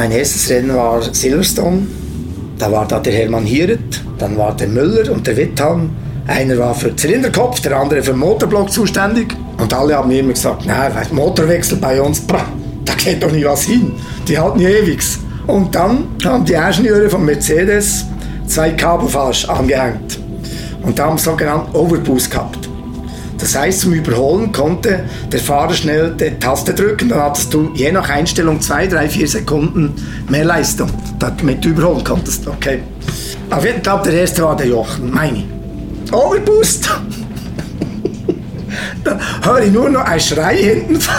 Mein erstes Rennen war Silverstone. Da war da der Hermann Hieret, dann war der Müller und der Wittham. Einer war für Zylinderkopf, der andere für Motorblock zuständig. Und alle haben immer gesagt, nein, Motorwechsel bei uns, brr, da geht doch nie was hin. Die halten ewigs. Und dann haben die Ingenieure von Mercedes zwei Kabelfasch angehängt. Und da haben sogenannten Overboost gehabt. Das heißt, zum Überholen konnte der Fahrer schnell die Taste drücken, dann hattest du je nach Einstellung zwei, drei, vier Sekunden mehr Leistung, damit du überholen konntest. Okay. Auf jeden Fall, der erste war der Jochen, meine. Overboost! dann höre ich nur noch ein Schrei hinten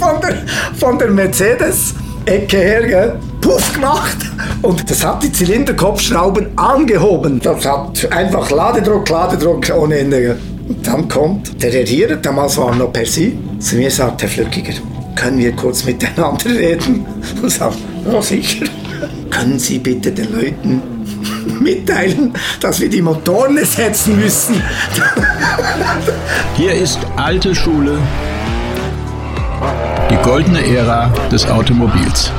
von der, von der Mercedes. Ecke her, gell? Puff gemacht und das hat die Zylinderkopfschrauben angehoben. Das hat einfach Ladedruck, Ladedruck ohne Ende. Gell? Und dann kommt der Herr hier, damals war noch per Sie, zu mir sagt, Herr Flückiger, können wir kurz miteinander reden? Und sagt, ja sicher. Können Sie bitte den Leuten mitteilen, dass wir die Motoren ersetzen müssen? Hier ist alte Schule, die goldene Ära des Automobils.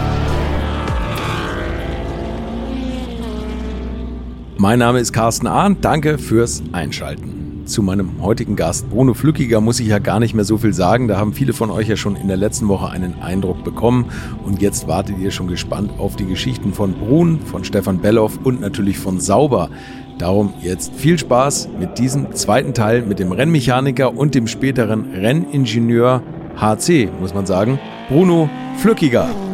Mein Name ist Carsten Ahn, danke fürs Einschalten zu meinem heutigen Gast Bruno Flückiger muss ich ja gar nicht mehr so viel sagen. Da haben viele von euch ja schon in der letzten Woche einen Eindruck bekommen. Und jetzt wartet ihr schon gespannt auf die Geschichten von Brun, von Stefan Belloff und natürlich von Sauber. Darum jetzt viel Spaß mit diesem zweiten Teil mit dem Rennmechaniker und dem späteren Renningenieur HC, muss man sagen, Bruno Flückiger.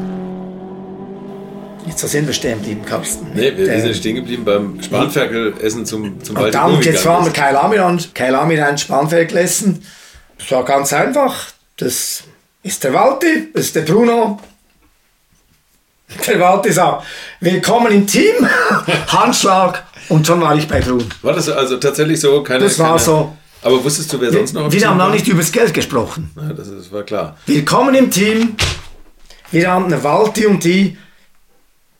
Jetzt sind wir stehen geblieben, Carsten. Nee, wir, wir sind stehen geblieben beim Spanferkel-Essen zum, zum Und dann, jetzt waren wir Keil Amiran, Keil Amiran Spanferkel essen. Das war ganz einfach. Das ist der Walti, das ist der Bruno. Der Walti sagt, willkommen im Team, Handschlag und schon war ich bei Brun. War das also tatsächlich so? Keine, das war keine, so. Aber wusstest du, wer sonst noch? Wir haben noch nicht über das Geld gesprochen. Ja, das, das war klar. Willkommen im Team. Wir haben eine Walti und die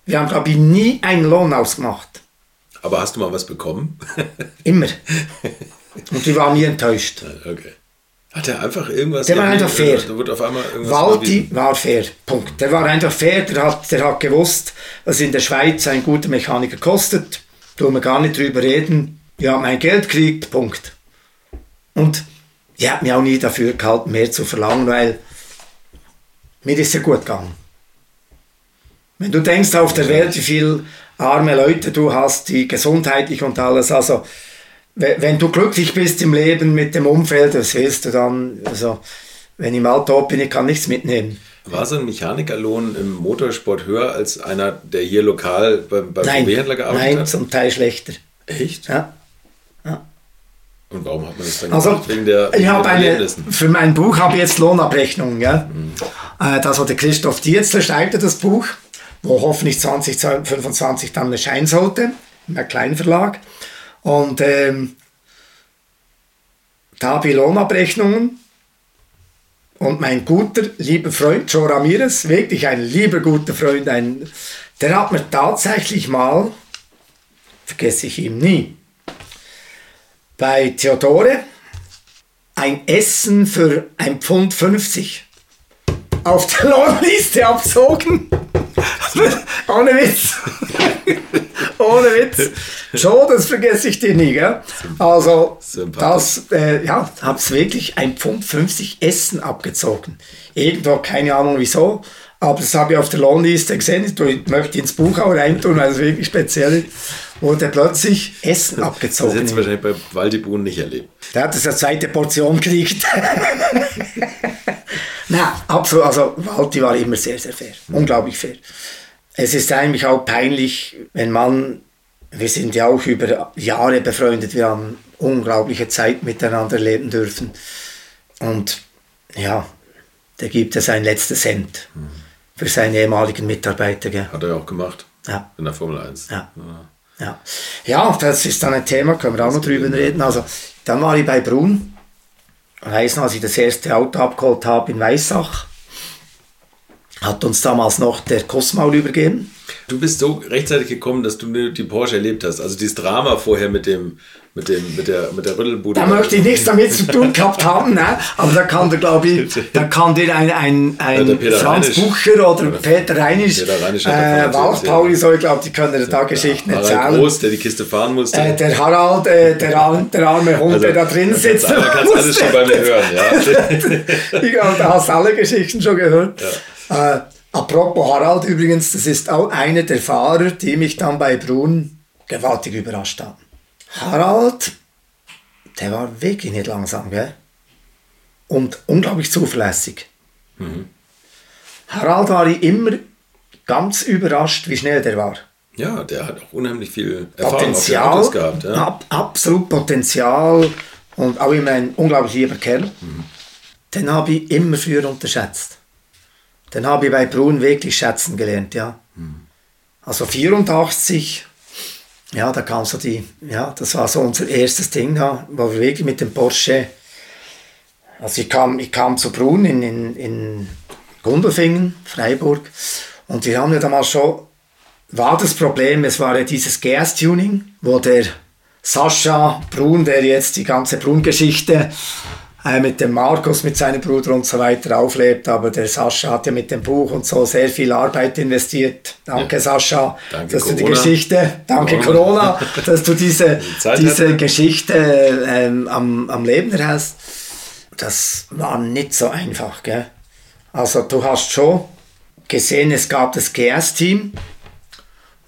wir haben, ich, nie einen Lohn ausgemacht. Aber hast du mal was bekommen? Immer. Und die waren nie enttäuscht. Okay. Hat er einfach irgendwas... Der war einfach fair. Da wurde auf einmal irgendwas Walti war fair. Punkt. Der war einfach fair. Der hat, der hat gewusst, was in der Schweiz ein guter Mechaniker kostet. Tun wir gar nicht drüber reden. Ja, mein Geld kriegt. Punkt. Und ich habe mich auch nie dafür gehalten, mehr zu verlangen, weil mir ist ja gut gegangen. Wenn du denkst auf der Welt, wie viele arme Leute du hast, die gesundheitlich und alles, also wenn du glücklich bist im Leben mit dem Umfeld, was willst du dann? Also, wenn ich mal top bin, ich kann nichts mitnehmen. War so ein Mechanikerlohn im Motorsport höher als einer, der hier lokal beim, beim VW-Händler gearbeitet nein, hat? Nein, zum Teil schlechter. Echt? Ja. ja. Und warum hat man das dann also, gemacht? Wegen der, ich habe eine, Für mein Buch habe ich jetzt Lohnabrechnungen. Ja? Mhm. Das hat der Christoph Dietzler, schreibt das Buch wo hoffentlich 2025 dann erscheinen sollte, im kleinen Verlag. Und ähm, da habe ich Lohnabrechnungen. Und mein guter, lieber Freund Joe Ramirez, wirklich ein lieber, guter Freund, ein, der hat mir tatsächlich mal, vergesse ich ihm nie, bei Theodore ein Essen für ein Pfund 50 auf der Lohnliste abzogen. Ohne Witz. Ohne Witz. Schon, das vergesse ich dir nie, gell? Also, das, äh, ja, hab's wirklich ein Pfund 50 Essen abgezogen. Irgendwo, keine Ahnung wieso, aber das habe ich auf der Lohnliste gesehen. Ich möchte ins Buch auch reintun, weil es wirklich speziell ist. Wurde plötzlich Essen abgezogen. Das hättest du wahrscheinlich bei Waldibun nicht erlebt. Der hat das eine zweite Portion gekriegt. Nein, absolut. Also Walti war immer sehr, sehr fair. Unglaublich fair. Es ist eigentlich auch peinlich, wenn man, wir sind ja auch über Jahre befreundet, wir haben unglaubliche Zeit miteinander leben dürfen. Und ja, der gibt es ein letztes Cent für seine ehemaligen Mitarbeiter. Gell? Hat er ja auch gemacht. Ja. In der Formel 1. Ja. ja. Ja. ja, das ist dann ein Thema, können wir auch noch drüber reden. Also, dann war ich bei Brun weiß noch, als ich das erste Auto abgeholt habe in Weissach, hat uns damals noch der Kosmaul übergeben. Du bist so rechtzeitig gekommen, dass du die Porsche erlebt hast. Also dieses Drama vorher mit dem, mit, dem, mit, der, mit der Rüttelbude. Da möchte ich nichts damit zu tun gehabt haben, ne? aber da kann der, glaube ich, da kann dir ein, ein, ein Ja, Franz Reinisch. Bucher oder Peter Reinisch, Peter Reinisch äh, Walf ja. Pauli, so, ich glaube, die können dir da Geschichten Harald erzählen. Groß, der die Kiste fahren musste. Äh, der Harald, äh, der, der arme Hund, Also, der da drin sitzt. kann's- Man kann es alles schon bei mir hören, ja. ich glaube, da hast du alle Geschichten schon gehört. Äh, apropos Harald übrigens, das ist auch einer der Fahrer, die mich dann bei Brunn gewaltig überrascht haben. Harald, der war wirklich nicht langsam, gell? Und unglaublich zuverlässig. Harald war ich immer ganz überrascht, wie schnell der war. ja, der hat auch unheimlich viel Erfahrung Potenzial, Autos gehabt. Ja. ab, absolut Potenzial und auch immer ein unglaublich lieber Kerl. Den habe ich immer früher unterschätzt. Den habe ich bei Brun wirklich schätzen gelernt, ja. Also 84, ja, da kam so die, ja, das war so unser erstes Ding da, wo wir wirklich mit dem Porsche, also ich kam, ich kam zu Brun in, in, in Gundelfingen, Freiburg, und wir haben ja damals schon war das Problem, es war ja dieses Gas-Tuning, wo der Sascha Brun, der jetzt die ganze Brun-Geschichte äh, mit dem Markus, mit seinem Bruder und so weiter auflebt, aber der Sascha hat ja mit dem Buch und so sehr viel Arbeit investiert. Danke Sascha, Danke, dass du die Corona. Geschichte, danke Corona. Corona, dass du diese, diese hatte. Geschichte ähm, am, am Leben erhältst. Das war nicht so einfach, gell? Also du hast schon gesehen, es gab das GS-Team,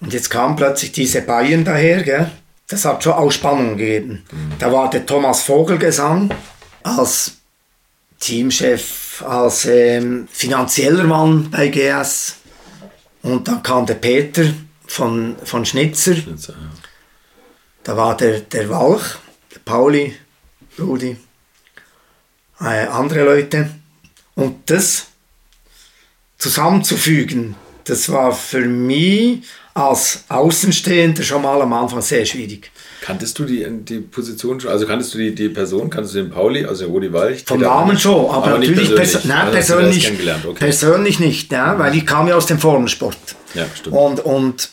und jetzt kam plötzlich diese Bayern daher, gell? Das hat schon auch Spannung gegeben. Da war der Thomas Vogelgesang als Teamchef, als ähm, finanzieller Mann bei GS. Und dann kam der Peter von, von Schnitzer. Da war der, der Walch, der Pauli, Rudi, äh, andere Leute. Und das zusammenzufügen, das war für mich als Außenstehender schon mal am Anfang sehr schwierig. Kanntest du die, die Position schon? Also kanntest du die, die Person, kanntest du den Pauli, also den Rudi Walch? Vom Namen schon, aber, nicht natürlich persönlich. perso nein, Also persönlich, okay. persönlich nicht, ja, weil ich kam ja aus dem Formsport. Ja, stimmt. Und, und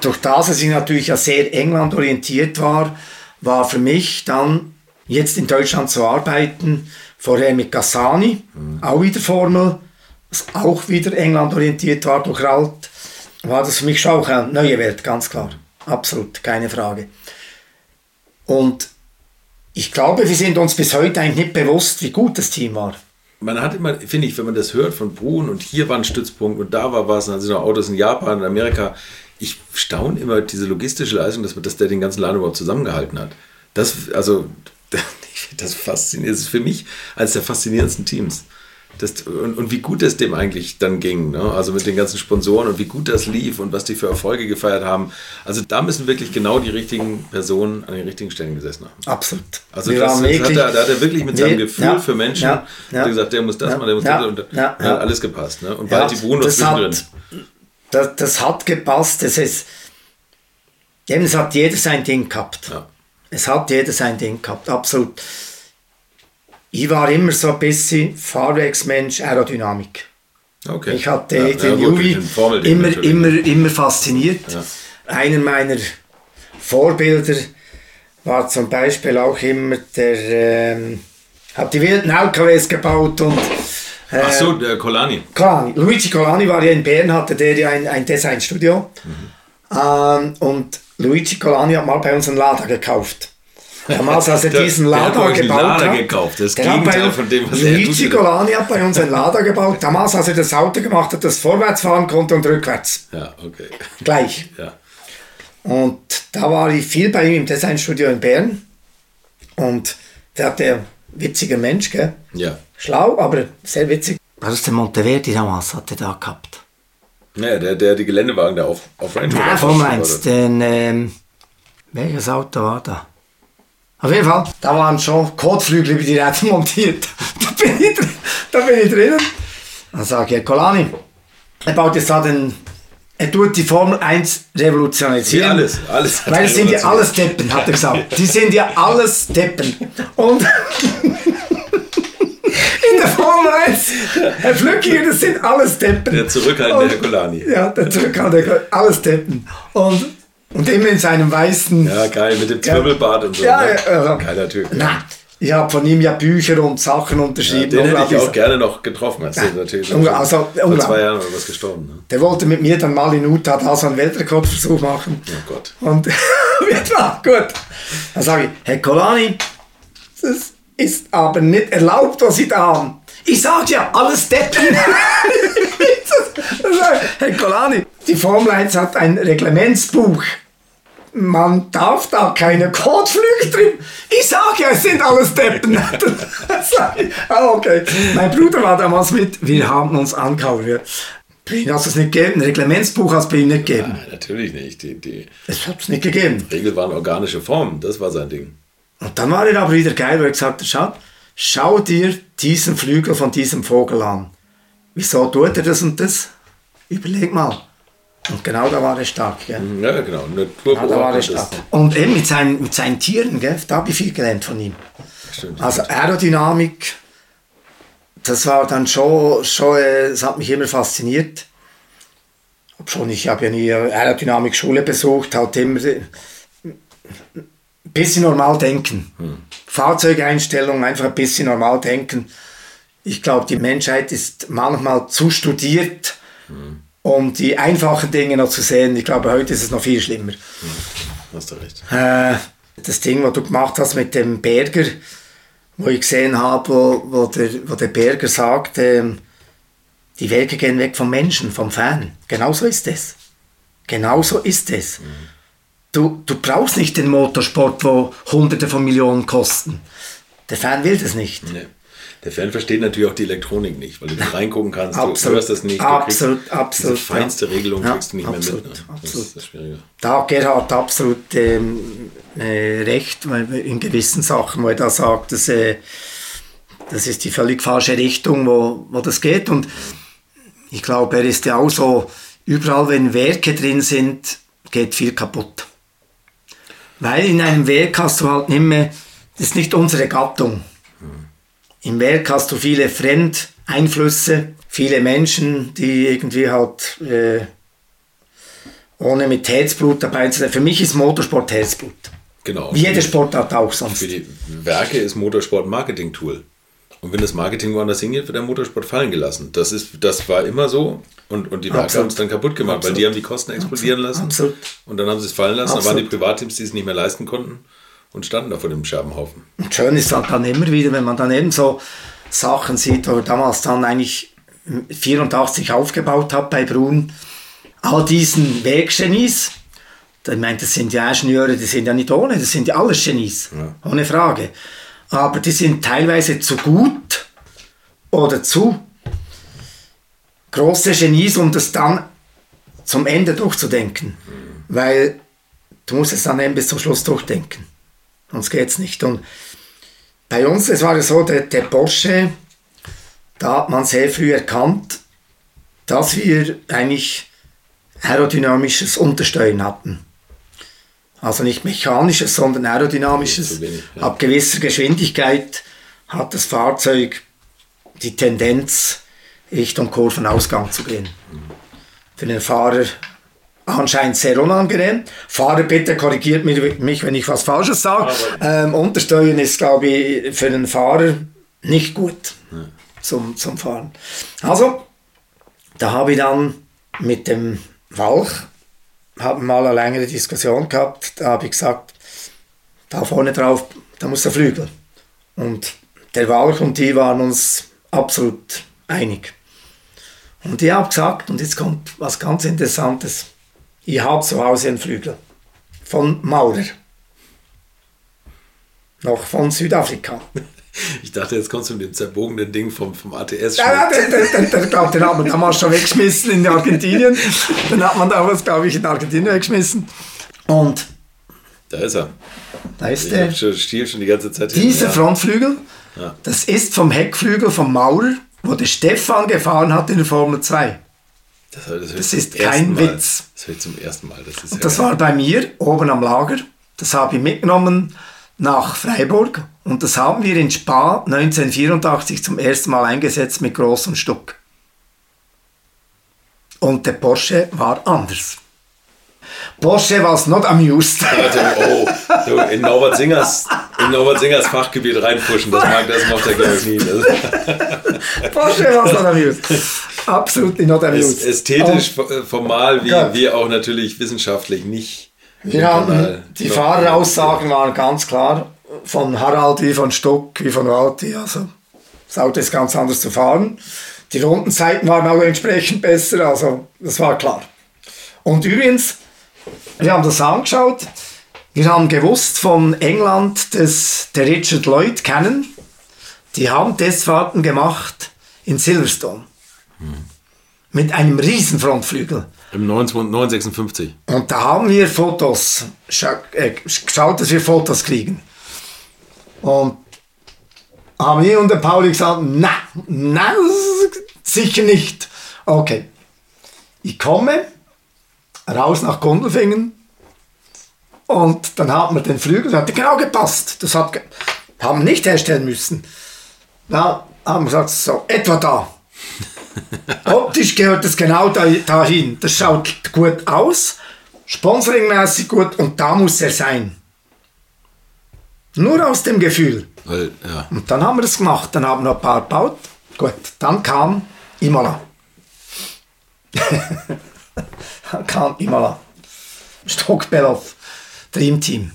durch das, dass ich natürlich ja sehr England orientiert war, war für mich dann jetzt in Deutschland zu arbeiten, vorher mit Gassani, Mhm. auch wieder Formel, was auch wieder England orientiert war durch Ralt, war das für mich schon auch eine neue Welt, ganz klar. Absolut, keine Frage. Und ich glaube, wir sind uns bis heute eigentlich nicht bewusst, wie gut das Team war. Man hat immer, finde ich, wenn man das hört von Brun und hier war ein Stützpunkt und da war was, und dann sind noch Autos in Japan und Amerika. Ich staune immer diese logistische Leistung, dass, man, dass der den ganzen Laden überhaupt zusammengehalten hat. Das, also, das faszinierend. Das ist für mich eines der faszinierendsten Teams. Das, und, und wie gut es dem eigentlich dann ging, ne? also mit den ganzen Sponsoren und wie gut das lief und was die für Erfolge gefeiert haben. Also da müssen wirklich genau die richtigen Personen an den richtigen Stellen gesessen haben. Absolut. Also Wir das, das hat er, da hat er wirklich mit seinem wir- Gefühl ja, für Menschen ja, ja. gesagt, der muss das Ja, machen, der muss das und ja. hat alles gepasst. Ne? Und bald die Bruno das zwischendrin. hat, das, das hat gepasst. Es, ist, eben, es hat jeder sein Ding gehabt. Es hat jeder sein Ding gehabt, absolut. Ich war immer so ein bisschen Fahrwerksmensch, Aerodynamik. Okay. Ich hatte ja, den ja, Formelding immer, natürlich. immer, immer fasziniert. Ja. Einer meiner Vorbilder war zum Beispiel auch immer der, ähm, hat die wilden LKWs gebaut und äh, Ach so, der Colani. Colani. Luigi Colani war ja in Bern, hatte der ja ein, ein Designstudio. Ähm, und Luigi Colani hat mal bei uns einen Lada gekauft. Er Der- diesen der hat Lada bei euch einen gebaut Lada hat. gekauft. Das der hat bei Gegenteil uns- von dem, was er Luigi tut. Colani hat bei uns einen Lada gebaut. Damals, als er das Auto gemacht hat, das vorwärts fahren konnte und rückwärts. Ja, okay. Gleich. Ja. Und da war ich viel bei ihm im Designstudio in Bern. Und der hatte ein witziger Mensch, gell? Ja. Schlau, aber sehr witzig. War das der Monteverdi damals, hat er da gehabt? Naja, der, der die Geländewagen da auf, auf Range Rover Formel fahren 1. wollte. Den, ähm, welches Auto war da? Auf jeden Fall, da waren schon Kotflügel über die Räder montiert. da, bin ich, drin- da bin ich drinnen. Dann sage ich, Colani, er baut jetzt da den, er tut die Formel 1 revolutionisieren. Hier alles, alles Weil es sind ja alles Deppen, hat er gesagt. Die sind ja alles Deppen. Und in der Formel 1, Herr Flückiger, das sind alles Deppen. Der zurückhaltende Herr Colani. Ja, der zurückhaltende, alles Deppen. Und Und immer in seinem weißen. Ja, geil, mit dem Zwirbelbart und so. Ja, ne? ja, ja. Geiler Typ. Na, ich habe von ihm ja Bücher und Sachen Ja, unterschrieben. den hätte ich auch gerne noch getroffen. Hast du natürlich also, vor zwei Jahren oder was gestorben. Ne? Der wollte mit mir dann mal in Utah da so einen Weltrekordversuch machen. Oh Gott. Und wird war gut. Dann sage ich, Herr Kolani, das ist aber nicht erlaubt, was Sie da haben. Ich sag ja, alles Deppen. Herr Kolani, die Formel 1 hat ein Reglementsbuch. Man darf da keine Kotflüge drin. Ich sag ja, es sind alles Deppen. Ah, okay. Mein Bruder war damals mit, wir haben uns angehauen. Ihnen hast du es nicht gegeben. Ein Reglementsbuch hast du bei ihm nicht gegeben. Nein, natürlich nicht. Die, die Es hat es nicht gegeben. Regel waren organische Formen. Das war sein Ding. Und dann war er aber wieder geil, weil er gesagt hat, schau, schau dir diesen Flügel von diesem Vogel an. Wieso tut er das und das? Überleg mal. Und genau da war er stark. Gell? Ja, genau. Ja, da war er stark. Und eben mit seinen, mit seinen Tieren, gell? da habe ich viel gelernt von ihm. stimmt. Also Aerodynamik, das war dann schon, schon äh, das hat mich immer fasziniert. Obschon ich habe ja nie Aerodynamik-Schule besucht, halt immer äh, ein bisschen normal denken. Fahrzeugeinstellung, einfach ein bisschen normal denken. Ich glaube, die Menschheit ist manchmal zu studiert, um die einfachen Dinge noch zu sehen. Ich glaube, heute ist es noch viel schlimmer. Hast du recht. Äh, das Ding, was du gemacht hast mit dem Berger, wo ich gesehen habe, wo, wo, der, wo der Berger sagt, ähm, die Werke gehen weg vom Menschen, vom Fan. Genauso ist es. Genauso ist es. Du, du brauchst nicht den Motorsport, wo Hunderte von Millionen kosten. Der Fan will das nicht. Nee. Der Fan versteht natürlich auch die Elektronik nicht, weil du nicht reingucken kannst, du Absolut. hörst das nicht. Du Absolut, kriegst absolut, Diese feinste. Regelung Ja, kriegst du nicht absolut, mehr mit. Ne? Das absolut. ist das. Da hat Gerhard absolut ähm, äh, recht, weil in gewissen Sachen, wo er da sagt, dass, äh, das ist die völlig falsche Richtung, wo, wo das geht. Und ich glaube, er ist ja auch so, überall, wenn Werke drin sind, geht viel kaputt. Weil in einem Werk hast du halt nicht mehr, das ist nicht unsere Gattung. Im Werk hast du viele Fremdeinflüsse, viele Menschen, die irgendwie halt äh, ohne mit Herzblut dabei zu sein. Für mich ist Motorsport Herzblut. Genau. Wie jede Für- Sportart auch sonst. Für die Werke ist Motorsport ein Marketing-Tool. Und wenn das Marketing woanders hingeht, wird der Motorsport fallen gelassen. Das, ist, das war immer so. Und, und die Werke Absolut. haben es dann kaputt gemacht, weil Absolut. die haben die Kosten explodieren lassen. Absolut. Und dann haben sie es fallen lassen. Dann waren die Absolut. Privatteams, die es nicht mehr leisten konnten und standen da vor dem Scherbenhaufen. Und schön ist halt dann immer wieder, wenn man dann eben so Sachen sieht, wo damals dann eigentlich 84 aufgebaut hat bei Brun, all diesen Werkgenies, ich meine, das sind ja Ingenieure, die sind ja nicht ohne, das sind ja alles Genies, ohne Frage. Aber die sind teilweise zu gut oder zu große Genies, um das dann zum Ende durchzudenken. Weil du musst es dann eben bis zum Schluss durchdenken. Sonst geht es nicht. Und bei uns, es war so, der, der Porsche, da hat man sehr früh erkannt, dass wir eigentlich aerodynamisches Untersteuern hatten. Also nicht mechanisches, sondern aerodynamisches. Wenig, ja. Ab gewisser Geschwindigkeit hat das Fahrzeug die Tendenz, Richtung Kurvenausgang zu gehen. Für den Fahrer anscheinend sehr unangenehm. Fahrer, bitte korrigiert mich, wenn ich was Falsches sage. Ähm, Untersteuern ist, glaube ich, für den Fahrer nicht gut zum, zum Fahren. Also, da habe ich dann mit dem Walch haben mal eine längere Diskussion gehabt. Da habe ich gesagt, da vorne drauf, da muss der Flügel. Und der Walch und die waren uns absolut einig. Und ich habe gesagt, und jetzt kommt was ganz Interessantes, ich habe zu Hause einen Flügel von Maurer. Noch von Südafrika. Ich dachte, jetzt kommst du mit dem zerbogenen Ding vom, vom ATS. Ja, den, den, den, den, hat man damals schon weggeschmissen in Argentinien. Den hat man damals, glaube ich, in Argentinien weggeschmissen. Und Da ist er. da ist Ich der. schon Stiel schon die ganze Zeit Dieser ja. Frontflügel, Ja. das ist vom Heckflügel vom Maurer, wo der Stefan gefahren hat in der Formel 2. Das, das, Das ist kein Mal. Witz. Das ich zum ersten Mal. Das, ist ja Das war bei mir oben am Lager. Das habe ich mitgenommen nach Freiburg und das haben wir in Spa 1984 zum ersten Mal eingesetzt mit großem Stuck. Und der Porsche war anders. Porsche was not amused. Oh, du, in Norbert Singers, in Norbert Singers Fachgebiet reinpushen, das mag das macht er glaube ich nie. Porsche was not amused. Absolut not amused. Ästhetisch, Und, formal, wie, wie auch natürlich wissenschaftlich nicht. Wir haben, die Fahreraussagen waren ganz klar von Harald wie von Stock wie von Walti. Also das Auto ist ganz anders zu fahren. Die Rundenzeiten waren auch entsprechend besser, also das war klar. Und übrigens, wir haben das angeschaut. Wir haben gewusst von England, dass der Richard Lloyd kennen. Die haben Testfahrten gemacht in Silverstone. Mit einem riesen Frontflügel. Im 956. Und da haben wir Fotos, äh, geschaut, dass wir Fotos kriegen. Und haben wir und der Pauli gesagt, nein, nein, sicher nicht. Okay. Ich komme raus nach Gondelfingen und dann hat man den Flügel, das hat genau gepasst. Das hat, haben wir nicht herstellen müssen. Da haben wir gesagt, so, etwa da. Optisch gehört das genau da, dahin. Das schaut gut aus, sponsoringmäßig gut und da muss er sein. Nur aus dem Gefühl. Weil, ja. Und dann haben wir das gemacht. Dann haben wir ein paar gebaut. Gut, dann kam Imola. dann kam Imola. Stockbelov, Dream Team.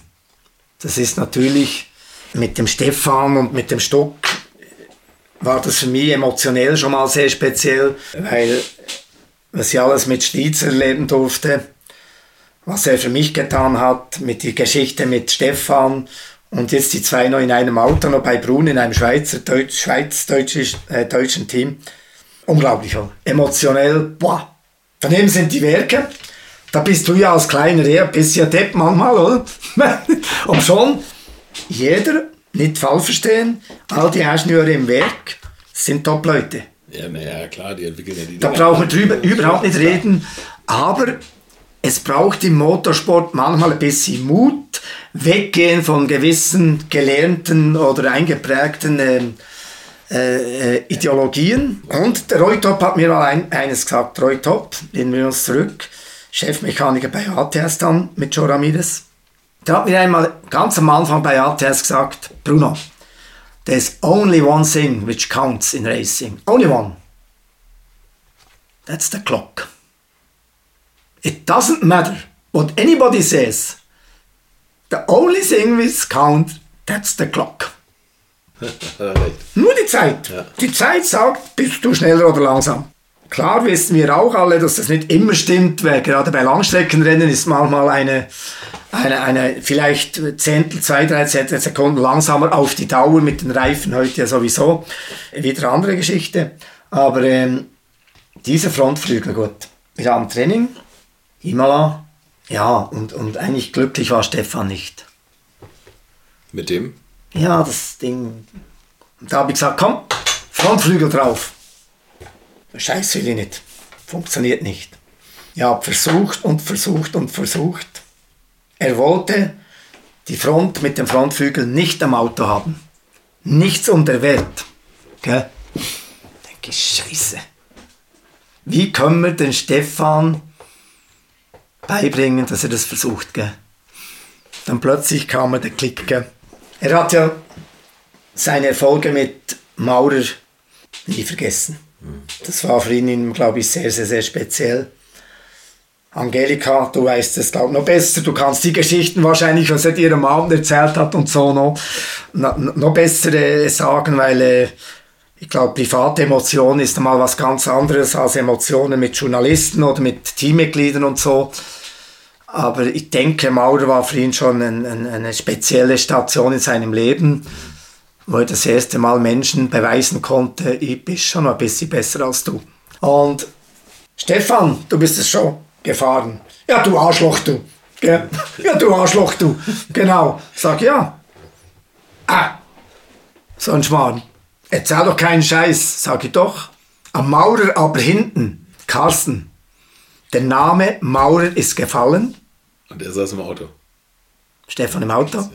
Das ist natürlich mit dem Stefan und mit dem Stock war das für mich emotionell schon mal sehr speziell, weil was ich alles mit Stiezer erleben durfte, was er für mich getan hat, mit der Geschichte mit Stefan und jetzt die zwei noch in einem Auto, noch bei Brun in einem Schweizer, Deutsch, Schweiz-deutschen äh, deutschen Team. Unglaublich, oder? emotionell, boah. Daneben sind die Werke. Da bist du ja als kleiner eher ein bisschen Depp manchmal, oder? Und schon, jeder, nicht falsch verstehen, all die Ingenieure im Werk sind Top-Leute. Ja, naja, klar, die entwickeln ja die Da brauchen wir drüber überhaupt nicht reden. Aber es braucht im Motorsport manchmal ein bisschen Mut, weggehen von gewissen gelernten oder eingeprägten äh, äh, Ideologien. Und der Roy Top hat mir mal ein, eines gesagt, Roy Top, nehmen wir uns zurück, Chefmechaniker bei ATS dann mit Joe Ramirez. Der hat mir einmal ganz am Anfang bei ATS gesagt, Bruno, there's only one thing which counts in racing. Only one. That's the clock. It doesn't matter what anybody says. The only thing which count, that's the clock. Nur die Zeit. Ja. Die Zeit sagt, bist du schneller oder langsam. Klar wissen wir auch alle, dass das nicht immer stimmt, weil gerade bei Langstreckenrennen ist manchmal eine, eine, eine vielleicht Zehntel, zwei, drei Sekunden langsamer auf die Dauer mit den Reifen heute ja sowieso. Wieder andere Geschichte. Aber ähm, dieser Frontflügel, gut. Wir haben Training, Imola, ja, und, und eigentlich glücklich war Stefan nicht. Mit dem? Ja, das Ding. Und da habe ich gesagt, komm, Frontflügel drauf. Scheiß will ich nicht. Funktioniert nicht. Ja, versucht und versucht und versucht. Er wollte die Front mit dem Frontflügel nicht am Auto haben. Nichts um der Welt. Gell? Denke ich, Scheiße. Wie können wir den Stefan beibringen, dass er das versucht. Gell? Dann plötzlich kam er der Klick. Gell? Er hat ja seine Erfolge mit Maurer nie vergessen. Das war für ihn, glaube ich, sehr, sehr, sehr speziell. Angelika, du weißt es, glaube ich, noch besser. Du kannst die Geschichten wahrscheinlich, was er ihrem Abend erzählt hat und so noch, noch besser sagen, weil äh, ich glaube, private Emotionen ist einmal was ganz anderes als Emotionen mit Journalisten oder mit Teammitgliedern und so. Aber ich denke, Maurer war für ihn schon ein, ein, eine spezielle Station in seinem Leben, wo er das erste Mal Menschen beweisen konnte, ich bin schon ein bisschen besser als du. Und Stefan, du bist es schon gefahren. Ja, du Arschloch, du. Ja, du Arschloch, du. Genau. Sag ja. Ah, so ein Schmarrn. Erzähl doch keinen Scheiß, sag ich doch. Am Maurer aber hinten, Carsten. Der Name Maurer ist gefallen. Und er saß im Auto. Stefan im Auto. Ja.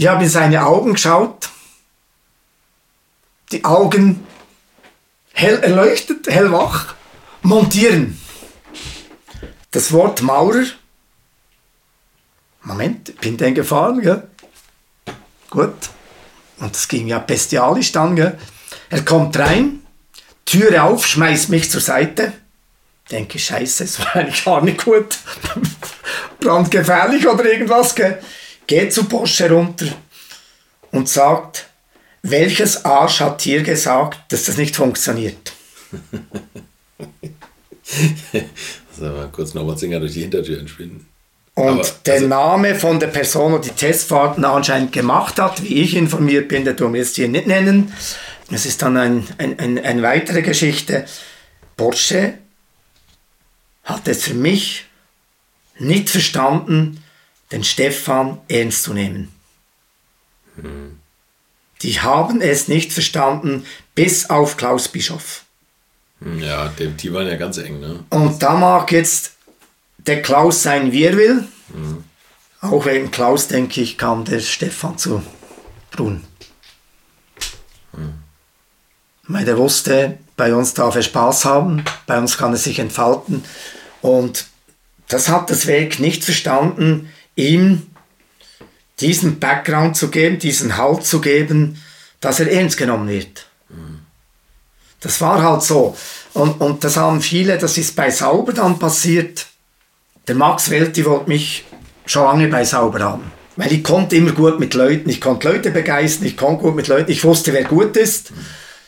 Ich habe in seine Augen geschaut. Die Augen hell erleuchtet, hellwach. Montieren. das Wort Maurer. Moment, bin den gefahren, gell? Gut. Und das ging ja bestialisch dann, gell? Er kommt rein, Türe auf, schmeißt mich zur Seite. Denke, scheiße, es war eigentlich gar nicht gut. Brandgefährlich oder irgendwas, gell? Geht zu Porsche runter und sagt, welches Arsch hat dir gesagt, dass das nicht funktioniert? also mal kurz nochmal Zinger durch die Hintertür entschwinden. Und Aber, der also- Name von der Person, die die Testfahrten anscheinend gemacht hat, wie ich informiert bin, der tun wir jetzt hier nicht nennen. Das ist dann ein, ein, ein, eine weitere Geschichte. Porsche hat es für mich nicht verstanden, den Stefan ernst zu nehmen. Die haben es nicht verstanden, bis auf Klaus Bischof. Ja, die, die waren ja ganz eng, ne? Und da mag jetzt der Klaus sein, wie er will. Auch wegen Klaus, denke ich, kam der Stefan zu Brunn. Weil der wusste, bei uns darf er Spaß haben, bei uns kann er sich entfalten. Und das hat das Weg nicht verstanden, ihm diesen Background zu geben, diesen Halt zu geben, dass er ernst genommen wird. Das war halt so. Und, und das haben viele, das ist bei Sauber dann passiert. Der Max Welti wollte mich schon lange bei Sauber haben. Weil ich konnte immer gut mit Leuten, ich konnte Leute begeistern, ich konnte gut mit Leuten, ich wusste, wer gut ist.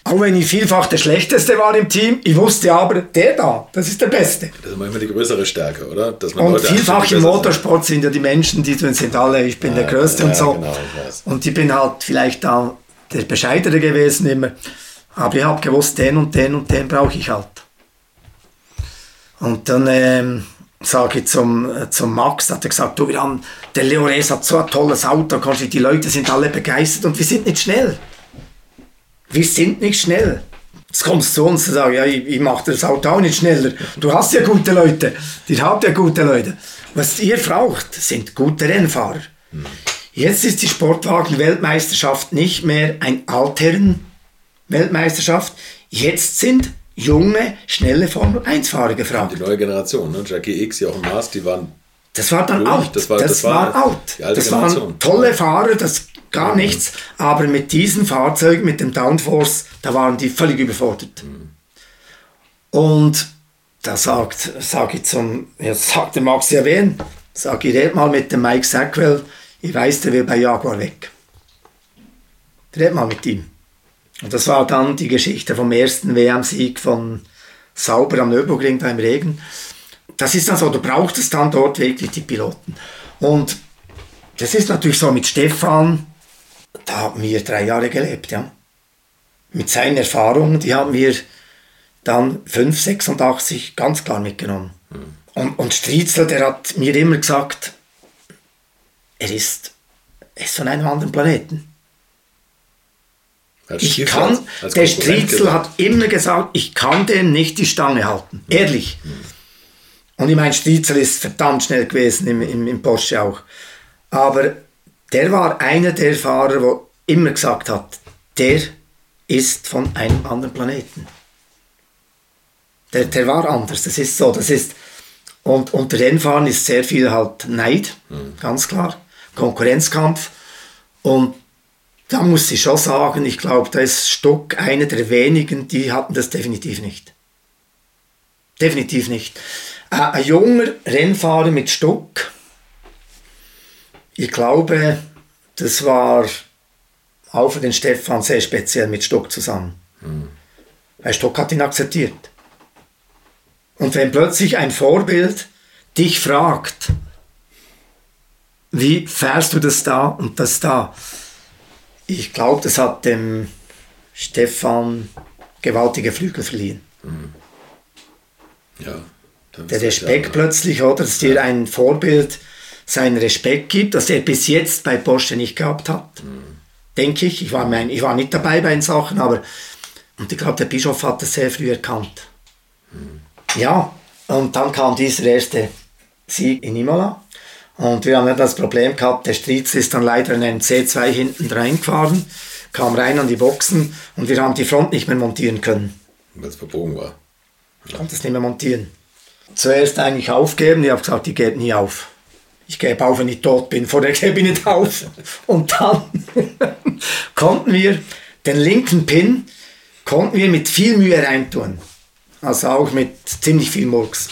Auch wenn ich vielfach der Schlechteste war im Team, ich wusste aber, der da, das ist der Beste. Das ist manchmal die größere Stärke, oder? Und vielfach im. Motorsport sind ja die Menschen, die sind alle, ich bin der Größte ja, und so. genau, und ich bin halt vielleicht da der Bescheidere gewesen immer. Aber ich habe gewusst, den und den und den brauche ich halt. Und dann ähm, sage ich zum, äh, zum Max, hat er gesagt, du, wir haben, der Leores hat so ein tolles Auto, die Leute sind alle begeistert und wir sind nicht schnell. Wir sind nicht schnell. Jetzt kommst du zu uns und sagst, ja, ich, ich mache das Auto auch nicht schneller. Du hast ja gute Leute. Ihr habt ja gute Leute. Was ihr braucht, sind gute Rennfahrer. Jetzt ist die Sportwagen-Weltmeisterschaft nicht mehr ein Altherren-Weltmeisterschaft. Jetzt sind junge, schnelle Formel-1-Fahrer gefragt. Die neue Generation, ne? Jackie X, Jochen Maas, die waren Das war dann Durch, out. das war- das das war, war out. Das waren tolle Fahrer, das gar nichts. Aber mit diesen Fahrzeugen, mit dem Downforce, da waren die völlig überfordert. Und da sagt, sag ich zum, ja, sagt der Max ja wen? Sag ich, red mal mit dem Mike Sackwell. Ich weiß, der will bei Jaguar weg. Red mal mit ihm. Und das war dann die Geschichte vom ersten WM-Sieg von Sauber am Nürburgring da im Regen. Das ist dann so, du brauchst es dann dort wirklich die Piloten. Und das ist natürlich so mit Stefan, da haben wir drei Jahre gelebt, ja. Mit seinen Erfahrungen, die haben wir dann 5, 86 ganz klar mitgenommen. Und, und Striezel, der hat mir immer gesagt, er ist, er ist von einem anderen Planeten. als Ich kann, als der Striezel hat immer gesagt, ich kann dem nicht die Stange halten. Ehrlich. Und ich meine, Striezel ist verdammt schnell gewesen im, im, im Porsche auch. Aber der war einer der Fahrer, der immer gesagt hat, der ist von einem anderen Planeten. Der, der war anders, das ist so. Das ist, und unter Rennfahren ist sehr viel halt Neid, ganz klar. Konkurrenzkampf. Und da muss ich schon sagen, ich glaube, da ist Stock einer der wenigen, die hatten das definitiv nicht. Definitiv nicht. Äh, ein junger Rennfahrer mit Stock, ich glaube, das war auch für den Stefan sehr speziell mit Stock zusammen. Weil Stock hat ihn akzeptiert. Und wenn plötzlich ein Vorbild dich fragt, wie fährst du das da und das da? Ich glaube, das hat dem Stefan gewaltige Flügel verliehen. Ja, da Der Respekt ja, plötzlich, oder? Dass dir ein Vorbild seinen Respekt gibt, das er bis jetzt bei Porsche nicht gehabt hat. Denke ich. Ich war, mein, ich war nicht dabei bei den Sachen, aber und ich glaube, der Bischof hat das sehr früh erkannt. Ja, und dann kam dieser erste Sieg in Imola. Und wir haben ja das Problem gehabt, der Striezel ist dann leider in einen C2 hinten reingefahren, kam rein an die Boxen und wir haben die Front nicht mehr montieren können. weil es verbogen war. konnte es nicht mehr montieren. zuerst eigentlich aufgeben. Ich habe gesagt, ich gebe nie auf. Ich gebe auf, wenn ich tot bin. Vorher gebe ich nicht auf. Und dann konnten wir den linken Pin konnten wir mit viel Mühe reintun. Also auch mit ziemlich viel Murks.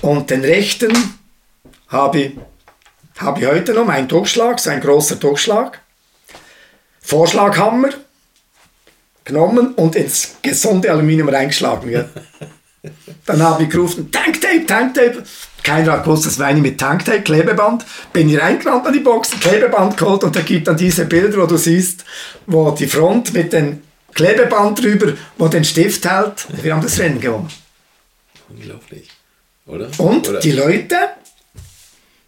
Und den rechten habe ich, habe ich heute noch, mein Durchschlag, so ein großer Durchschlag. Vorschlaghammer genommen und ins gesunde Aluminium reingeschlagen. Ja. Dann habe ich gerufen, Tanktape, Tanktape. Keiner hat gewusst, das war eine mit Tanktape, Klebeband. Bin ich reingerannt an die Box, Klebeband geholt und da gibt dann diese Bilder, wo du siehst, wo die Front mit dem Klebeband drüber, wo den Stift hält. Wir haben das Rennen gewonnen. Unglaublich, oder? Und oder? die Leute,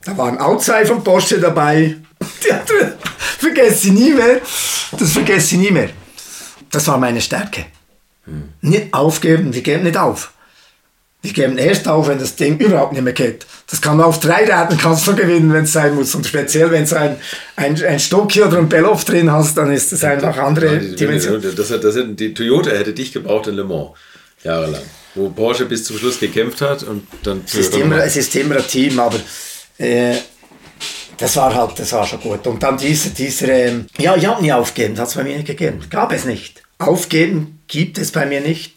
da waren auch zwei von Porsche dabei. Die anderen vergesse ich nie mehr. Das vergesse ich nie mehr. Das war meine Stärke. Nicht aufgeben, wir geben nicht auf. Wir geben erst auf, wenn das Ding überhaupt nicht mehr geht. Das kann man auf drei Rädern kannst du gewinnen, wenn es sein muss. Und speziell, wenn du ein, ein, ein Stocki oder ein Bellof drin hast, dann ist das einfach andere Ja, die- Dimension. Das, das, die Toyota hätte dich gebraucht in Le Mans, jahrelang. Wo Porsche bis zum Schluss gekämpft hat und dann Es ist immer, es ist immer ein Team, aber äh, das war halt, das war schon gut. Und dann diese, dieser, ähm, ja, ich habe nie aufgeben, das hat es bei mir nicht gegeben. Gab es nicht. Aufgeben gibt es bei mir nicht.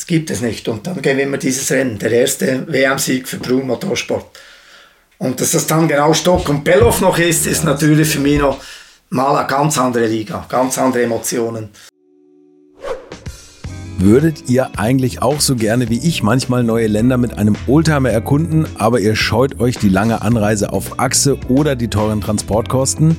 Das gibt es nicht. Und dann gewinnen wir dieses Rennen, der erste WM-Sieg für Brun Motorsport. Und dass das dann genau Stock und Bellof noch ist, ist natürlich für mich noch mal eine ganz andere Liga, ganz andere Emotionen. Würdet ihr eigentlich auch so gerne wie ich manchmal neue Länder mit einem Oldtimer erkunden, aber ihr scheut euch die lange Anreise auf Achse oder die teuren Transportkosten?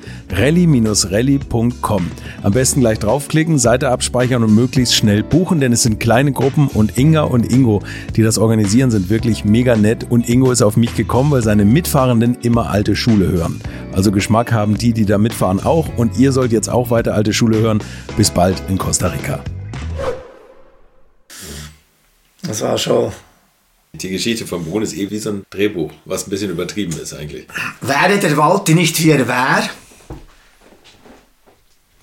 rally-rally.com. Am besten gleich draufklicken, Seite abspeichern und möglichst schnell buchen, denn es sind kleine Gruppen und Inga und Ingo, die das organisieren, sind wirklich mega nett und Ingo ist auf mich gekommen, weil seine Mitfahrenden immer alte Schule hören. Also Geschmack haben die, die da mitfahren auch und ihr sollt jetzt auch weiter alte Schule hören. Bis bald in Costa Rica. Das war schon Die Geschichte von Brun ist eh wie so ein Drehbuch, was ein bisschen übertrieben ist eigentlich. Wäre der Walti nicht wie er wäre,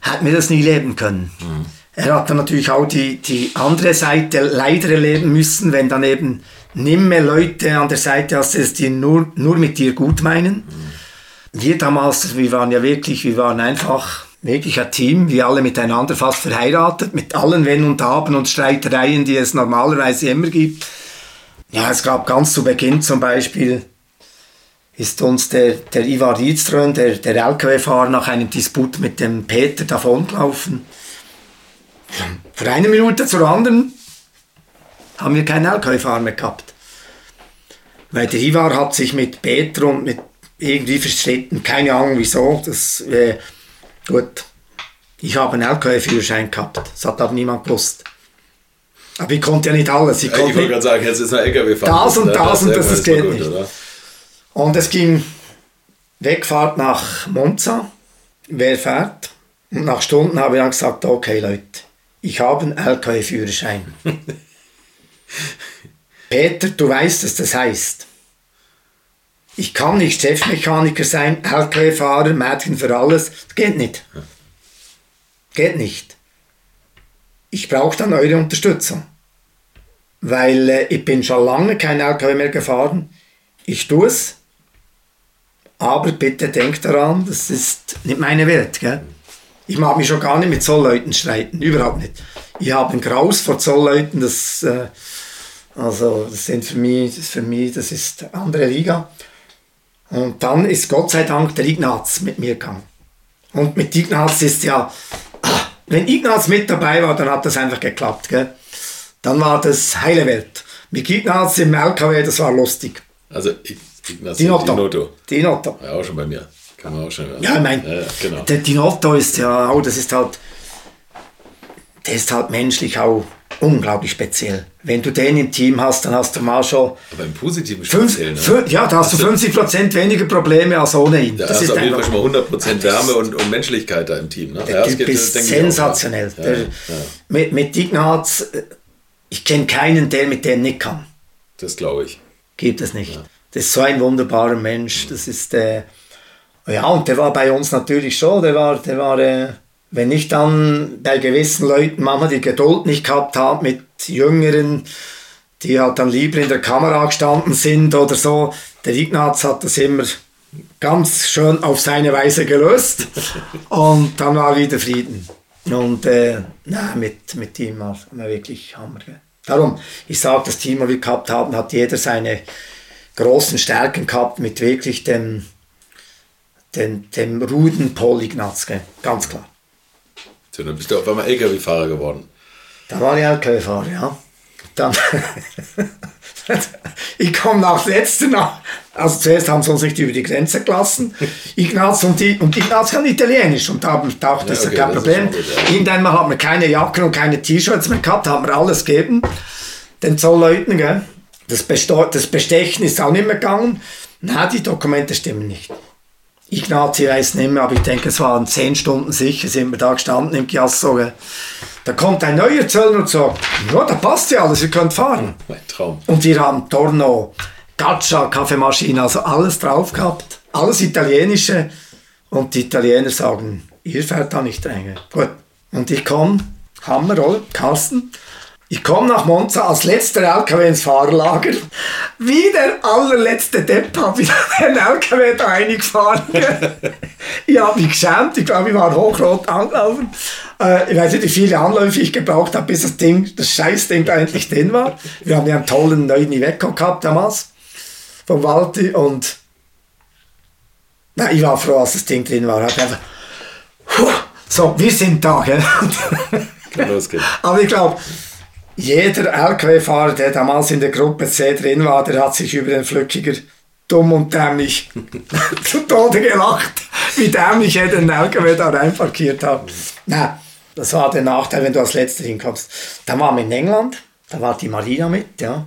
hätte mir das nie leben können. Er hat dann natürlich auch die, die andere Seite leider erleben müssen, wenn dann eben nimmer Leute an der Seite hast, die nur, nur mit dir gut meinen. Wir damals, wir waren ja wirklich, wir waren einfach wirklich ein Team, wir alle miteinander fast verheiratet, mit allen Wenn und Haben und Streitereien, die es normalerweise immer gibt. Ja, es gab ganz zu Beginn zum Beispiel ist uns der, der Ivar Riedström, der, der LKW-Fahrer, nach einem Disput mit dem Peter davongelaufen. Von einer Minute zur anderen haben wir keinen LKW-Fahrer mehr gehabt. Weil der Ivar hat sich mit Peter und mit irgendwie verstritten, keine Ahnung wieso. Das, äh, gut, ich habe einen LKW-Führerschein gehabt, das hat aber niemand gewusst. Aber ich konnte ja nicht alles. Ich Ich konnte wollte gerade sagen, jetzt ist ein LKW fahren. Das und das und das, das war geht nicht. Und es ging Wegfahrt nach Monza. Wer fährt? Und nach Stunden habe ich dann gesagt, okay Leute, Ich habe einen LKW-Führerschein. Peter, du weißt, was das heißt. Ich kann nicht Chefmechaniker sein, LKW-Fahrer, Mädchen für alles. Das geht nicht. Geht nicht. Ich brauche dann eure Unterstützung. Weil äh, ich bin schon lange kein LKW mehr gefahren. Ich tue es. Aber bitte denkt daran, das ist nicht meine Welt. Gell? Ich mag mich schon gar nicht mit Zollleuten streiten. Überhaupt nicht. Ich habe einen Graus vor Zollleuten. Das, äh, also, das sind für mich, das für mich, das ist eine andere Liga. Und dann ist Gott sei Dank der Ignaz mit mir gegangen. Und mit Ignaz ist ja, ah, wenn Ignaz mit dabei war, dann hat das einfach geklappt. Gell? Dann war das heile Welt. Mit Ignaz im LKW, das war lustig. Also Ignaz Dinotto. Dinotto. Dinotto. Ja, auch schon bei mir. Kann man auch schon. Ja, ich meine, Ja, ja, genau. der Dinotto ist ja auch, das ist halt, der ist halt menschlich auch unglaublich speziell. Wenn du den im Team hast, dann hast du mal schon Aber im positiven speziell, ne? ja, da hast du 50% weniger Probleme als ohne ihn. Da das hast ist auf jeden Fall schon mal 100% Wärme und, und Menschlichkeit da im Team. Ne? der das Typ ist sensationell. Ja, Der, ja, ja. Mit, mit Ignaz, äh, ich kenne keinen, der mit dem nicht kann. Das glaube ich. Gibt es nicht. Das ist so ein wunderbarer Mensch. Das ist, äh, ja, und der war bei uns natürlich schon, der war, der war, äh, wenn ich dann bei gewissen Leuten manchmal die Geduld nicht gehabt habe mit Jüngeren, die halt dann lieber in der Kamera gestanden sind oder so, der Ignaz hat das immer ganz schön auf seine Weise gelöst und dann war wieder Frieden. Und äh, na, mit, mit ihm war war wirklich Hammer. Darum, ich sage, das Team, das wir gehabt haben, hat jeder seine großen Stärken gehabt mit wirklich dem, dem, dem Ruden Paul Ignaz, gell? ganz klar. So, dann bist du auf einmal LKW-Fahrer geworden. Da war ich LKW-Fahrer, ja. Dann ich komme nach letzter nach. Also zuerst haben sie uns nicht über die Grenze gelassen. Ignaz und, die, und Ignaz kann Italienisch und da gedacht, das ist okay, ja kein ist Problem. ja. Irgendwann haben wir keine Jacken und keine T-Shirts mehr gehabt, haben wir alles gegeben. Den Zollleuten, gell. Das, das Bestechen ist auch nicht mehr gegangen. Na, die Dokumente stimmen nicht. Ignaz, ich weiß nicht mehr, aber ich denke, es waren zehn Stunden sicher, sind wir da gestanden im Chiasso. gell. Da kommt ein neuer Zöllner und sagt, ja, da passt ja alles, ihr könnt fahren. Mein Traum. Und wir haben Torno, Gaccia, Kaffeemaschine, also alles drauf gehabt. Alles Italienische. Und die Italiener sagen, ihr fährt da nicht rein. Gut. Und ich komme, Hammer, oder? Carsten. Ich komme nach Monza als letzter LKW ins Fahrerlager. Wie der allerletzte Depp habe ich den LKW da reingefahren. ich habe mich geschämt. Ich glaube, ich war hochrot angelaufen. Äh, ich weiß nicht, wie viele Anläufe ich gebraucht habe, bis das Ding, das Scheißding da endlich drin war. Wir haben ja einen tollen neuen Iveco gehabt damals. Vom Walti und na, ich war froh, als das Ding drin war. Ich einfach, so, wir sind da, gell? Kann losgehen. Aber ich glaube, jeder LKW-Fahrer, der damals in der Gruppe C drin war, der hat sich über den Flückiger dumm und dämlich zu Tode gelacht, wie dämlich er den LKW da rein parkiert hat. Na, das war der Nachteil, wenn du als Letzter hinkommst. Dann waren wir in England, da war die Marina mit, ja.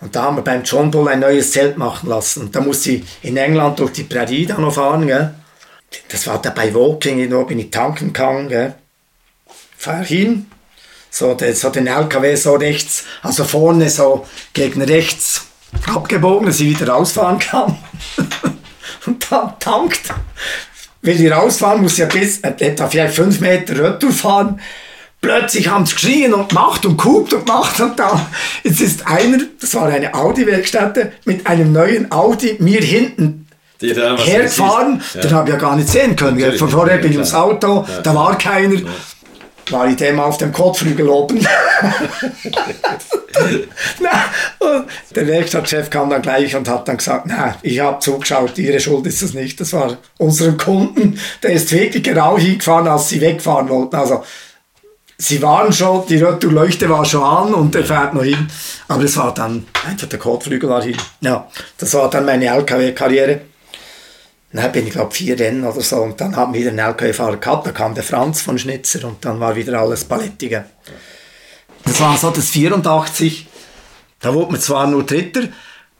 Und da haben wir beim John Bull ein neues Zelt machen lassen. Da musste ich in England durch die Prärie da noch fahren, gell. Das war dabei Walking, da bin ich tanken gegangen, gell. Fahr hin, so, der, so den LKW so rechts, also vorne so gegen rechts abgebogen, dass ich wieder rausfahren kann. Und dann tankt. Will ich rausfahren, muss ja bis äh, etwa vielleicht fünf Meter Retour fahren. Plötzlich haben sie geschrien und gemacht und guckt und gemacht und da. Jetzt ist einer, das war eine Audi-Werkstätte, mit einem neuen Audi mir hinten hergefahren. Ja. Den habe ich ja gar nicht sehen können. Natürlich Von vorher ja, bin ich ins Auto, Ja. da war keiner. War ich dem auf dem Kotflügel oben. Na, und der Werkstattchef kam dann gleich und hat dann gesagt, na, ich habe zugeschaut, Ihre Schuld ist es nicht. Das war unserem Kunden, der ist wirklich genau hingefahren, als sie wegfahren wollten. Also sie waren schon, die Retourleuchte war schon an und der fährt noch hin. Aber das war dann, einfach der Kotflügel war hin. Ja, das war dann meine LKW-Karriere. Dann bin ich, glaube vier Rennen oder so. Und dann haben wir einen LKW-Fahrer gehabt. Da kam der Franz von Schnitzer und dann war wieder alles Palettige. Das war so das 84. Da wurde man zwar nur Dritter.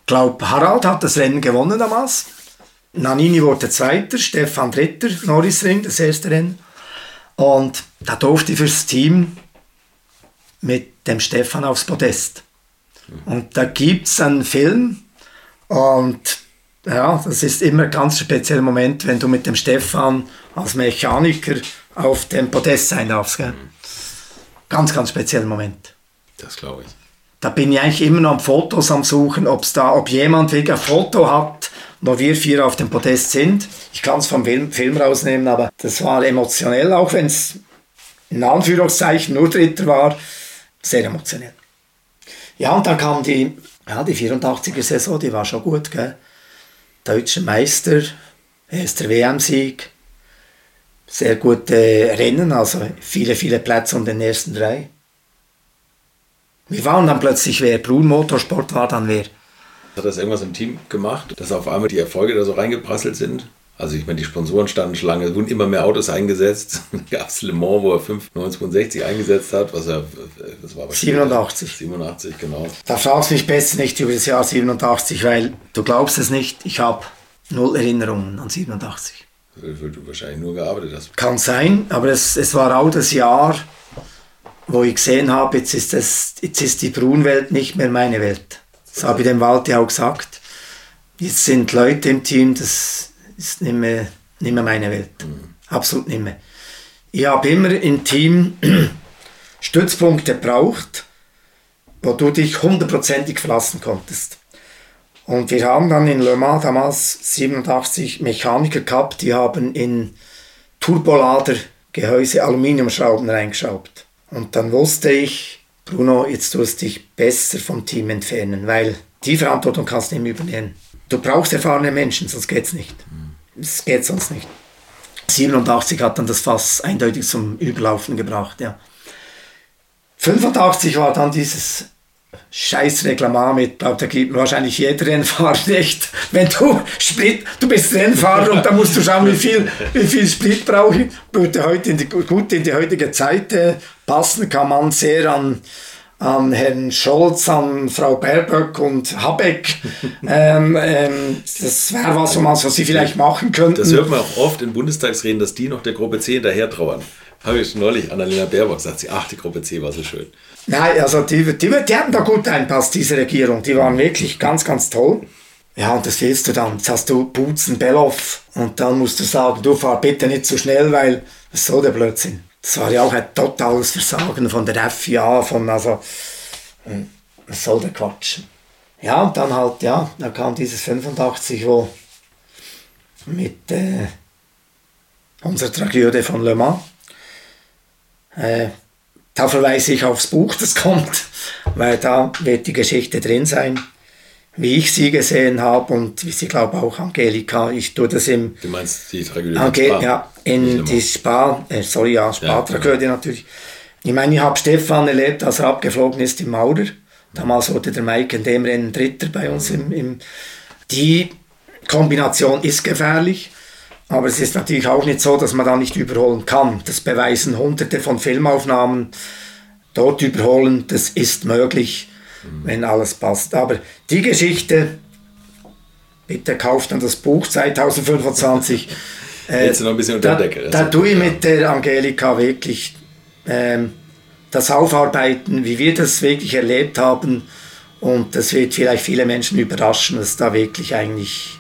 Glaube, Harald hat das Rennen gewonnen damals. Nanini wurde Zweiter, Stefan Dritter, Norrisring, das erste Rennen. Und da durfte ich fürs Team mit dem Stefan aufs Podest. Und da gibt es einen Film und ja, das ist immer ein ganz spezieller Moment, wenn du mit dem Stefan als Mechaniker auf dem Podest sein darfst. Gell? Ganz, ganz spezieller Moment. Das glaube ich. Da bin ich eigentlich immer noch am Fotos am Suchen, ob's da, ob jemand wirklich ein Foto hat, wo wir vier auf dem Podest sind. Ich kann es vom Film, Film rausnehmen, aber das war emotionell, auch wenn es in Anführungszeichen nur Dritter war, sehr emotionell. Ja, und dann kam die, ja, die 84er Saison, die war schon gut, gell? Deutscher Meister, erster WM-Sieg, sehr gute Rennen, also viele, viele Plätze um den ersten drei. Wir waren dann plötzlich wer, Brun Motorsport war dann wer. Hat das irgendwas im Team gemacht, dass auf einmal die Erfolge da so reingeprasselt sind? Also ich meine, die Sponsoren standen Schlange, es wurden immer mehr Autos eingesetzt. gab es Le Mans, wo er 5,69 eingesetzt hat, was er, das war 87. 87, genau. Da fragst du mich besser nicht über das Jahr 87, weil du glaubst es nicht, ich habe null Erinnerungen an 87. Weil du wahrscheinlich nur gearbeitet hast. Kann sein, aber es, es war auch das Jahr, wo ich gesehen habe, jetzt ist, das, jetzt ist die Brunwelt nicht mehr meine Welt. Das habe ich dem Walti auch gesagt. Jetzt sind Leute im Team, das ist nicht mehr, nicht mehr meine Welt. Absolut nicht mehr. Ich habe immer im Team Stützpunkte gebraucht, wo du dich hundertprozentig verlassen konntest. Und wir haben dann in Le Mans damals 87 Mechaniker gehabt, die haben in Turbolader-Gehäuse Aluminiumschrauben reingeschraubt. Und dann wusste ich, Bruno, jetzt tust du dich besser vom Team entfernen, weil die Verantwortung kannst du nicht mehr übernehmen. Du brauchst erfahrene Menschen, sonst geht's nicht. Es geht sonst nicht. 87 hat dann das Fass eindeutig zum Überlaufen gebracht, ja. 85 war dann dieses scheiß Reglement mit, glaube da gibt wahrscheinlich jeder Rennfahrer recht. Wenn du Sprit, du bist Rennfahrer und da musst du schauen, wie viel, wie viel Sprit brauche ich. Würde heute in die, gut in die heutige Zeit äh, passen, kann man sehr an, an Herrn Scholz, an Frau Baerböck und Habeck. ähm, ähm, das wäre was, was sie vielleicht machen könnten. Das hört man auch oft in Bundestagsreden, dass die noch der Gruppe C hinterher trauern. Habe ich neulich Annalena Baerbock gesagt, sie, ach, die Gruppe C war so schön. Nein, also die, die, die hatten da gut einpasst, diese Regierung. Die waren wirklich ganz, ganz toll. Ja, und das willst du dann. Jetzt hast du Butzen, Belloff und dann musst du sagen, du fahr bitte nicht zu so schnell, weil was soll der Blödsinn? Das war ja auch ein totales Versagen von der FIA, von also, hm, was soll der Quatsch? Ja, und dann halt, ja, da kam dieses 85, wo mit äh, unserer Tragödie von Le Mans, äh, da verweise ich aufs Buch, das kommt, weil da wird die Geschichte drin sein, wie ich sie gesehen habe und wie sie, glaube auch Angelika. Ich tue das im. Du meinst die Tragödie Ange? Ja, in die Spa, äh, sorry, ja, Spa-Tragödie ja. natürlich. Ich meine, ich habe Stefan erlebt, als er abgeflogen ist im Maurer. Damals wurde der Mike in dem Rennen Dritter bei uns. Im, im die Kombination ist gefährlich. Aber es ist natürlich auch nicht so, dass man da nicht überholen kann. Das beweisen hunderte von Filmaufnahmen. Dort überholen, das ist möglich. Wenn alles passt. Aber die Geschichte, bitte kauft dann das Buch 2025. äh, Jetzt noch ein bisschen unter da, Decke. Da tue ich mit der Angelika wirklich ähm, das Aufarbeiten, wie wir das wirklich erlebt haben. Und das wird vielleicht viele Menschen überraschen, dass da wirklich eigentlich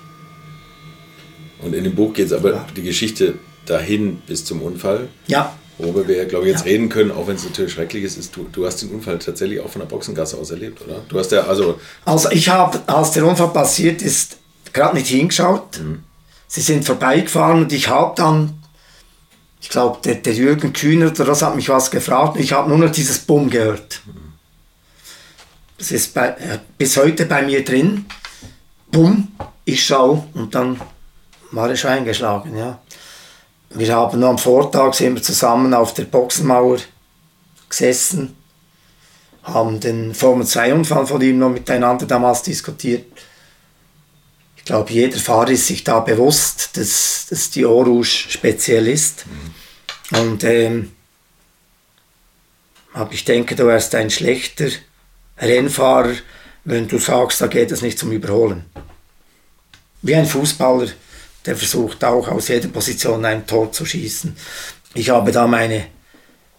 und in dem Buch geht es aber ja. die Geschichte dahin bis zum Unfall. Ja. Worüber wir, glaube ich, jetzt ja. reden können, auch wenn es natürlich schrecklich ist, ist du, du hast den Unfall tatsächlich auch von der Boxengasse aus erlebt, oder? Du hast ja, also. Also ich habe, als der Unfall passiert ist, gerade nicht hingeschaut. Mhm. Sie sind vorbeigefahren und ich habe dann, ich glaube, der, der, Jürgen Kühner oder das hat mich was gefragt und ich habe nur noch dieses Bumm gehört. Mhm. Das ist bei, äh, bis heute bei mir drin. Bumm, ich schaue und dann war er schon eingeschlagen, ja. Wir haben nur am Vortag sind wir zusammen auf der Boxenmauer gesessen, haben den Formel-2-Unfall von ihm noch miteinander damals diskutiert. Ich glaube, jeder Fahrer ist sich da bewusst, dass, dass die Orange speziell ist. Mhm. Und ähm, aber ich denke, du wärst ein schlechter Rennfahrer, wenn du sagst, da geht es nicht zum Überholen. Wie ein Fußballer der versucht auch aus jeder Position ein Tor zu schießen. Ich habe da meine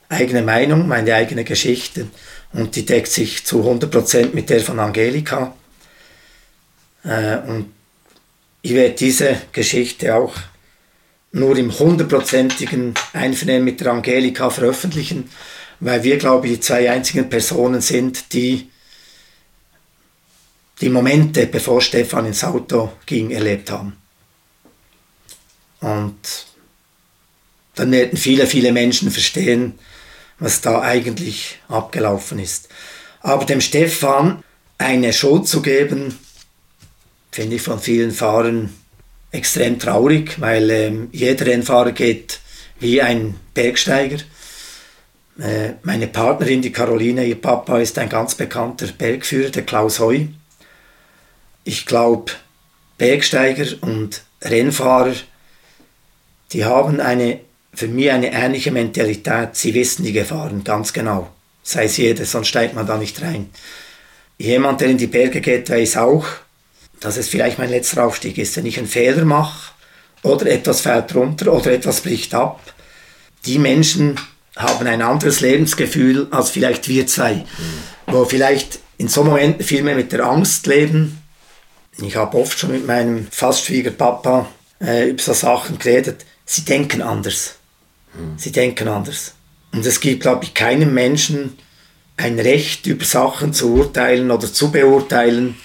eigene Meinung, meine eigene Geschichte und die deckt sich zu 100% mit der von Angelika. Äh, und ich werde diese Geschichte auch nur im hundertprozentigen Einvernehmen mit der Angelika veröffentlichen, weil wir, glaube ich, die zwei einzigen Personen sind, die die Momente, bevor Stefan ins Auto ging, erlebt haben. Und dann werden viele, viele Menschen verstehen, was da eigentlich abgelaufen ist. Aber dem Stefan eine Schuld zu geben, finde ich von vielen Fahrern extrem traurig, weil ähm, jeder Rennfahrer geht wie ein Bergsteiger. Äh, meine Partnerin, die Caroline, ihr Papa ist ein ganz bekannter Bergführer, der Klaus Heu. Ich glaube, Bergsteiger und Rennfahrer, die haben eine, für mich eine ähnliche Mentalität. Sie wissen die Gefahren ganz genau. Sei es jeder, sonst steigt man da nicht rein. Jemand, der in die Berge geht, weiß auch, dass es vielleicht mein letzter Aufstieg ist, wenn ich einen Fehler mache oder etwas fällt runter oder etwas bricht ab. Die Menschen haben ein anderes Lebensgefühl als vielleicht wir zwei, mhm. wo vielleicht in so Momenten viel mehr mit der Angst leben. Ich habe oft schon mit meinem fast Schwiegerpapa äh, über so Sachen geredet. Sie denken anders. Sie denken anders. Und es gibt, glaube ich, keinem Menschen ein Recht, über Sachen zu urteilen oder zu beurteilen,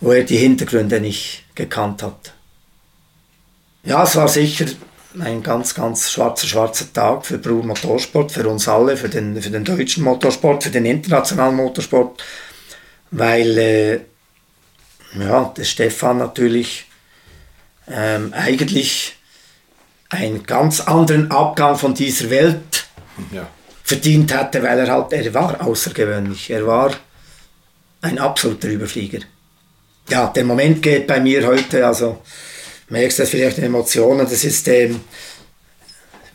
wo er die Hintergründe nicht gekannt hat. Ja, es war sicher ein ganz, ganz schwarzer, schwarzer Tag für Brun Motorsport, für uns alle, für den, für den deutschen Motorsport, für den internationalen Motorsport, weil äh, ja, der Stefan natürlich ähm, eigentlich einen ganz anderen Abgang von dieser Welt ja. verdient hatte, weil er halt, er war außergewöhnlich, er war ein absoluter Überflieger ja, der Moment geht bei mir heute, also merkst du vielleicht in Emotionen, das ist, ähm,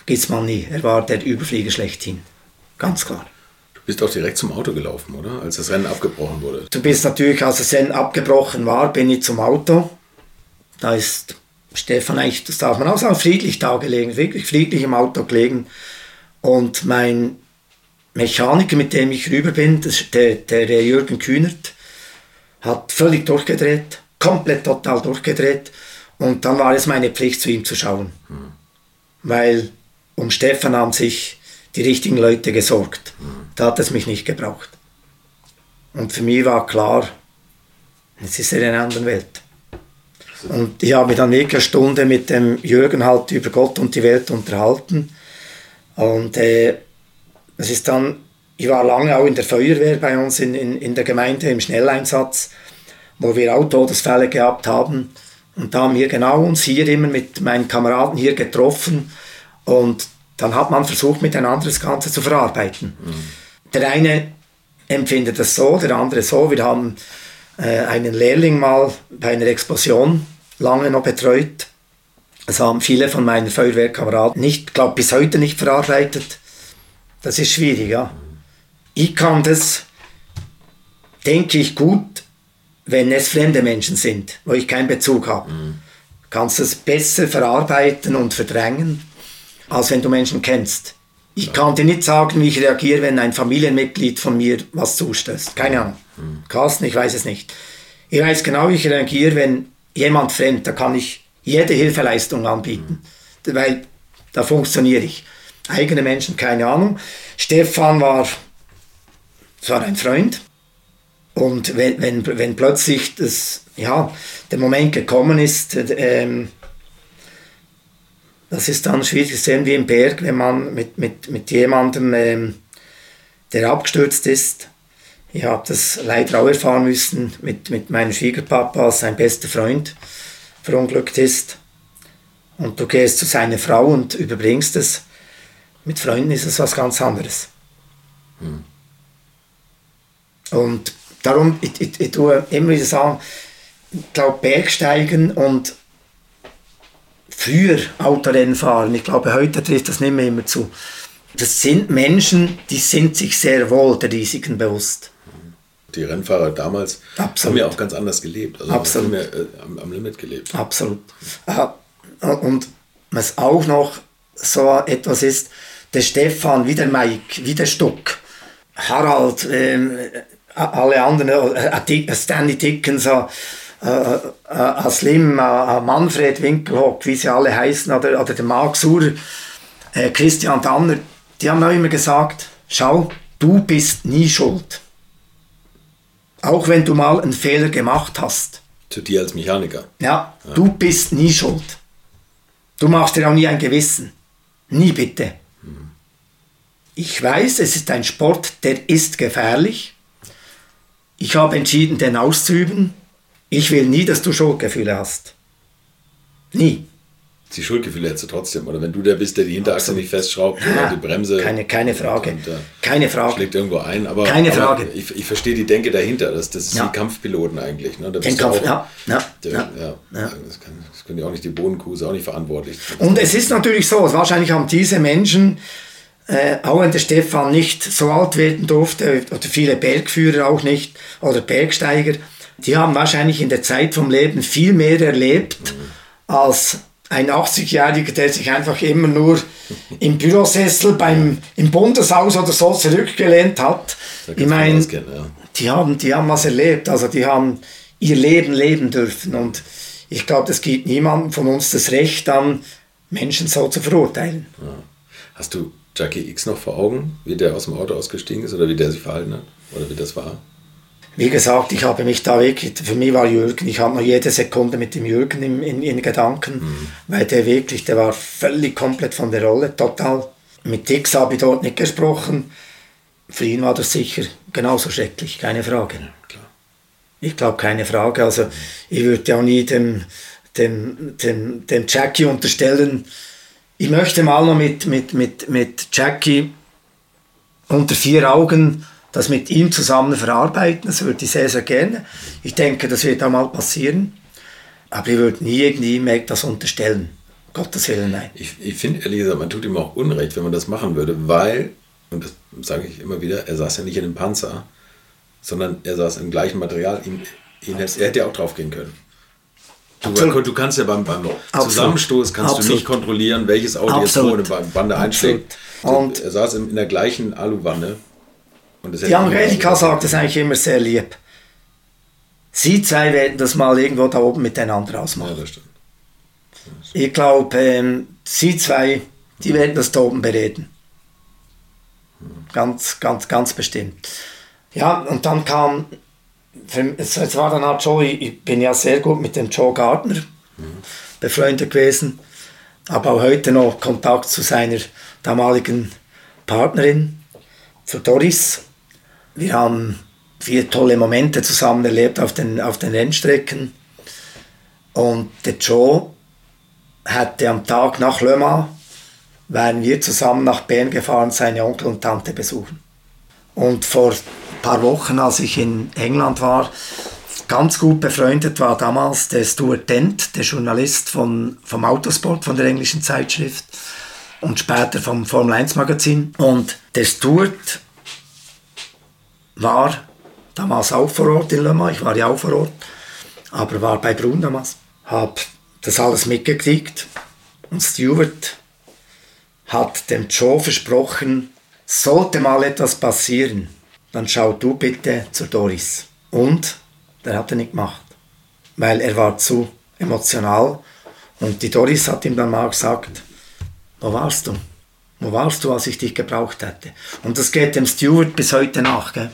gibt's mal nie. Er war der Überflieger schlechthin. Ganz klar. Du bist auch direkt zum Auto gelaufen, oder? Als das Rennen abgebrochen wurde. Du bist natürlich, als das Rennen abgebrochen war, bin ich zum Auto. Da ist Stefan eigentlich, das darf man auch sagen, friedlich da gelegen, wirklich friedlich im Auto gelegen. Und mein Mechaniker, mit dem ich rüber bin, das, der, der, Jürgen Kühnert, hat völlig durchgedreht, komplett total durchgedreht. Und dann war es meine Pflicht, zu ihm zu schauen. Mhm. Weil um Stefan haben sich die richtigen Leute gesorgt. Mhm. Da hat es mich nicht gebraucht. Und für mich war klar, jetzt ist er in einer anderen Welt. Und ich habe mich dann wirklich eine Stunde mit dem Jürgen halt über Gott und die Welt unterhalten. Und äh, es ist dann ich war lange auch in der Feuerwehr bei uns in, in, in der Gemeinde im Schnelleinsatz, wo wir auch Todesfälle gehabt haben. Und da haben wir genau uns hier immer mit meinen Kameraden hier getroffen und dann hat man versucht, miteinander das Ganze zu verarbeiten. Mhm. Der eine empfindet es so, der andere so. Wir haben einen Lehrling mal bei einer Explosion lange noch betreut. Das haben viele von meinen Feuerwehrkameraden nicht, glaube bis heute nicht verarbeitet. Das ist schwierig, ja. Ich kann das, denke ich, gut, wenn es fremde Menschen sind, wo ich keinen Bezug habe. Mhm. Kannst es besser verarbeiten und verdrängen, als wenn du Menschen kennst. Ich ja. kann dir nicht sagen, wie ich reagiere, wenn ein Familienmitglied von mir was zustößt. Keine Ahnung. Carsten, ich weiß es nicht. Ich weiß genau, wie ich reagiere, wenn jemand fremd, da kann ich jede Hilfeleistung anbieten, mhm. weil da funktioniere ich. Eigene Menschen, keine Ahnung. Stefan war war ein Freund. Und wenn, wenn, wenn plötzlich das, ja, der Moment gekommen ist, ähm, das ist dann schwierig zu sehen wie im Berg, wenn man mit, mit, mit jemandem, ähm, der abgestürzt ist. Ich habe das leider auch erfahren müssen mit, mit meinem Schwiegerpapa, als sein bester Freund verunglückt ist. Und du gehst zu seiner Frau und überbringst es. Mit Freunden ist es was ganz anderes. Hm. Und darum, ich, ich, ich tue immer wieder sagen, ich glaube, Bergsteigen und früher Autorennen fahren, ich glaube, heute trifft das nicht mehr immer zu. Das sind Menschen, die sind sich sehr wohl der Risiken bewusst. Die Rennfahrer damals Absolut. haben ja auch ganz anders gelebt. Also Absolut. Haben ja, äh, am, am, Limit gelebt. Absolut. Und was auch noch so etwas ist, der Stefan, wie der Mike, wie der Stuck, Harald, ähm, alle anderen, äh, Stanley Dickens, äh, äh, Slim, Manfred Winkelhock, wie sie alle heißen, oder, oder der Mark Surer, Christian Danner, die haben auch immer gesagt, schau, du bist nie schuld. Auch wenn du mal einen Fehler gemacht hast. Zu dir als Mechaniker. Ja, ja. du bist nie schuld. Du machst dir auch nie ein Gewissen. Nie bitte. Hm. Ich weiß, es ist ein Sport, der ist gefährlich. Ich habe entschieden, den auszuüben. Ich will nie, dass du Schuldgefühle hast. Nie. Die Schuldgefühle hättest du trotzdem, oder wenn du der bist, der die Hinterachse nicht festschraubt oder die Bremse. Keine, keine Frage. Und, äh, keine Frage. Schlägt irgendwo ein, aber, keine aber Frage. Ich, ich verstehe die Denke dahinter. Das, das ist ja. wie Kampfpiloten eigentlich. Ne? Den Kampf, auch, ja. Ja. Der, ja. ja. Das, kann, das können ja auch nicht die Bodenkuh, ist auch nicht verantwortlich. Und es ist natürlich so, wahrscheinlich haben diese Menschen, äh, auch wenn der Stefan nicht so alt werden durfte, oder viele Bergführer auch nicht, oder Bergsteiger, die haben wahrscheinlich in der Zeit vom Leben viel mehr erlebt mhm. als ein 80-Jähriger, der sich einfach immer nur im Bürosessel beim, im Bundeshaus oder so zurückgelehnt hat. Ich meine, ja. die, haben, die haben was erlebt, also die haben ihr Leben leben dürfen und ich glaube, es gibt niemandem von uns das Recht dann, Menschen so zu verurteilen. Ja. Hast du Jackie X noch vor Augen, wie der aus dem Auto ausgestiegen ist oder wie der sich verhalten hat oder wie das war? Wie gesagt, ich habe mich da wirklich, für mich war Jürgen, ich habe noch jede Sekunde mit dem Jürgen in, in, in Gedanken, mhm. weil der wirklich, der war völlig komplett von der Rolle, total. Mit Dix habe ich dort nicht gesprochen. Für ihn war das sicher genauso schrecklich, keine Frage. Ja, ich glaube, keine Frage. Also, ich würde auch nie dem, dem, dem, dem Jackie unterstellen, ich möchte mal noch mit, mit, mit, mit Jackie unter vier Augen das mit ihm zusammen verarbeiten. Das würde ich sehr, sehr gerne. Ich denke, das wird auch mal passieren. Aber ich würde nie irgendwie ihm das unterstellen. Gottes Willen, nein. Ich, ich finde ehrlich gesagt, man tut ihm auch Unrecht, wenn man das machen würde, weil, und das sage ich immer wieder, er saß ja nicht in einem Panzer, sondern er saß im gleichen Material. Ihn, ihn hätte, er hätte ja auch drauf gehen können. Du, du, kannst ja beim, beim Zusammenstoß kannst Absolut. du nicht kontrollieren, welches Auto Absolut. jetzt wo eine Bande einschlägt. Und er saß in der gleichen Aluwanne die Angelika sagt das eigentlich immer sehr lieb. Sie zwei werden das mal irgendwo da oben miteinander ausmachen. Ja, das stimmt. Ich glaube, ähm, Sie zwei, die werden das da oben bereden. Ganz, ganz, ganz bestimmt. Ja, und dann kam, es war dann halt Joe, ich bin ja sehr gut mit dem Joe Gardner mhm. befreundet gewesen, habe auch heute noch Kontakt zu seiner damaligen Partnerin, zu Doris. Wir haben viele tolle Momente zusammen erlebt auf den, auf den Rennstrecken. Und der Joe hatte am Tag nach Le Mans, wären wir zusammen nach Bern gefahren, seine Onkel und Tante besuchen. Und vor ein paar Wochen, als ich in England war, ganz gut befreundet war damals der Stuart Dent, der Journalist von, vom Autosport, von der englischen Zeitschrift und später vom Formel 1 Magazin. Und der Stuart war damals auch vor Ort in Le Mans, ich war ja auch vor Ort, aber war bei Brun damals, habe das alles mitgekriegt. Und Stewart hat dem Joe versprochen, sollte mal etwas passieren, dann schau du bitte zu Doris. Und der hat er nicht gemacht, weil er war zu emotional. Und die Doris hat ihm dann mal gesagt, wo warst du? Wo warst du, als ich dich gebraucht hätte? Und das geht dem Steward bis heute nach. Gell?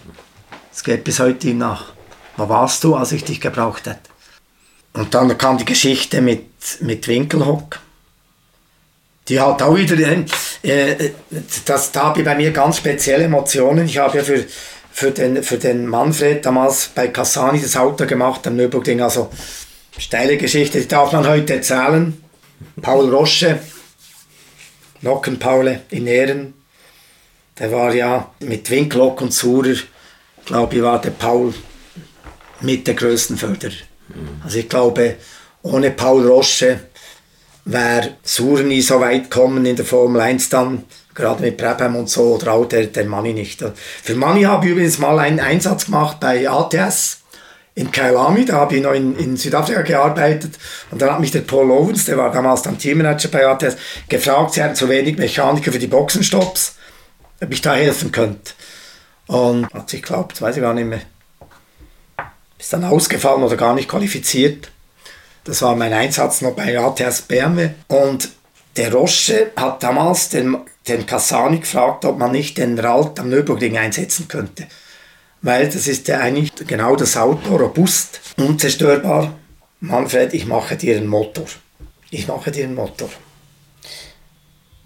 Das geht bis heute ihm nach. Wo warst du, als ich dich gebraucht hätte? Und dann kam die Geschichte mit, mit Winkelhock. Die hat auch wieder, äh, das, da habe ich bei mir ganz spezielle Emotionen. Ich habe ja für, für, den, für den Manfred damals bei Cassani das Auto gemacht am Nürburgring. Also steile Geschichte, die darf man heute erzählen. Paul Rosche, Nockenpaule in Ehren. Der war ja mit Winklock und Surer, glaube ich, war der Paul mit der größten Förderer. Mhm. Also ich glaube, ohne Paul Roche wäre Surer nie so weit kommen in der Formel 1 dann, gerade mit Brabham und so, oder auch der, der Manni nicht. Für Manni habe ich übrigens mal einen Einsatz gemacht bei ATS in Kailami, da habe ich noch in, in Südafrika gearbeitet und dann hat mich der Paul Owens, der war damals dann Teammanager bei ATS, gefragt, sie hätten zu wenig Mechaniker für die Boxenstopps, ob ich da helfen könnte. Und hat sich, glaubt, weiß ich gar nicht mehr, ist dann ausgefallen oder gar nicht qualifiziert. Das war mein Einsatz noch bei ATS BMW. Und der Roche hat damals den, den Cassani gefragt, ob man nicht den Ralt am Nürburgring einsetzen könnte. Weil das ist ja eigentlich genau das Auto, robust, unzerstörbar. Manfred, ich mache dir einen Motor. Ich mache dir einen Motor.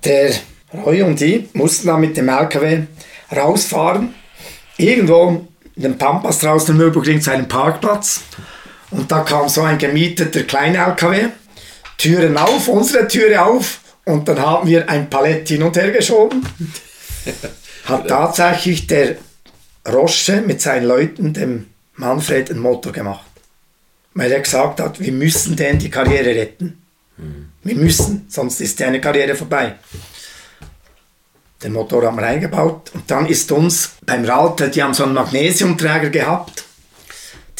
Der Roy und ich mussten dann mit dem LKW rausfahren, irgendwo in den Pampas draußen im Nürburgring zu einem Parkplatz. Und da kam so ein gemieteter Klein-LKW, Türen auf, unsere Türe auf, und dann haben wir ein Palett hin und her geschoben. Hat tatsächlich der Roche mit seinen Leuten dem Manfred einen Motor gemacht. Weil er gesagt hat, wir müssen den die Karriere retten. Wir müssen, sonst ist deine Karriere vorbei. Den Motor haben wir eingebaut und dann ist uns beim Ralter, die haben so einen Magnesiumträger gehabt,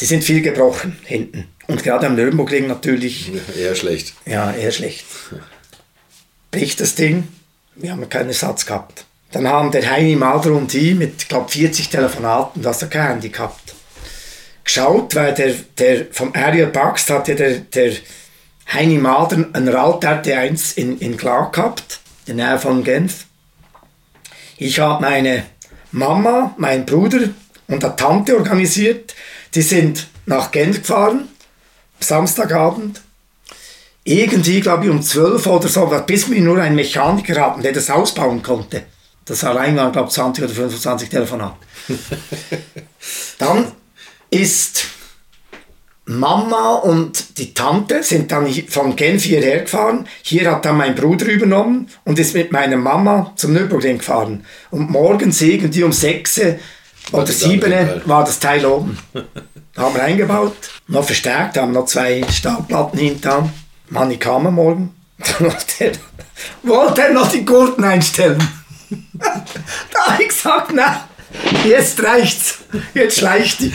die sind viel gebrochen hinten. Und gerade am Nürburgring natürlich. Eher schlecht. Ja, eher schlecht. Bricht das Ding, wir haben keinen Ersatz gehabt. Dann haben der Heini Mader und die mit, glaube 40 Telefonaten, das er kein Handy gehabt, geschaut, weil der, der vom Ariel Baxt hatte der, der Heini Mader ein Ralt RT1 in, in Glag gehabt, in der Nähe von Genf. Ich habe meine Mama, meinen Bruder und eine Tante organisiert. Die sind nach Genf gefahren, Samstagabend. Irgendwie, glaube ich, um 12 oder so, bis wir nur einen Mechaniker hatten, der das ausbauen konnte. Das allein waren, glaube ich, 20 oder 25 Telefonate. Dann ist Mama und die Tante sind dann von Genf hierher gefahren. Hier hat dann mein Bruder übernommen und ist mit meiner Mama zum Nürburgring gefahren. Und morgens irgendwie um 6 oder 7 war das Teil oben. haben wir eingebaut, noch verstärkt, haben noch zwei Stahlplatten hinten. Manni kam am Morgen, wollte er noch die Gurten einstellen. da habe ich gesagt, na, jetzt reicht's, jetzt schleicht die.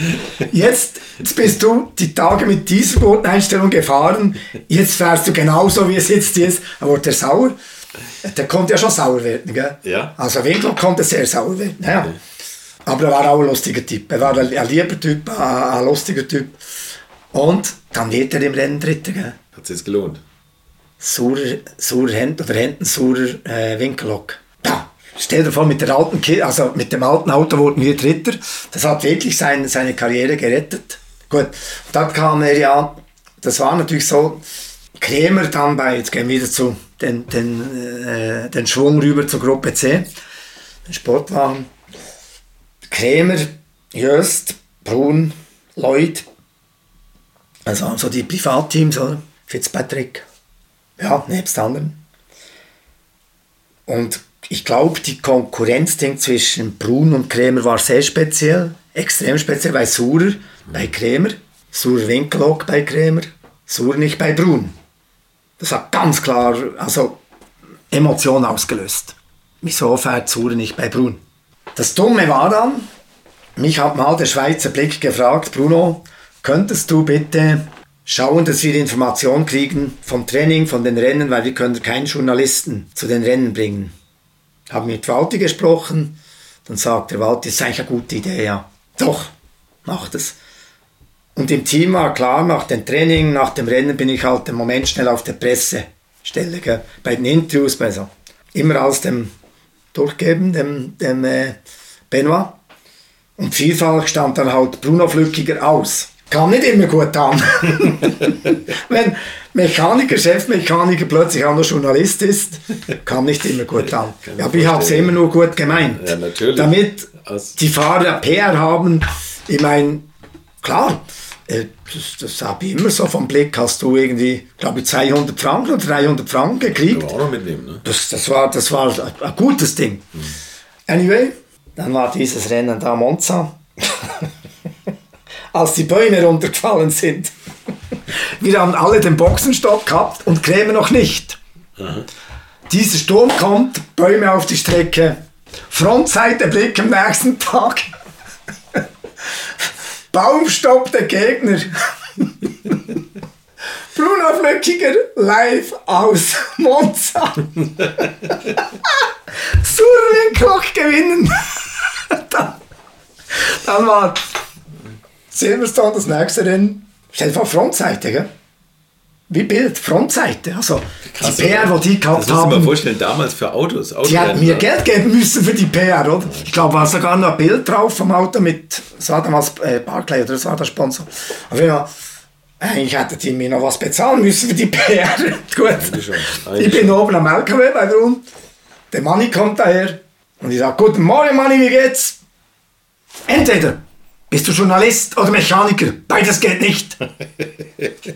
Jetzt, jetzt bist du die Tage mit dieser Gurteneinstellung gefahren, jetzt fährst du genauso, wie es jetzt ist. Da wurde er sauer. Der konnte ja schon sauer werden, gell? Ja. Also Winkler konnte sehr sauer werden, ja. Aber er war auch ein lustiger Typ. Er war ein, ein lieber Typ, ein, ein, lustiger Typ. Und dann wird er im Rennen Dritter. Gell? Hat es jetzt gelohnt? Saurer, saurer Händen oder Händen saurer äh, Winkellock. Stell dir vor, mit, der alten also mit dem alten Auto wurden wir Dritter. Das hat wirklich sein, seine Karriere gerettet. Gut, dann kam er ja, das war natürlich so, Krämer dann bei, jetzt gehen wir wieder zu den, den, äh, den Schwung rüber zur Gruppe C, den Sportwagen. Krämer, Jöst, Brun, Lloyd, also so die Privatteams, oder? Fitzpatrick, ja, nebst anderen. Und ich glaube, die Konkurrenzding zwischen Brun und Krämer war sehr speziell, extrem speziell, weil Surer bei Krämer, Surer Winkelhock bei Krämer, Surer nicht bei Brun. Das hat ganz klar also Emotionen ausgelöst. Wieso fährt Surer nicht bei Brun? Das Dumme war dann, mich hat mal der Schweizer Blick gefragt, Bruno, könntest du bitte schauen, dass wir Informationen kriegen vom Training, von den Rennen, weil wir können keinen Journalisten zu den Rennen bringen. Haben mit Walti gesprochen, dann sagt der Walti, das ist eigentlich eine gute Idee, ja. Doch, macht es. Und im Team war klar, nach dem Training, nach dem Rennen bin ich halt im Moment schnell auf der Pressestelle, gell? bei den Interviews, bei so. Immer als dem Durchgeben, dem, dem äh, Benoit. Und vielfach stand dann halt Bruno Flückiger aus. Kam nicht immer gut an. Wenn Mechaniker, Chefmechaniker plötzlich auch noch Journalist ist, kam nicht immer gut an. Ja, aber ich habe es immer nur gut gemeint. Ja, natürlich. Damit die Fahrer PR haben, ich meine, klar, äh, das, das habe ich immer so vom Blick, hast du irgendwie, glaube ich, 200 Franken oder 300 Franken gekriegt. Kann man auch noch mitnehmen, ne? Das, das, war, das war ein gutes Ding. Mhm. Anyway, dann war dieses Rennen da Monza. Als die Bäume runtergefallen sind. Wir haben alle den Boxenstopp gehabt und Krämer noch nicht. Mhm. Dieser Sturm kommt, Bäume auf die Strecke. Frontseite Blick am nächsten Tag. Baumstopp der Gegner. Bruno Flöckiger live aus Monza. Surwinklok gewinnen. dann, Dann war Silverstone das nächste Rennen. Stell dir vor, Frontseite, gell? Wie Bild, Frontseite. Also Krass, die PR, oder? die die gehabt Das musst du dir mal haben, vorstellen, damals für Autos. die hätten mir? Geld geben müssen für die PR, oder? Ich glaube, war sogar noch ein Bild drauf vom Auto mit, das war damals äh, Barclay oder das war der Sponsor. Aber ja, eigentlich hätten die mir noch was bezahlen müssen für die PR. Gut. Eigentlich schon, eigentlich Ich bin oben am LKW bei der Rund. Der Manni kommt daher und ich sage, guten Morgen Manni, wie geht's? Entweder bist du Journalist oder Mechaniker, beides geht nicht. Dann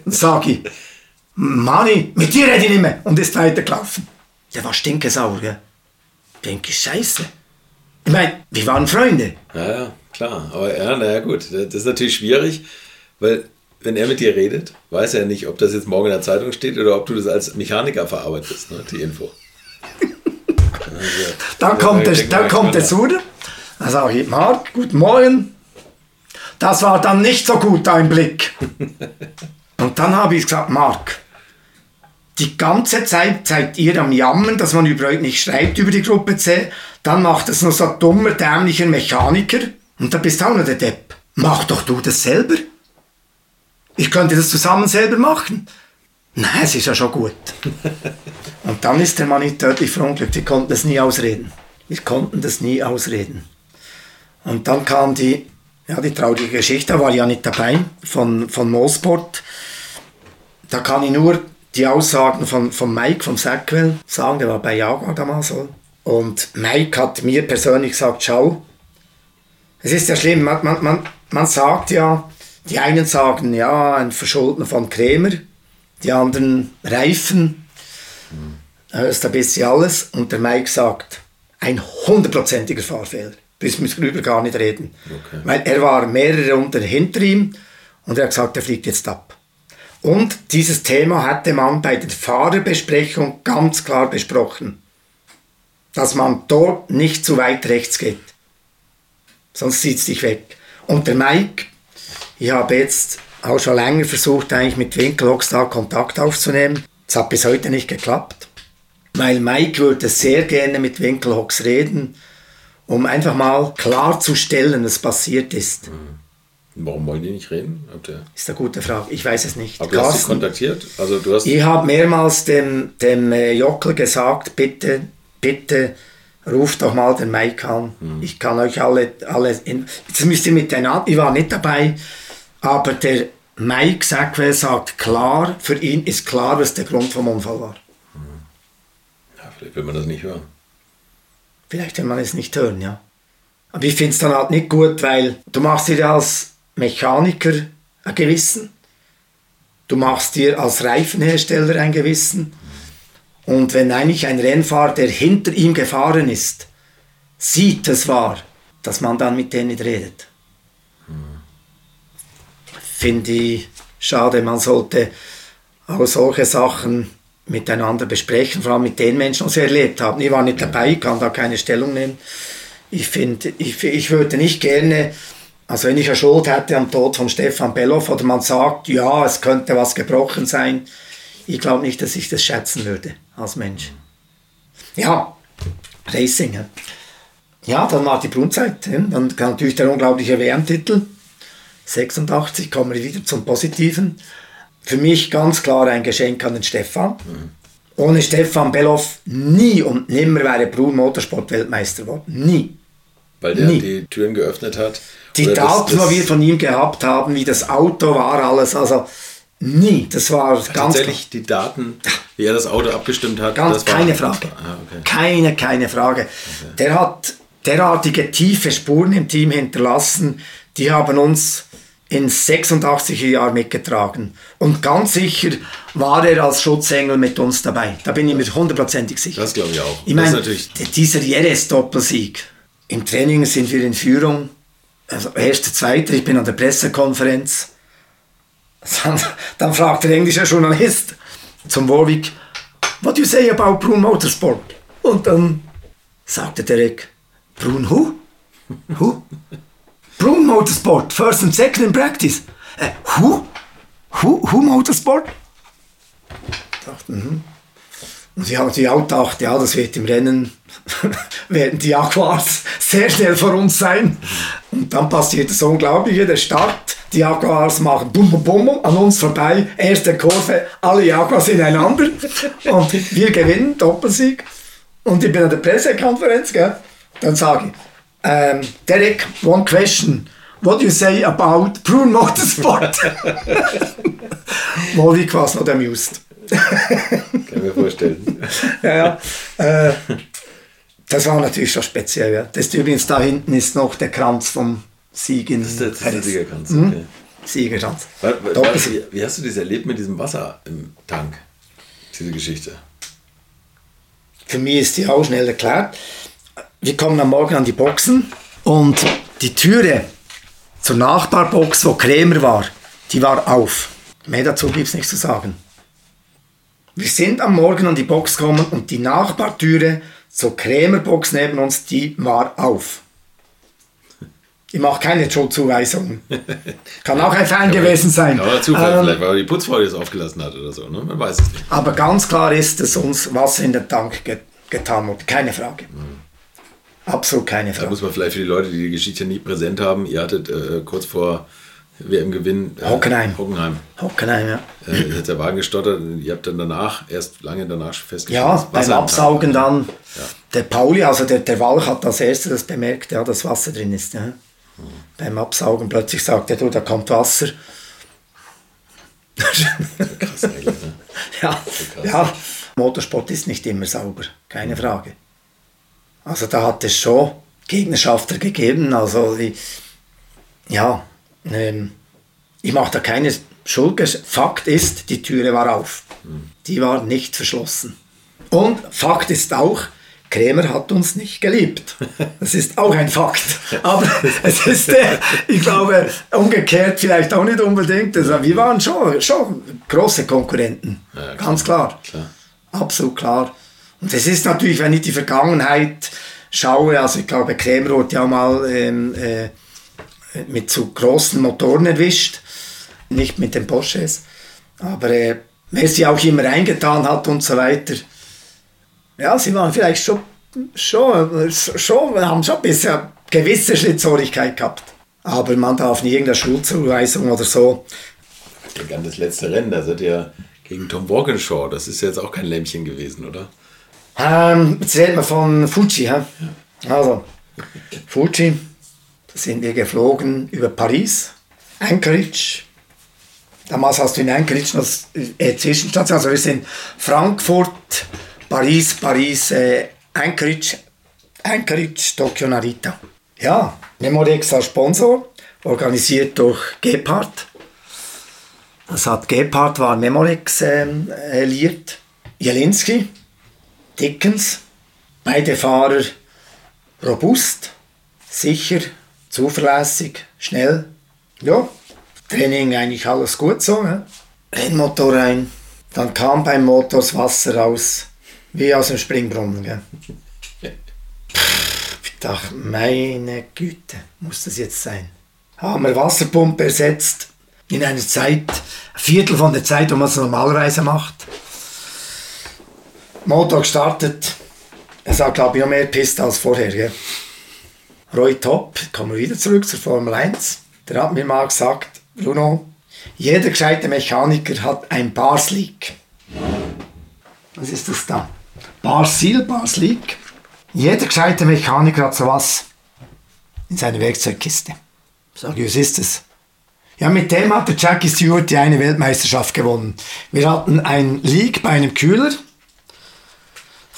sag ich, Manni, mit dir rede ich nicht mehr. Und ist weitergelaufen. Der war stinkesauer, gell? Denke, scheiße. Ich meine, wir waren Freunde. Ja, ja, klar. Aber ja, naja, gut. Das ist natürlich schwierig, weil wenn er mit dir redet, weiß er nicht, ob das jetzt morgen in der Zeitung steht oder ob du das als Mechaniker verarbeitest, ne, die Info. Also, Dann kommt, der, ich dann kommt der Suder. Dann sage ich, Marc, guten Morgen. Das war dann nicht so gut, dein Blick. Und dann habe ich gesagt, Marc, die ganze Zeit seid ihr am Jammern, dass man über euch nicht schreibt über die Gruppe C. Dann macht es nur so dummer, dämlicher Mechaniker. Und da bist du auch noch der Depp. Mach doch du das selber. Ich könnte das zusammen selber machen. Nein, es ist ja schon gut. Und dann ist der Mann nicht tödlich verunglückt. Wir konnten das nie ausreden. Wir konnten das nie ausreden. Und dann kam die, ja, die traurige Geschichte, war ja nicht dabei, von, von Mosport. Da kann ich nur die Aussagen von, von Mike, vom Sackwell sagen, der war bei Jaguar damals so. Und Mike hat mir persönlich gesagt, schau, es ist ja schlimm, man, man, man, man sagt ja, die einen sagen, ja, ein Verschulden von Krämer, die anderen Reifen, hörst ein bisschen alles. Und der Mike sagt, ein hundertprozentiger Fahrfehler. Müssen wir darüber gar nicht reden. Okay. Weil er war mehrere unter hinter ihm und er hat gesagt, er fliegt jetzt ab. Und dieses Thema hatte man bei der Fahrerbesprechung ganz klar besprochen, dass man dort nicht zu weit rechts geht. Sonst zieht es dich weg. Und der Mike, ich habe jetzt auch schon länger versucht, eigentlich mit Winkelhocks da Kontakt aufzunehmen. Es hat bis heute nicht geklappt. Weil Mike würde sehr gerne mit Winkelhocks reden, um einfach mal klarzustellen, was passiert ist. Warum wollen die nicht reden? Ist eine gute Frage. Ich weiß es nicht. aber du hast sie Carsten, kontaktiert? Also du hast ich habe mehrmals dem, dem äh, Jockel gesagt, bitte, bitte ruft doch mal den Mike an. Ich kann euch alle, alle in, jetzt müsst ihr mit den an, ich war nicht dabei, aber der Mike Sackwell sagt klar, für ihn ist klar, was der Grund vom Unfall war. ja, vielleicht will man das nicht hören. Vielleicht will man es nicht hören, ja. Aber ich finde es dann halt nicht gut, weil du machst dir als Mechaniker ein Gewissen, du machst dir als Reifenhersteller ein Gewissen und wenn eigentlich ein Rennfahrer, der hinter ihm gefahren ist, sieht, es war, dass man dann mit denen nicht redet. Finde ich schade, man sollte auch solche Sachen miteinander besprechen, vor allem mit den Menschen, die sie erlebt haben. Ich war nicht dabei, ich kann da keine Stellung nehmen. Ich finde, ich, ich würde nicht gerne, also wenn ich eine Schuld hätte am Tod von Stefan Belloff oder man sagt, ja, es könnte was gebrochen sein, ich glaube nicht, dass ich das schätzen würde als Mensch. Ja, Racing. ja. Dann war die Brunnzeit. Dann kam natürlich der unglaubliche WM-Titel. 86, kommen wir wieder zum Positiven. Für mich ganz klar ein Geschenk an den Stefan. Ohne Stefan Belloff nie und nimmer wäre Brun Motorsport Weltmeister geworden. Nie. Weil der Nie. die Türen geöffnet hat. Die Daten, die wir von ihm gehabt haben, wie das Auto war, alles, also nie. Das war ganz klar. Tatsächlich die Daten, wie er das Auto abgestimmt hat. Ganz das war- keine Frage. Ah, okay. Keine, keine Frage. Der hat derartige tiefe Spuren im Team hinterlassen, die haben uns in 86er Jahren mitgetragen. Und ganz sicher war er als Schutzengel mit uns dabei. Da bin ich mir hundertprozentig sicher. Das glaube ich auch. Ich meine, dieser Jerez-Doppelsieg. Im Training sind wir in Führung. Also erster, zweiter, ich bin an der Pressekonferenz. Dann, dann fragt der englische Journalist zum Warwick, what do you say about Brun Motorsport? Und dann sagte Derek, Brun who? Who? Brun Motorsport, first and second in practice. Äh, who? Who? Who Motorsport? Dachte, mhm. Und sie haben sich auch gedacht, ja, das wird im Rennen, werden die Jaguars sehr schnell vor uns sein. Und dann passiert das Unglaubliche, der Start, die Jaguars machen bum bum bum an uns vorbei, erste Kurve, alle Jaguars ineinander und wir gewinnen, Doppelsieg. Und ich bin an der Pressekonferenz, gell? dann sage ich, ähm, Derek, one question. What do you say about Brun Motorsport? Molvik was not amused. Kann ich mir vorstellen. ja, ja. Äh, das war natürlich schon speziell. Ja. Das ist übrigens da hinten ist noch der Kranz vom Sieg in Das ist der, das ist der Paris. Siegerkranz. Mhm. Okay. Siegerkranz. Wa- wa- Doppelsieg. Wie, wie hast du das erlebt mit diesem Wasser im Tank? Diese Geschichte. Für mich ist die auch schnell erklärt. Wir kommen am Morgen an die Boxen und die Türe zur Nachbarbox, wo Krämer war, die war auf. Mehr dazu gibt es nichts zu sagen. Wir sind am Morgen an die Box gekommen und die Nachbartüre zur Krämerbox neben uns, die war auf. Ich mache keine Schuldzuweisungen. Kann auch ein Fan gewesen sein. Aber Zufall Ähm, vielleicht, weil die Putzfrau das aufgelassen hat oder so. Ne? Man weiß es nicht. aber ganz klar ist, dass uns Wasser in den Tank ge getan wurde. Keine Frage. Absolut keine Da Frage. muss man vielleicht für die Leute, die die Geschichte nicht präsent haben, ihr hattet äh, kurz vor WM-Gewinn äh, Hockenheim. Hockenheim. Hockenheim, ja. Äh, jetzt hat der Wagen gestottert. Ihr habt dann danach, erst lange danach festgestellt, Ja, beim Absaugen dann. Der Pauli, also der, der Walch hat als erstes bemerkt, ja, dass Wasser drin ist. Ja. Beim Absaugen plötzlich sagt er, du, da kommt Wasser. Krass eigentlich, ne? Ja, krass. ja, Motorsport ist nicht immer sauber, keine Frage. Also da hat es schon Gegnerschafter gegeben, also die, ja, ähm, ich mache da keine Schuld. Fakt ist, die Türe war auf. Die war nicht verschlossen. Und Fakt ist auch, Krämer hat uns nicht geliebt. Das ist auch ein Fakt. Aber es ist, äh, ich glaube, umgekehrt vielleicht auch nicht unbedingt. Also wir waren schon, schon große Konkurrenten. Ja, klar. Ganz klar. Klar. Absolut klar. Und es ist natürlich, wenn ich die Vergangenheit schaue, also ich glaube, Krämer wurde ja mal ähm, äh, mit zu großen Motoren erwischt, nicht mit den Porsches, aber äh, wer sie auch immer reingetan hat und so weiter, ja, sie waren vielleicht schon, schon, schon haben schon ein bisschen gewisse Schlitzorigkeit gehabt. Aber man darf nie irgendeine Schulzuweisung oder so. Ich denke an das letzte Rennen, da seid ihr gegen Tom Walkinshaw. Das ist jetzt auch kein Lämmchen gewesen, oder? Ähm, jetzt reden wir von Fuji. Hä? Also, Fuji, da sind wir geflogen über Paris, Anchorage. Damals hast du in Anchorage noch äh, Zwischenstation. Also wir sind Frankfurt, Paris, Paris, äh, Anchorage, Anchorage, Tokio, Narita. Ja, Memorex als Sponsor, organisiert durch Gepard. Das hat Gepard, war Memorex ähm, äh, liiert. Jelinski, Dickens, beide Fahrer robust, sicher, zuverlässig, schnell. Ja, Training eigentlich alles gut so. Ja. Rennmotor rein, dann kam beim Motor das Wasser raus, wie aus dem Springbrunnen. Gell. Pff, Ich dachte, meine Güte, muss das jetzt sein? Haben wir Wasserpumpe ersetzt in einer Zeit, ein Viertel von der Zeit, wo man es normalerweise macht. Motor gestartet. Es hat, glaube ich, noch mehr Piste als vorher. Gell? Roy Top, kommen wir wieder zurück zur Formel 1. Der hat mir mal gesagt, Bruno, jeder gescheite Mechaniker hat ein Bars Leak. Was ist das da? Bars Seal, Bars Leak. Jeder gescheite Mechaniker hat sowas in seiner Werkzeugkiste. Sag ich, was ist das? Ja, mit dem hat der Jackie Stewart die eine Weltmeisterschaft gewonnen. Wir hatten ein Leak bei einem Kühler.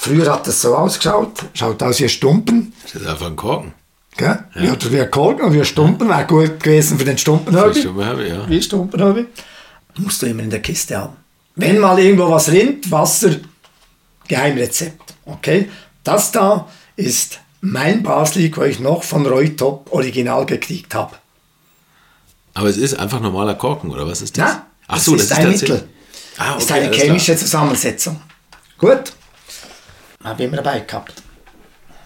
Früher hat das so ausgeschaut, schaut aus wie ein Stumpen. Das ist einfach ein Korken. Gell? Ja. Wie ein Korken oder wie ein Stumpen, wäre gut gewesen für den Stumpenhörbi. Stimme habe, ja. Wie Stumpenhörbi. Musst du immer in der Kiste haben. Wenn mal irgendwo was rinnt, Wasser, Geheimrezept. Okay? Das da ist mein Baslik, wo ich noch von Roy Top original gekriegt habe. Aber es ist einfach normaler Korken, oder was ist das? Ja, Ach so, das, ist ein tatsächlich- Mittel. Ah, ist okay, eine alles chemische klar. Zusammensetzung. Gut. Habe ich immer dabei gehabt.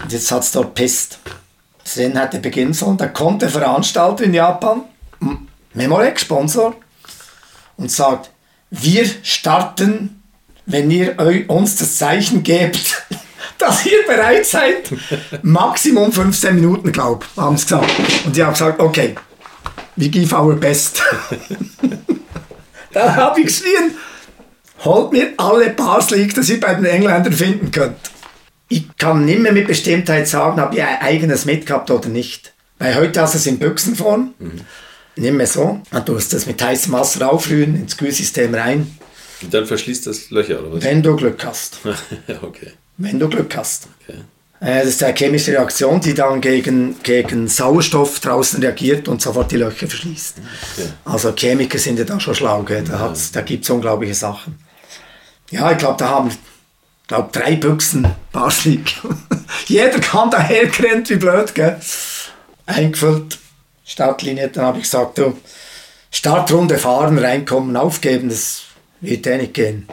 Und jetzt hat es dort Pest. Rennen hätte beginnen sollen. Da kommt der Veranstalter in Japan, Memorex, Sponsor, und sagt, wir starten wenn ihr uns das Zeichen gebt, dass ihr bereit seid, Maximum 15 Minuten, glaube ich, haben sie gesagt. Und die haben gesagt, okay, we give our best. da habe ich geschrien, holt mir alle Bars League, die ihr bei den Engländern finden könnt. Ich kann nicht mehr mit Bestimmtheit sagen, ob ihr ein eigenes mitgehabt oder nicht. Weil heute hast du es in Büchsenform. Mhm. Nicht mehr so. Und du musst das mit heißem Wasser aufrühren, ins Kühlsystem rein. Und dann verschließt das Löcher, oder was? Wenn du Glück hast. okay. Wenn du Glück hast. Okay. Äh, das ist eine chemische Reaktion, die dann gegen, gegen Sauerstoff draußen reagiert und sofort die Löcher verschließt. Okay. Also Chemiker sind ja da schon schlau, gell? da, ja. da gibt es unglaubliche Sachen. Ja, ich glaube, da haben glaub, drei Büchsen Baslik. Jeder kam daher gerannt, wie blöd, gell? Eingefüllt, Startlinie, dann habe ich gesagt, du, Startrunde fahren, reinkommen, aufgeben, das wird eh nicht gehen.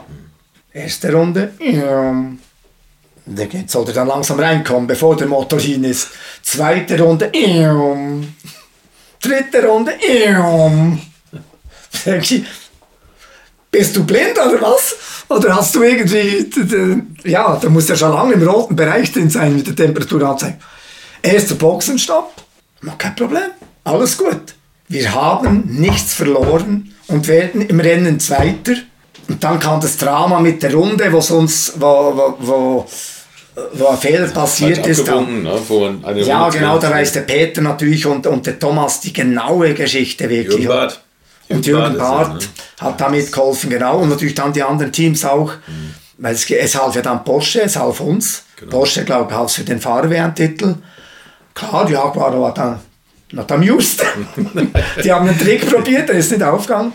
Erste Runde, ja, Jetzt sollte dann langsam reinkommen, bevor der Motor hin ist. Zweite Runde, dritte Runde, bist du blind oder was? Oder hast du irgendwie, ja, da muss ja schon lange im roten Bereich drin sein mit der Temperaturanzeige. Erster Boxenstopp, kein Problem, alles gut. Wir haben nichts verloren und werden im Rennen Zweiter. Und dann kam das Drama mit der Runde, wo sonst, wo, wo, wo wo ein Fehler passiert ist. Dann, ne, ja, genau, da weiß der Peter natürlich und, und der Thomas die genaue Geschichte wirklich. Jürgen Barth. Und Jürgen Barth ne? hat damit geholfen, genau. Und natürlich dann die anderen Teams auch. Mhm. Weil es, es half ja dann Porsche, es half uns. Genau. Porsche, glaube ich, half für den Fahrerwärmtitel. Klar, Jaguar war dann not amused. die haben einen Trick probiert, der ist nicht aufgegangen.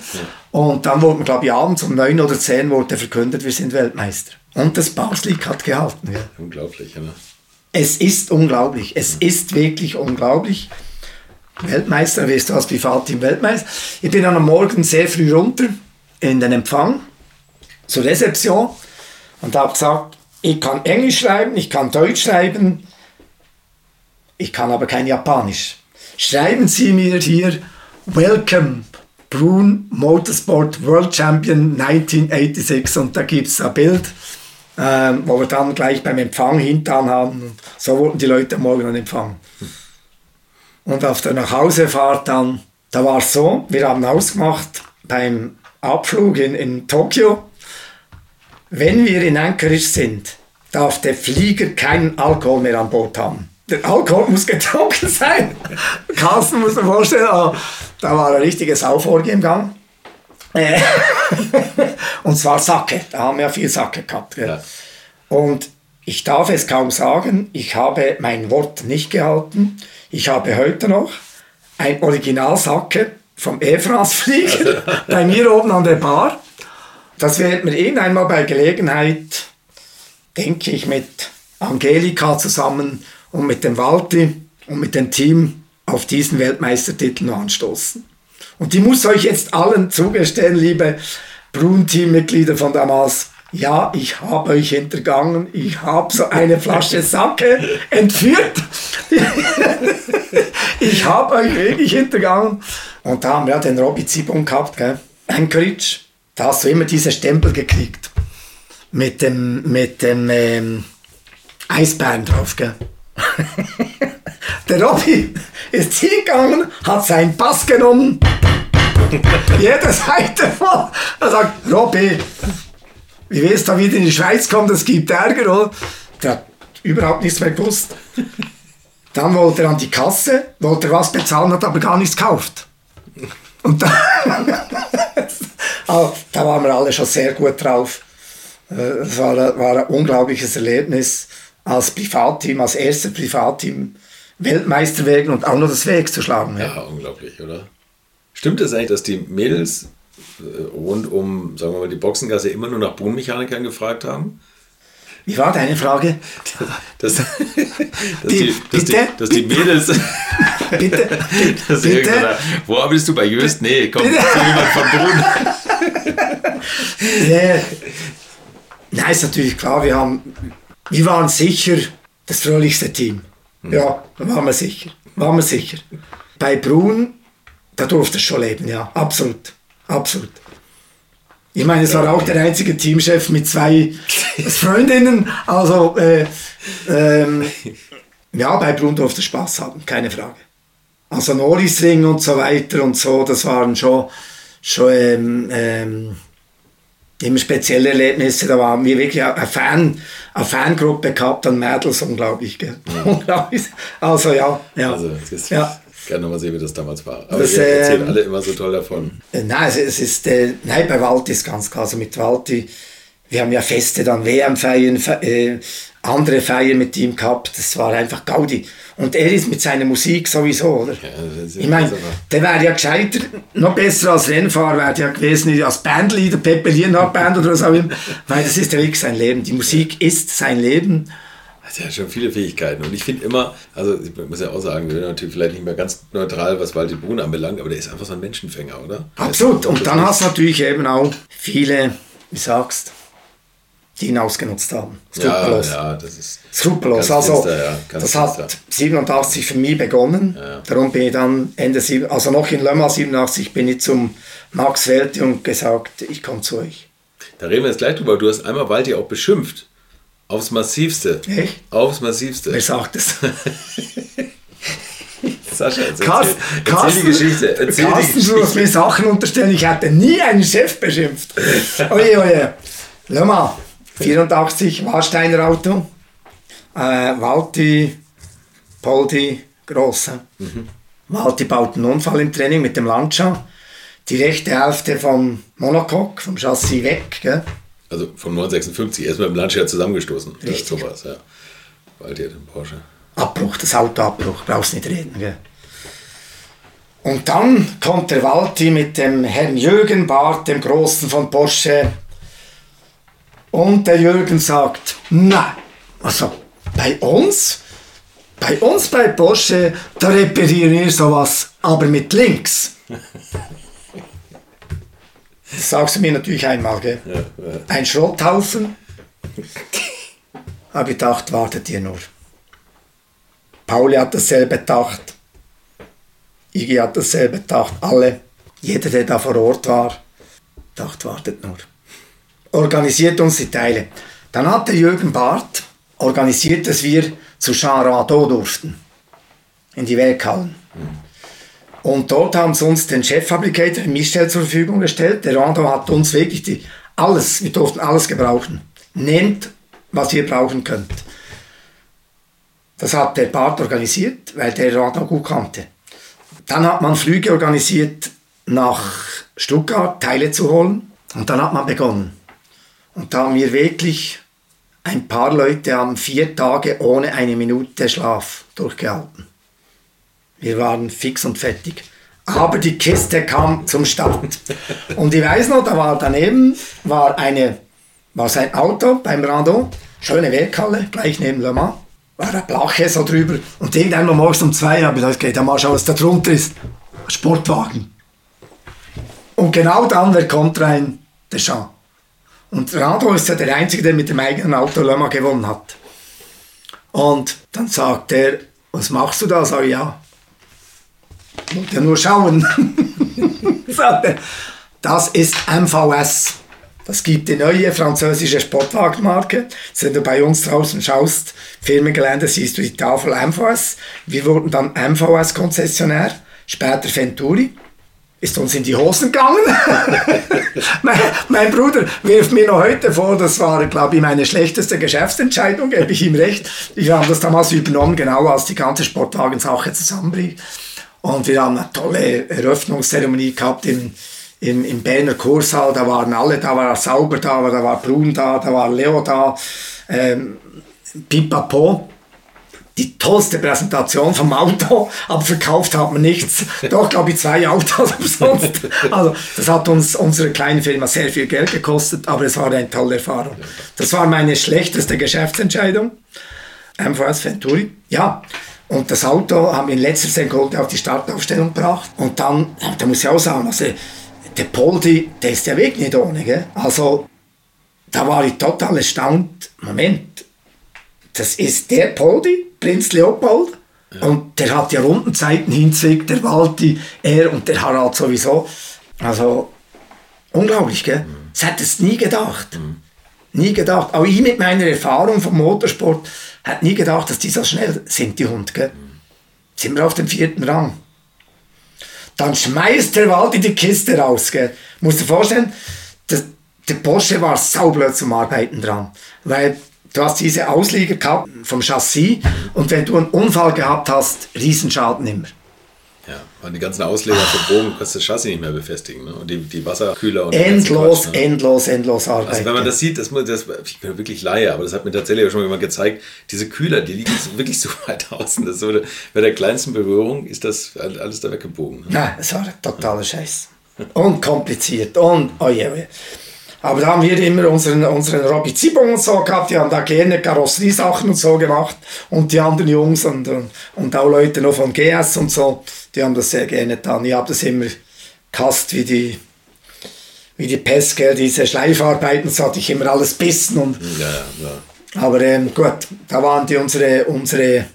Und dann wurde, glaube ich, abends um neun oder zehn wurde verkündet, wir sind Weltmeister. Und das Bauslik hat gehalten. Ja. Unglaublich, oder? Es ist unglaublich. Es mhm. ist wirklich unglaublich. Weltmeister, wirst du als Privatteam Weltmeister. Ich bin dann am Morgen sehr früh runter in den Empfang zur Rezeption und habe gesagt, ich kann Englisch schreiben, ich kann Deutsch schreiben, ich kann aber kein Japanisch. Schreiben Sie mir hier Welcome Brun Motorsport World Champion 1986 und da gibt es ein Bild ähm, wo wir dann gleich beim Empfang hintan haben. So wurden die Leute am Morgen empfangen. Und auf der Nachhausefahrt dann, da war es so, wir haben ausgemacht beim Abflug in, in Tokio, wenn wir in Anchorage sind, darf der Flieger keinen Alkohol mehr an Bord haben. Der Alkohol muss getrunken sein. Carsten muss man vorstellen, oh, da war ein richtiges Sauvorgehen im Gang. Äh, und zwar Sacke, da haben wir viel Sacke gehabt. Ja. Und ich darf es kaum sagen, ich habe mein Wort nicht gehalten. Ich habe heute noch ein Original Sacke vom E-France-Flieger bei mir oben an der Bar. Das wird mir irgendwann mal bei Gelegenheit, denke ich, mit Angelika zusammen und mit dem Walti und mit dem Team auf diesen Weltmeistertitel noch anstoßen. Und die muss euch jetzt allen zugestehen, liebe Brun-Team-Mitglieder von damals. Ja, ich habe euch hintergangen. Ich habe so eine Flasche Sake entführt. ich habe euch wirklich hintergangen. Und da haben wir den Robby Zibon gehabt, gell? Anchorage. Da hast du immer diese Stempel gekriegt. Mit dem, mit dem ähm, Eisbären drauf, gell? Der Robby ist hingegangen, hat seinen Pass genommen, jede Seite voll. Er sagt, Robby, wie du da wieder in die Schweiz kommen, das gibt Ärger, oder? Der hat überhaupt nichts mehr gewusst. Dann wollte er an die Kasse, wollte er was bezahlen, hat aber gar nichts gekauft. Und da, also, da waren wir alle schon sehr gut drauf. Äh, es war, war ein unglaubliches Erlebnis als Privatteam, als erstes Privatteam Weltmeister werden und auch noch das Weg zu schlagen. Ja, ja unglaublich, oder? Stimmt es eigentlich, dass die Mädels äh, rund um, sagen wir mal, die Boxengasse immer nur nach Bodenmechanikern gefragt haben? Wie war deine Frage? Dass, dass, die, dass, die, dass die, Mädels. bitte? Dass bitte? Wo arbeitest du bei Jöst? Nee, komm, bitte? jemand von Boden. nee. Nein, ist natürlich klar, wir, haben, wir waren sicher das fröhlichste Team. Mhm. Ja, da waren wir sicher. Waren wir sicher. Bei Brun, da durfte es schon leben, ja, absolut. Absolut. Ich meine, es war auch der einzige Teamchef mit zwei Freundinnen. Also, äh, ähm, ja, bei Brun durfte Spaß haben, keine Frage. Also Norrisring und so weiter und so, das waren schon, schon ähm, ähm, immer spezielle Erlebnisse. Da waren wir wirklich eine, Fan, eine Fangruppe gehabt an Mädels, unglaublich. Gell? unglaublich. Also ja, ja. Also, das ja. Gerne nochmal sehen, wie das damals war. Aber Das, ihr erzählen ähm, alle immer so toll davon. Äh, Nein, es, es ist, äh, nein, bei Walti ist ganz klar, also mit Walti, wir haben ja Feste, dann WM-Feiern, fe- äh, andere Feiern mit ihm gehabt, das war einfach Gaudi. Und er ist mit seiner Musik sowieso, oder? ist- ich meine, aber- der wäre ja gescheiter, noch besser als Rennfahrer wäre der ja gewesen, als Bandleader, Lienhardt Band oder was auch immer, weil das ist ja wirklich sein Leben. Die Musik ist sein Leben. Hat ja schon viele Fähigkeiten. Und ich finde immer, also ich muss ja auch sagen, wir sind natürlich vielleicht nicht mehr ganz neutral, was Walter Brun anbelangt, aber der ist einfach so ein Menschenfänger, oder? Absolut. Und dann hast du natürlich eben auch viele, wie sagst die ihn ausgenutzt haben. Ja, Skrupellos. ja, das ist. Skrupellos. Also, ja, das hat finster. 87 für mich begonnen. Darum bin ich dann Ende, also noch in Mans 87 bin ich zum Max Welte und gesagt, ich komme zu euch. Da reden wir jetzt gleich drüber. Du hast einmal Walti auch beschimpft. Aufs Massivste. Echt? Aufs Massivste. Wer sagt es? Sascha, erzähl, Carsten, erzähl die Geschichte. Erzähl Carsten, die du Geschichte. mir Sachen unterstellen, ich hätte nie einen Chef beschimpft. Oje, oje. Le Mans, 84, Warsteiner Auto. Äh, Walti, Poldi, Grosse. Walti baut einen Unfall im Training mit dem Lancia. Die rechte Hälfte vom Monocoque, vom Chassis weg. Gell? Also von 956 erst mit dem Lancia zusammengestoßen. Ja, Richtig. sowas, ja. Walti hat den Porsche. Abbruch, das Auto Abbruch, brauchst nicht reden. Gell? Und dann kommt der Walti mit dem Herrn Jürgen Barth, dem Großen von Porsche. Und der Jürgen sagt, nein, also bei uns, bei uns bei Porsche, da reparieren wir sowas, aber mit links. Das sagst du mir natürlich einmal, gell? Ein Schrotthaufen. Habe ich gedacht, wartet ihr nur. Pauli hat dasselbe gedacht. Iggy hat dasselbe gedacht. Alle. Jeder, der da vor Ort war, dachte, wartet nur. Organisiert uns die Teile. Dann hat der Jürgen Barth organisiert, dass wir zu Jean Rado durften. In die Werkhallen. Und dort haben sie uns den Cheffabrikator Michel zur Verfügung gestellt. Der Rando hat uns wirklich die, alles, wir durften alles gebrauchen. Nehmt, was ihr brauchen könnt. Das hat der Bart organisiert, weil der Rando gut kannte. Dann hat man Flüge organisiert nach Stuttgart, Teile zu holen. Und dann hat man begonnen. Und da haben wir wirklich, ein paar Leute haben vier Tage ohne eine Minute Schlaf durchgehalten. Wir waren fix und fertig. Aber die Kiste kam zum Start. Und ich weiß noch, da war daneben war eine, war sein Auto beim Rando, schöne Werkhalle, gleich neben Le Mans, war eine Plache so drüber. Und irgendwann morgens um zwei habe ich gesagt, okay, dann mal schauen, was da drunter ist. Sportwagen. Und genau dann, wer kommt rein? Der Jean. Und Rado ist ja der Einzige, der mit dem eigenen Auto Le Mans gewonnen hat. Und dann sagt er, was machst du da? Sag ich, ja. Wollte ja nur schauen. das ist MVS. Das gibt die neue französische Sportwagenmarke. Wenn du bei uns draußen schaust, Firmengelände, siehst du die Tafel MVS. Wir wurden dann MVS-Konzessionär, später Venturi. Ist uns in die Hosen gegangen. mein, mein Bruder wirft mir noch heute vor, das war, glaube ich, meine schlechteste Geschäftsentscheidung, gebe ich ihm recht. Wir haben das damals übernommen, genau als die ganze Sportwagensache zusammenbricht. Und wir haben eine tolle Eröffnungszeremonie gehabt im, im, im Berner Kursaal. Da waren alle, da war Sauber da, da war Brun da, da war Leo da, ähm, Pipapo. Die tollste Präsentation vom Auto, aber verkauft haben wir nichts. Doch, glaube ich, zwei Autos umsonst. Also, das hat uns, unsere kleine Firma sehr viel Geld gekostet, aber es war eine tolle Erfahrung. Das war meine schlechteste Geschäftsentscheidung. MVS Venturi. Ja, und das Auto haben wir in letzter Sekunde auf die Startaufstellung gebracht. Und dann, da muss ich auch sagen, also, der Poldi, der ist ja wirklich nicht ohne. Gell? Also, da war ich total erstaunt. Moment, das ist der Poldi, Prinz Leopold. Und der hat ja Rundenzeiten hinzwickt, der Walti, er und der Harald sowieso. Also, unglaublich, gell? Das hättest du nie gedacht. Nie gedacht. Auch ich mit meiner Erfahrung vom Motorsport hätte nie gedacht, dass die so schnell sind, die Hunde. Gell? Sind wir auf dem vierten Rang. Dann schmeißt der Waldi die Kiste raus. Gell? Musst dir vorstellen, das, der Porsche war saublöd zum Arbeiten dran. Weil du hast diese Auslieger gehabt vom Chassis und wenn du einen Unfall gehabt hast, Riesenschaden immer. Ja, weil die ganzen Ausleger verbogen, kannst du das Chassis nicht mehr befestigen. Ne? Und die, die Wasserkühler und Endlos, Quatsch, ne? endlos, endlos Arbeit. Also wenn man das sieht, das, muss- das, ich bin wirklich Laie, aber das hat mir tatsächlich auch schon jemand gezeigt, diese Kühler, die liegen wirklich so weit außen, dass so, bei der kleinsten Berührung ist das alles da weggebogen. Ne? Nein, es war totaler Scheiß. Und kompliziert. Und, oh je, oh je. Aber da haben wir immer unseren, unseren Robby Zibong und so gehabt, die haben da gerne Karosseriesachen und so gemacht. Und die anderen Jungs und, und, und auch Leute noch von GS und so, die haben das sehr gerne getan. Ich habe das immer gehasst wie die, wie die Pest, gell, diese Schleifarbeiten, so hatte ich immer alles bissen und Ja, ja, aber ähm, gut, da waren die unsere, unsere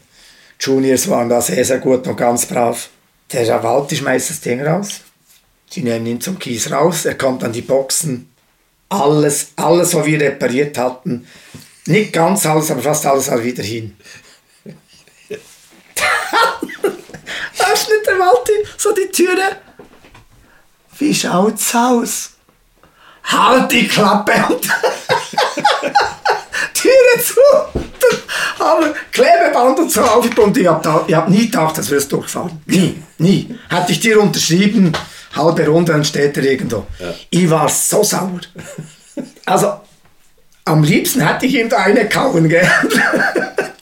Juniors waren da sehr, sehr gut und ganz brav. Der Walti schmeißt das Ding raus. Sie nehmen ihn zum Kies raus. Er kommt an die Boxen. Alles, alles, was wir repariert hatten. Nicht ganz alles, aber fast alles war wieder hin. Öffnet der Walti so die Türe. Wie schaut's aus? Halt die Klappe und Türe zu. Aber Klebeband und so aufgebunden. Ich habe hab nie gedacht, das wirst du durchfahren. Nie, nie. Hätte ich dir unterschrieben, halbe Runde, dann steht er irgendwo. Ich war so sauer. Also, am liebsten hätte ich ihm da eine kauen, gell?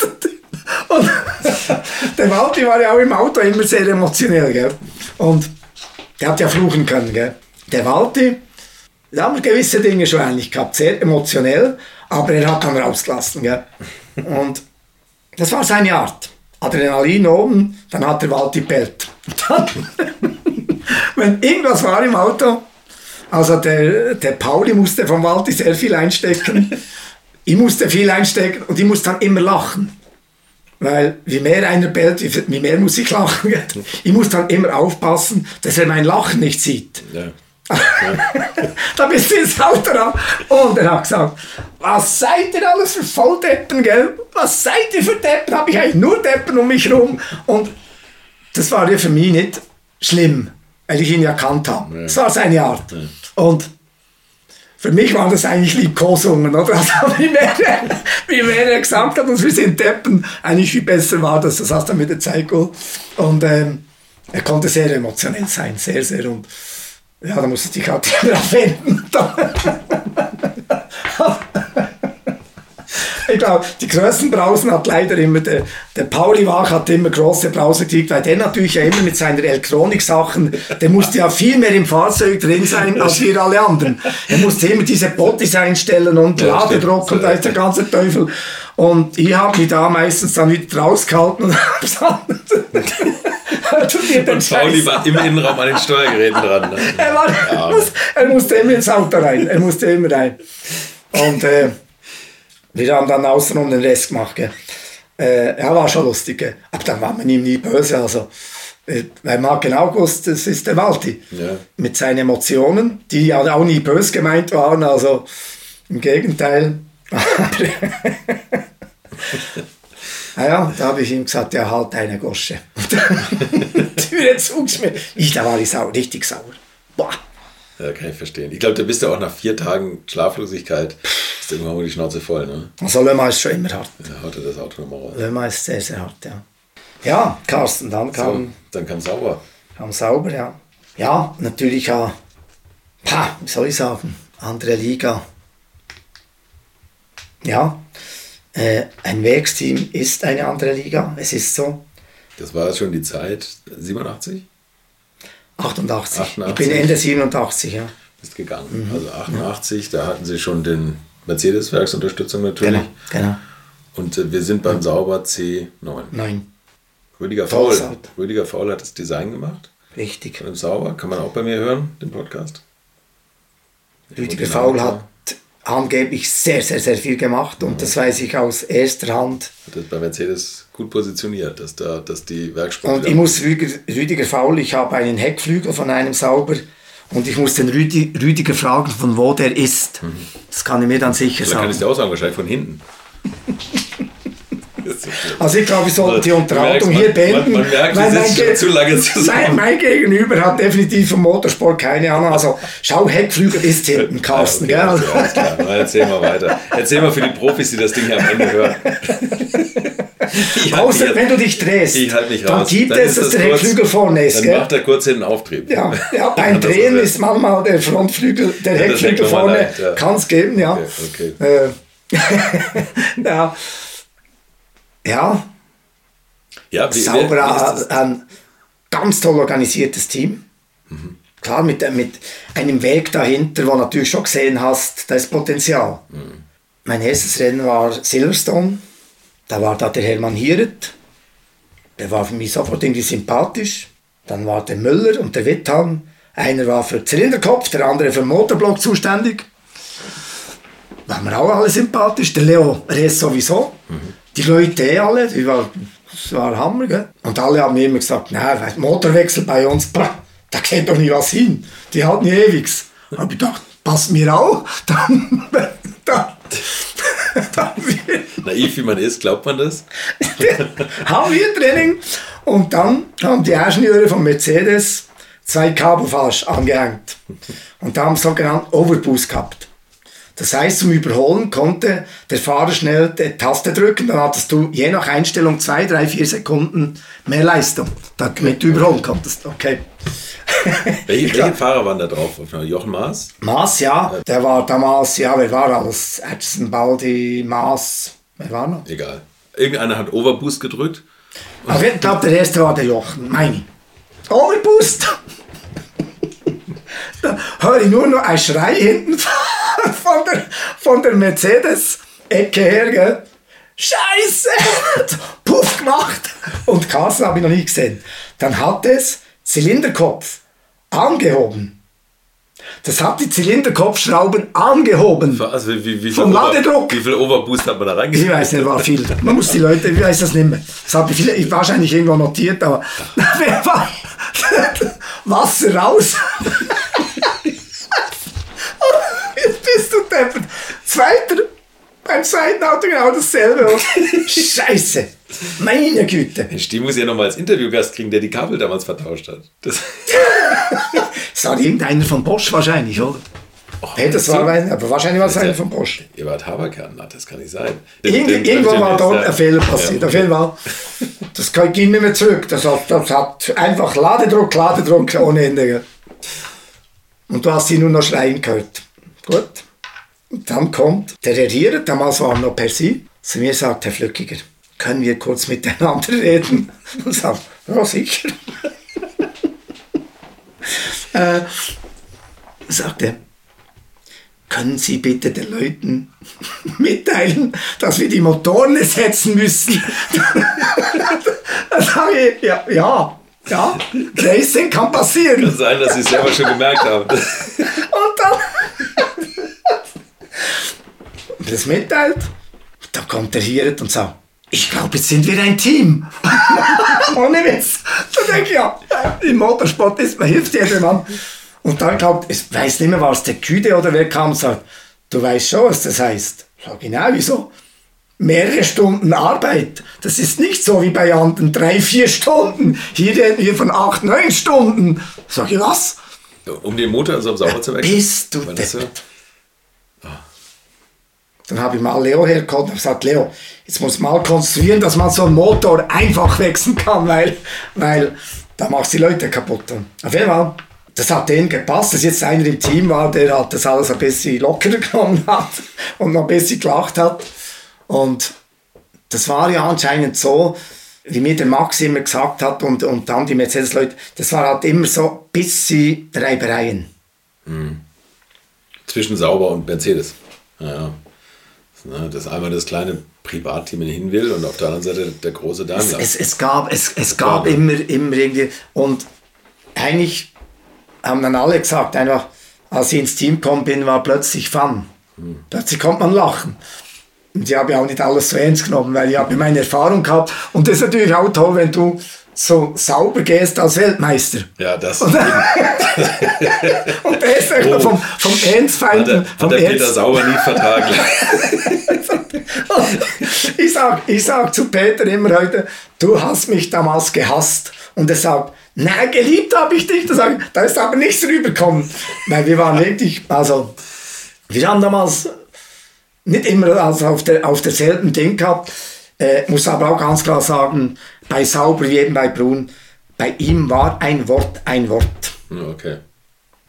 Der Walti war ja auch im Auto immer sehr emotionell, gell? Und der hat ja fluchen können, gell? Der Walti, da haben wir gewisse Dinge schon ähnlich gehabt, sehr emotionell, aber er hat dann rausgelassen, gell? Und das war seine Art. Adrenalin oben, dann hat der Walti bellt. Wenn irgendwas war im Auto, also der, der Pauli musste vom Walti sehr viel einstecken, ich musste viel einstecken und ich musste dann immer lachen. Weil wie mehr einer bellt, wie mehr muss ich lachen. Ich muss dann immer aufpassen, dass er mein Lachen nicht sieht. Ja. da bist du ins Auto ran. Und er hat gesagt, was seid ihr alles für Volldeppen, gell? Was seid ihr für Deppen? Habe ich eigentlich nur Deppen um mich rum. Und das war ja für mich nicht schlimm, weil ich ihn ja kannt habe. Das war seine Art. Und für mich waren das eigentlich Liebkosungen, oder? Also, wie, mehr, wie mehr er gesagt hat, und wir sind Deppen, eigentlich viel besser war das. Das hast du mit der Zeit geholt. Und ähm, er konnte sehr emotionell sein, sehr, sehr. Und ja, da musste ich halt immer abwenden. Ich glaube, die größten Brausen hat leider immer der, der Pauli Wach hat immer große Brausen gekriegt, weil der natürlich ja immer mit seinen Elektronik-Sachen, der musste ja viel mehr im Fahrzeug drin sein als wir alle anderen. Er musste immer diese Bottis einstellen und Ja, Ladedruck und da ist der ganze Teufel. Und ich habe mich da meistens dann wieder rausgehalten und hab's Und Pauli war im Innenraum an den Steuergeräten dran. Ne? er, war, muss, er musste immer ins Auto rein. Er musste immer rein. Und äh, wir haben dann außenrum den Rest gemacht. Gell. Äh, er war schon lustig. Gell. Aber dann war man ihm nie böse. Also, äh, weil hat genau gewusst, das ist der Walti. Ja. Mit seinen Emotionen, die ja auch nie böse gemeint waren. Also im Gegenteil. Naja, da habe ich ihm gesagt, ja, halt deine Gosche. Türe zugeschmissen. Ich, da war ich sau, richtig sauer. Boah. Ja, kann ich verstehen. Ich glaube, da bist du auch nach vier Tagen Schlaflosigkeit, ist irgendwann mal die Schnauze voll. Ne? Also Mans ist schon immer hart. Da haut er das Auto nochmal raus. Mans ist sehr, sehr hart, ja. Ja, Carsten, dann So, kam, dann kam sauber. kam sauber, ja. Ja, natürlich ja, pa, wie soll ich sagen, andere Liga. Ja, äh, ein Werksteam ist eine andere Liga, es ist so. Das war schon die Zeit 87? 88. 88. Ich bin Ende 87, ja. Ist gegangen. Also 88, da hatten sie schon den Mercedes-Werksunterstützung natürlich. Genau, genau. Und äh, wir sind beim Sauber C9. Nein, Rüdiger Faul. Rüdiger Faul hat das Design gemacht. richtig. Von dem Sauber. Kann man auch bei mir hören, den Podcast. Rüdiger Faul hat angeblich sehr, sehr, sehr viel gemacht und das weiß ich aus erster Hand. Hat das bei Mercedes gut positioniert, dass, da, dass die Werksport. Und ich muss Rüdiger, Rüdiger Faul, ich habe einen Heckflügel von einem Sauber Und ich muss den Rüdi, Rüdiger fragen, von wo der ist. Das kann er mir dann sicher Da kann ich sagen. dir auch sagen, wahrscheinlich von hinten. Also ich glaube, wir sollten die Unterhaltung hier beenden. man- man merkt, weil mein Ge- zu lange. Mein, mein Gegenüber hat definitiv vom Motorsport keine Ahnung. Also schau, Heckflügel ist hinten, Carsten. Ja, okay, gell? alles klar. Na, erzähl mal weiter. Erzähl mal für die Profis, die das Ding hier am Ende hören. Ich halt Außer wenn du dich drehst, ich halt dann raus. gibt Dann es, dass das der kurz- Heckflügel vorne ist. Dann Gell? macht er kurz hinten Auftrieb. Ja, ja, beim Drehen ist- manchmal der Frontflügel, der Ja, Heckflügel vorne, ja. kann es geben, ja. Okay, Äh, ja. Ja, Ja, wie, sauber, wie ein ganz toll organisiertes Team. Mhm. Klar, mit, mit einem Weg dahinter, wo natürlich schon gesehen hast, da ist Potenzial. Mhm. Mein erstes Rennen war Silverstone. Da war da der Hermann Hieret. Der war für mich sofort irgendwie sympathisch. Dann war der Müller und der Wittham. Einer war für Zylinderkopf, der andere für Motorblock zuständig. Waren wir auch alle sympathisch. Der Leo Rees sowieso. Die Leute eh alle, die war, das war Hammer. Gell? Und alle haben mir immer gesagt, nein, Motorwechsel bei uns, bah, da geht doch nie was hin. Die halten ewigs. Hab ich gedacht, passt mir auch. Dann, dann, dann Naiv wie man ist, glaubt man das? haben wir Training. Und dann haben die Ingenieure von Mercedes zwei Kabelfasch angehängt. Und da haben sie sogenannten Overboost gehabt. Das heißt, zum Überholen konnte der Fahrer schnell die Taste drücken, dann hattest du je nach Einstellung zwei, drei, vier Sekunden mehr Leistung, damit du überholen konntest. Okay. Welche, welche Fahrer waren da drauf? Jochen Maas? Maas, ja, der war damals, ja, wer war alles? Edson, Baldi, Maas, wer war noch? Egal. Irgendeiner hat Overboost gedrückt. Aber ich glaube, der erste war der Jochen, meine. Overboost! da höre ich nur noch ein Schrei hinten von der, von der Mercedes-Ecke her, gell? Scheiße! Puff gemacht! Und Carsten habe ich noch nie gesehen. Dann hat es Zylinderkopf angehoben. Das hat die Zylinderkopfschrauben angehoben. Also wie, wie, Vom Ladedruck. wie viel Overboost hat man da Ich reingesetzt? weiß nicht, war viel. Man muss die Leute, ich weiß das nicht mehr. Das habe ich wahrscheinlich irgendwo notiert, aber Wasser raus. Bist du deppert. Zweiter, beim zweiten Auto genau dasselbe. Scheiße. Meine Güte. Die muss ja noch mal als Interviewgast kriegen, der die Kabel damals vertauscht hat. Das, Das war irgendeiner von Bosch wahrscheinlich, oder? hey, das war einer, aber wahrscheinlich war es einer von Bosch. Ebert Haberkern, na, das kann nicht sein. Irgend, Den- den- irgendwo den- war dort ein Fehler passiert. Ja, Auf jeden Fall. Das kann- ging nicht mehr zurück. Das hat, das hat einfach Ladedruck, Ladedruck ohne Ende. Und du hast sie nur noch schreien gehört. Gut. Und dann kommt der Herr Hierer, damals war er noch per Sie, zu mir sagt, Herr Flückiger, können wir kurz miteinander reden? Und sagt, ja sicher. äh, sagt er, können Sie bitte den Leuten mitteilen, dass wir die Motoren ersetzen müssen? Dann sage ich, ja, ja, ja, Racing kann passieren. Kann sein, dass sie es selber schon gemerkt haben. Und dann das mitteilt, dann kommt der hier und sagt, ich glaube, jetzt sind wir ein Team. Ohne Witz. Da denke ich, ja, im Motorsport ist, man hilft jedem Mann. Und dann glaubt, ich weiß nicht mehr, war es der Küde oder wer kam und sagt, du weißt schon, was das heißt. Sag ich, nein, wieso? Mehrere Stunden Arbeit. Das ist nicht so wie bei anderen drei, vier Stunden. Hier reden wir von acht, neun Stunden. Sag ich, was? Um den Motor so sauber zu wechseln. Bist du deppert. Dann habe ich mal Leo hergekommen und gesagt, Leo, jetzt muss mal konstruieren, dass man so einen Motor einfach wechseln kann, weil, weil da machst du die Leute kaputt. Auf jeden Fall, das hat denen gepasst, dass jetzt einer im Team war, der halt das alles ein bisschen lockerer genommen hat und noch ein bisschen gelacht hat. Und das war ja anscheinend so, wie mir der Max immer gesagt hat und, und dann die Mercedes-Leute, das war halt immer so ein bisschen Reibereien. Zwischen Sauber und Mercedes. Ja, ja. Na, Das ist einmal das kleine Privatteam in hin will und auf der anderen Seite der große Daimler. Es, es gab, es, es gab dann- immer, immer irgendwie. Und eigentlich haben dann alle gesagt, einfach, als ich ins Team gekommen bin, war plötzlich Fun. Plötzlich konnte man lachen. Und ich habe ja auch nicht alles so ernst genommen, weil ich habe meine Erfahrung gehabt. Und das ist natürlich auch toll, wenn du so sauber gehst als Weltmeister. Ja, das. Und, und der ist oh. vom, vom Ernstfeind. Hat der, vom hat der Peter Sauer nie vertragen. ich sag, ich sag zu Peter immer heute, du hast mich damals gehasst. Und er sagt, nein, geliebt habe ich dich. Da, sag, da ist aber nichts rübergekommen. Weil wir waren wirklich, also, wir haben damals nicht immer also auf, der, auf derselben Ding gehabt. Äh, muss aber auch ganz klar sagen, bei Sauber wie eben bei Brun, bei ihm war ein Wort ein Wort. Okay.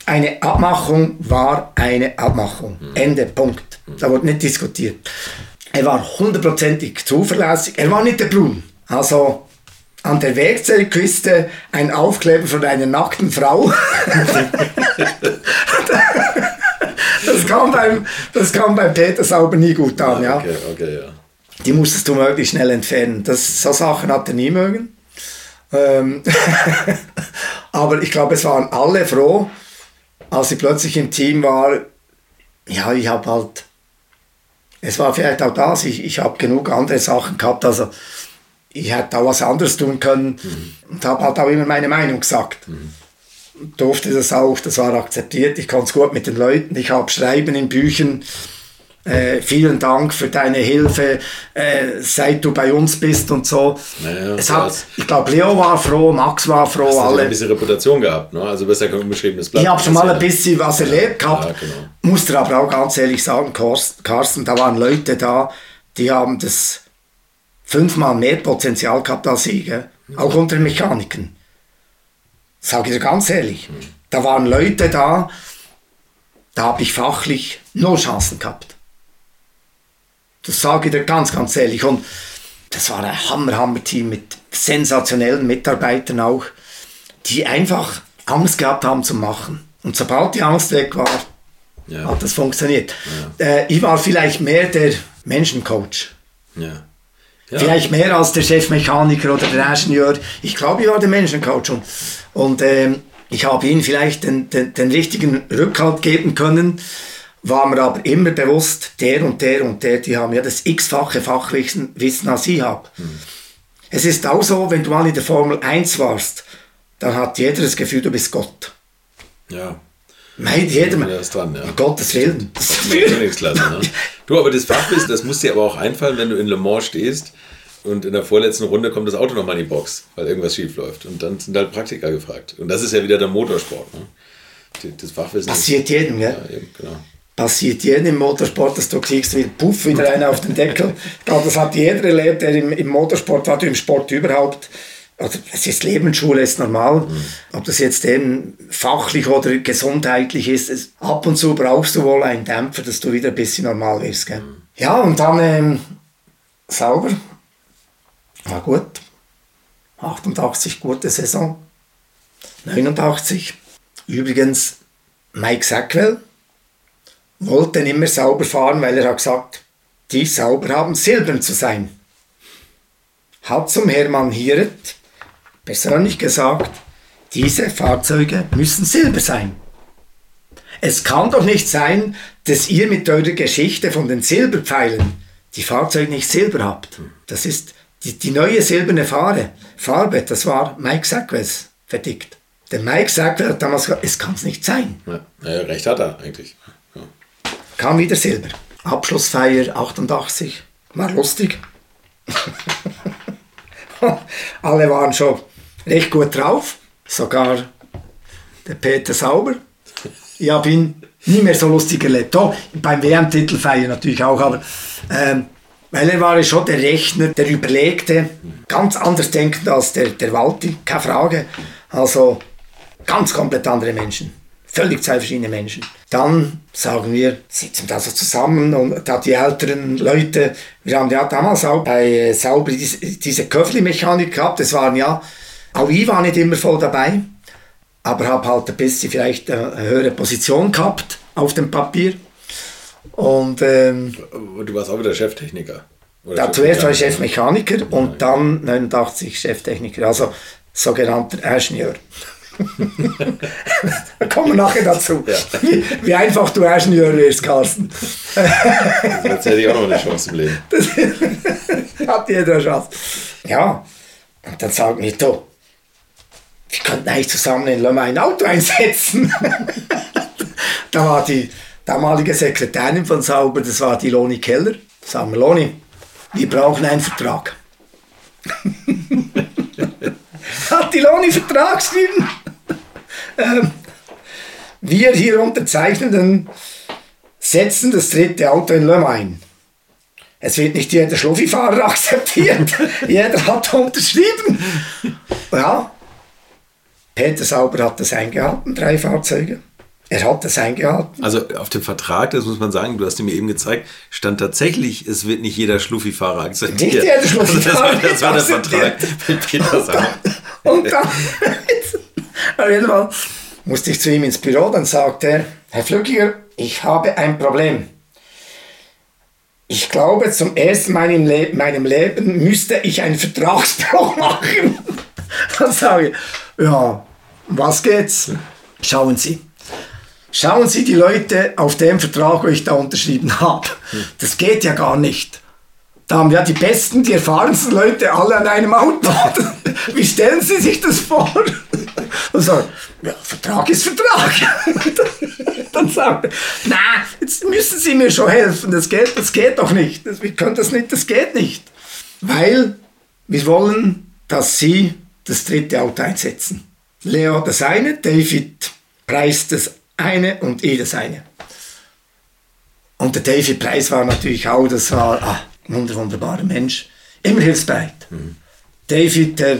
Eine Abmachung war eine Abmachung. Mhm. Ende, Punkt. Da wurde nicht diskutiert. Er war hundertprozentig zuverlässig. Er war nicht der Brun. Also an der Werkzeugkiste ein Aufkleber von einer nackten Frau. das, kam beim, das kam beim Peter Sauber nie gut an. Ja, okay, okay, ja. Die musstest du möglichst schnell entfernen. Das, so Sachen hat er nie mögen. Ähm Aber ich glaube, es waren alle froh, als ich plötzlich im Team war. Ja, ich habe halt. Es war vielleicht auch das, ich, ich habe genug andere Sachen gehabt. Also ich hätte auch was anderes tun können mhm. und habe halt auch immer meine Meinung gesagt. Mhm. Durfte das auch, das war akzeptiert. Ich konnte es gut mit den Leuten. Ich habe Schreiben in Büchern. Äh, vielen Dank für deine Hilfe, äh, seit du bei uns bist und so. Naja, es hat, ich glaube, Leo war froh, Max war froh, hast alle. ein bisschen Reputation gehabt, ne? also besser kein unbeschriebenes Blatt. Ich habe schon mal ein bisschen was erlebt gehabt. Ja, genau. Musste aber auch ganz ehrlich sagen, Carsten, da waren Leute da, die haben das fünfmal mehr Potenzial gehabt als ich, gell? auch unter den Mechanikern. Sage ich dir ganz ehrlich. Da waren Leute da, da habe ich fachlich nur Chancen gehabt. Das sage ich dir ganz, ganz ehrlich. Und das war ein Hammer-Hammer-Team mit sensationellen Mitarbeitern auch, die einfach Angst gehabt haben zu machen. Und sobald die Angst weg war, ja. hat das funktioniert. Ja. Äh, ich war vielleicht mehr der Menschencoach. Ja. Vielleicht mehr als der Chefmechaniker oder der Ingenieur. Ich glaube, ich war der Menschencoach. Und, und ähm, ich habe ihnen vielleicht den, den, den, richtigen Rückhalt geben können, war mir aber immer bewusst, der und der und der, die haben ja das x-fache Fachwissen Wissen, als ich habe. Hm. Es ist auch so, wenn du mal in der Formel 1 warst, dann hat jeder das Gefühl, du bist Gott. Ja. Meint jeder, ja, ist dran, ja. Um Gottes Willen. Königsklasse, ne? Du, aber das Fachwissen, das muss dir aber auch einfallen, wenn du in Le Mans stehst und in der vorletzten Runde kommt das Auto nochmal in die Box, weil irgendwas schief läuft. Und dann sind halt Praktiker gefragt. Und das ist ja wieder der Motorsport. Ne? Das Fachwissen. Passiert jedem, gell? Ja, eben, genau. Passiert jedem im Motorsport, dass du kriegst wie Puff wieder einer auf den Deckel. Ich glaube, das hat jeder erlebt, der im, im Motorsport war, im Sport überhaupt also es ist Lebensschule, ist normal. Mhm. Ob das jetzt eben fachlich oder gesundheitlich ist, es, ab und zu brauchst du wohl einen Dämpfer, dass du wieder ein bisschen normal wirst. Gell? Mhm. Ja, und dann ähm, sauber. War gut. 88, gute Saison. 89. Übrigens, Mike Sackwell wollte immer sauber fahren, weil er hat gesagt, die sauber haben, silbern zu sein. Hat zum Hermann Hieret persönlich gesagt, diese Fahrzeuge müssen Silber sein. Es kann doch nicht sein, dass ihr mit eurer Geschichte von den Silberpfeilen die Fahrzeuge nicht Silber habt. Das ist die, die neue silberne Farbe. Farbe, das war Mike Sackwells verdickt. Der Mike Sackwell hat damals gesagt, es kann es nicht sein. Ja, recht hat er eigentlich. Kam wieder Silber. Abschlussfeier 88. War lustig. Alle waren schon recht gut drauf, sogar der Peter Sauber. Ich habe ihn nie mehr so lustig erlebt. Oh, beim WM-Titelfeier natürlich auch, aber ähm, weil er war ja schon der Rechner, der überlegte, ganz anders denkend als der, der Walti, keine Frage. Also ganz komplett andere Menschen. Völlig zwei verschiedene Menschen. Dann sagen wir, sitzen da so zusammen und da die älteren Leute, wir haben ja damals auch bei Sauber diese, diese Köfli-Mechanik gehabt, das waren ja auch ich war nicht immer voll dabei, aber habe halt ein bisschen vielleicht eine höhere Position gehabt auf dem Papier. Und ähm, du warst auch wieder Cheftechniker. Da zuerst war ich Chefmechaniker und dann 89 Cheftechniker, also sogenannter Ingenieur. Da kommen wir nachher dazu. Ja. Wie, einfach du Ingenieur wirst, Carsten. Jetzt hätte ich auch noch eine Chance im Leben. Das hat jeder eine Chance. Ja, und dann sagen wir, du, wir könnten eigentlich zusammen in Le ein Auto einsetzen. da war die damalige Sekretärin von Sauber, das war die Loni Keller. Sagen wir, Loni, wir brauchen einen Vertrag. Hat die Loni Vertrag geschrieben? Ähm, wir hier Unterzeichnenden setzen das dritte Auto in Le Mans ein. Es wird nicht jeder Schluffifahrer akzeptiert. jeder hat unterschrieben. Ja, Peter Sauber hat das eingehalten, drei Fahrzeuge. Er hat das eingehalten. Also auf dem Vertrag, das muss man sagen, du hast mir eben gezeigt, stand tatsächlich, es wird nicht jeder Schluffifahrer akzeptiert. Nicht jeder Schluffifahrer. Also das, war, das war der Vertrag mit Peter Sauber. Und dann, auf jeden Fall, musste ich zu ihm ins Büro, dann sagte er, Herr Flückiger, ich habe ein Problem. Ich glaube, zum ersten Mal in Le meinem Leben müsste ich einen Vertragsbruch machen. dann sage ich, ja, was geht's? Schauen Sie. Schauen Sie die Leute auf dem Vertrag, wo ich da unterschrieben habe. Das geht ja gar nicht. Da haben wir die besten, die erfahrensten Leute alle an einem Auto. Wie stellen Sie sich das vor? Und so, ja, Vertrag ist Vertrag. Dann sagt er, na, jetzt müssen Sie mir schon helfen. Das geht, das geht doch nicht. Das, wir können das nicht, das geht nicht. Weil wir wollen, dass Sie das dritte Auto einsetzen. Leo das eine, David Preis das eine und ich das eine. Und der David Preis war natürlich auch, das war ah, ein wunderbarer Mensch, immer hilfsbereit. Mhm. David, äh,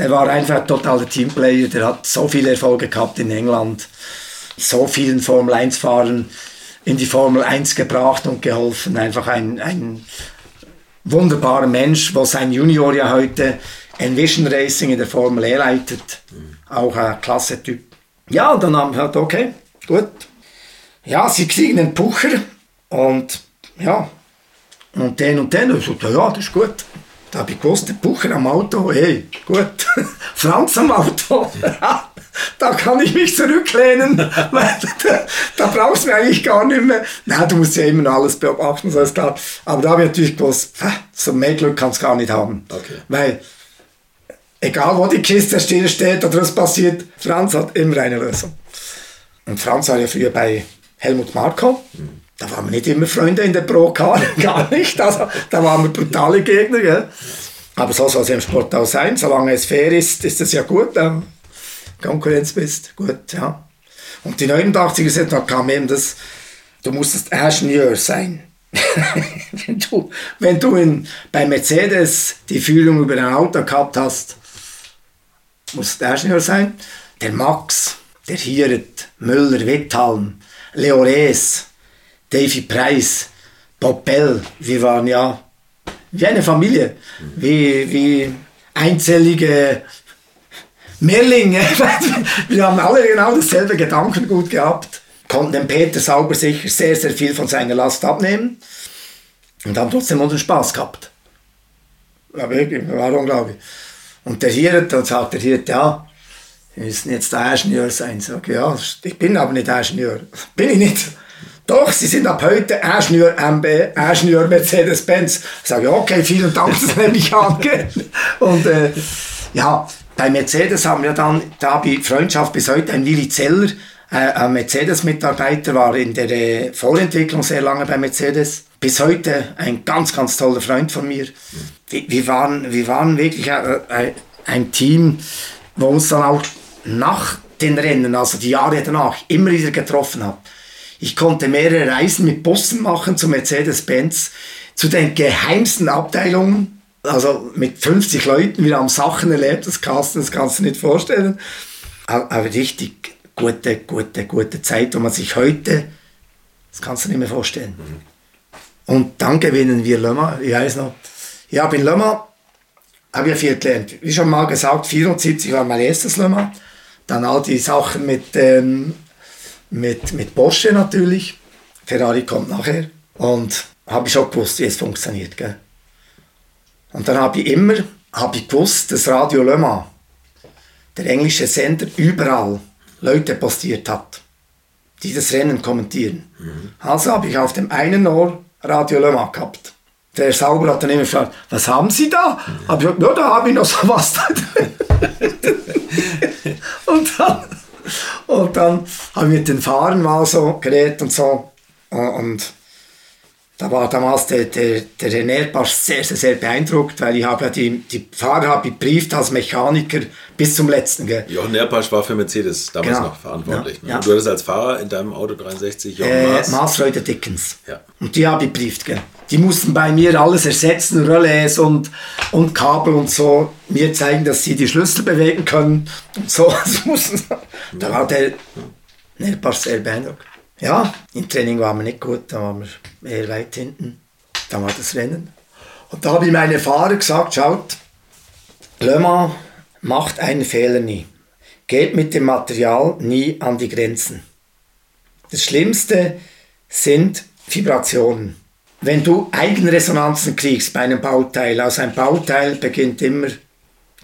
Der war einfach ein totaler Teamplayer, der hat so viele Erfolge gehabt in England, so vielen Formel 1-Fahrern in die Formel 1 gebracht und geholfen. Einfach ein, ein wunderbarer Mensch, wo sein Junior ja heute Envision Racing in der Formel E leitet. Auch ein klasse Typ. Ja, dann haben wir halt, okay, gut. Ja, sie kriegen einen Pucher und ja, und den und den. Und ich so, ja, das ist gut. Da habe ich gewusst, der Bucher am Auto, hey, gut, Franz am Auto, da kann ich mich zurücklehnen, weil da, da, brauchst du eigentlich gar nicht mehr. Na, du musst ja immer noch alles beobachten, so ist klar. Aber da habe ich natürlich gewusst, so mehr Glück kannst du gar nicht haben. Okay. Weil, egal wo die Kiste still steht oder was passiert, Franz hat immer eine Lösung. Und Franz war ja früher bei Helmut Marko. Mhm da waren wir nicht immer Freunde in der Pro Car, gar nicht. Also, da waren wir brutale Gegner. Gell? Aber so soll es im Sport auch sein. Solange es fair ist, ist es ja gut. Ähm, Konkurrenz bist, gut, ja. Und die 89er sind, da kam eben das, du musstest Ingenieur sein. wenn du, wenn du in, bei Mercedes die Führung über ein Auto gehabt hast, musst du Ingenieur sein. Der Max, der Hirt, Müller, Witthalm, Leores, Davy Preis, Bob Bell, wir waren ja wie eine Familie, wie, wie einzellige Mehrlinge. wir haben alle genau dasselbe Gedankengut gehabt, konnten dem Peter Sauber sicher sehr, sehr viel von seiner Last abnehmen und haben trotzdem unseren Spaß gehabt. Ja, wirklich, war unglaublich. Und der Hirt, dann sagt der Hirt, ja, wir müssen jetzt der Ingenieur sein. Sag ja, ich bin aber nicht Ingenieur. Bin ich nicht. Doch, Sie sind ab heute Ingenieur MB, Ingenieur Mercedes-Benz. Ich sage, okay, vielen Dank, das nehme ich an. Und äh, ja, bei Mercedes haben wir dann, da ich Freundschaft bis heute, ein Willi Zeller, äh, ein Mercedes-Mitarbeiter, war in der äh, Vorentwicklung sehr lange bei Mercedes. Bis heute ein ganz, ganz toller Freund von mir. Wir, wir waren, wir waren wirklich äh, ein Team, wo uns dann auch nach den Rennen, also die Jahre danach, immer wieder getroffen hat. Ich konnte mehrere Reisen mit Bussen machen zu Mercedes-Benz, zu den geheimsten Abteilungen, also mit 50 Leuten. Wir haben Sachen erlebt, das kannst, das kannst du nicht vorstellen. Aber richtig gute, gute, gute Zeit, wo man sich heute, das kannst du nicht mehr vorstellen. Und dann gewinnen wir Le Mans. Ich weiß noch, ja, in Le Mans habe ich viel gelernt. Wie schon mal gesagt, 74 war mein erstes Le Mans. Dann all die Sachen mit, ähm, mit, mit Porsche natürlich. Ferrari kommt nachher. Und habe ich schon gewusst, wie es funktioniert. Gell? Und dann habe ich immer hab ich gewusst, dass Radio Le Mans, der englische Sender, überall Leute postiert hat, die das Rennen kommentieren. Mhm. Also habe ich auf dem einen Ohr Radio Le Mans gehabt. Der Sauber hat dann immer gefragt, was haben Sie da? Mhm. Hab ich gesagt, ja, da habe ich noch so was. und dann, und dann habe ich mit den Fahrern mal so geredet und so. Und da war damals der, der, der René Pasch sehr, sehr, sehr beeindruckt, weil ich habe ja die, die Fahrer habe gebrieft als Mechaniker bis zum letzten. Gell. Jochen Nerpasch war für Mercedes damals genau. noch verantwortlich. Ja, ne? ja. Und du hattest als Fahrer in deinem Auto 63 Jochen äh, Maas. Maas Dickens. Ja. Und die habe ich gebrieft. Gell. Die mussten bei mir alles ersetzen, Relais und, und Kabel und so, mir zeigen, dass sie die Schlüssel bewegen können und so. da war der Nerpasch sehr beeindruckt. Ja, im Training waren wir nicht gut, da waren wir eher weit hinten. Da war das Rennen. Und da habe ich meine Fahrer gesagt, schaut, Le Mans macht einen Fehler nie. Geht mit dem Material nie an die Grenzen. Das Schlimmste sind Vibrationen. Wenn du Eigenresonanzen kriegst bei einem Bauteil, aus einem Bauteil beginnt immer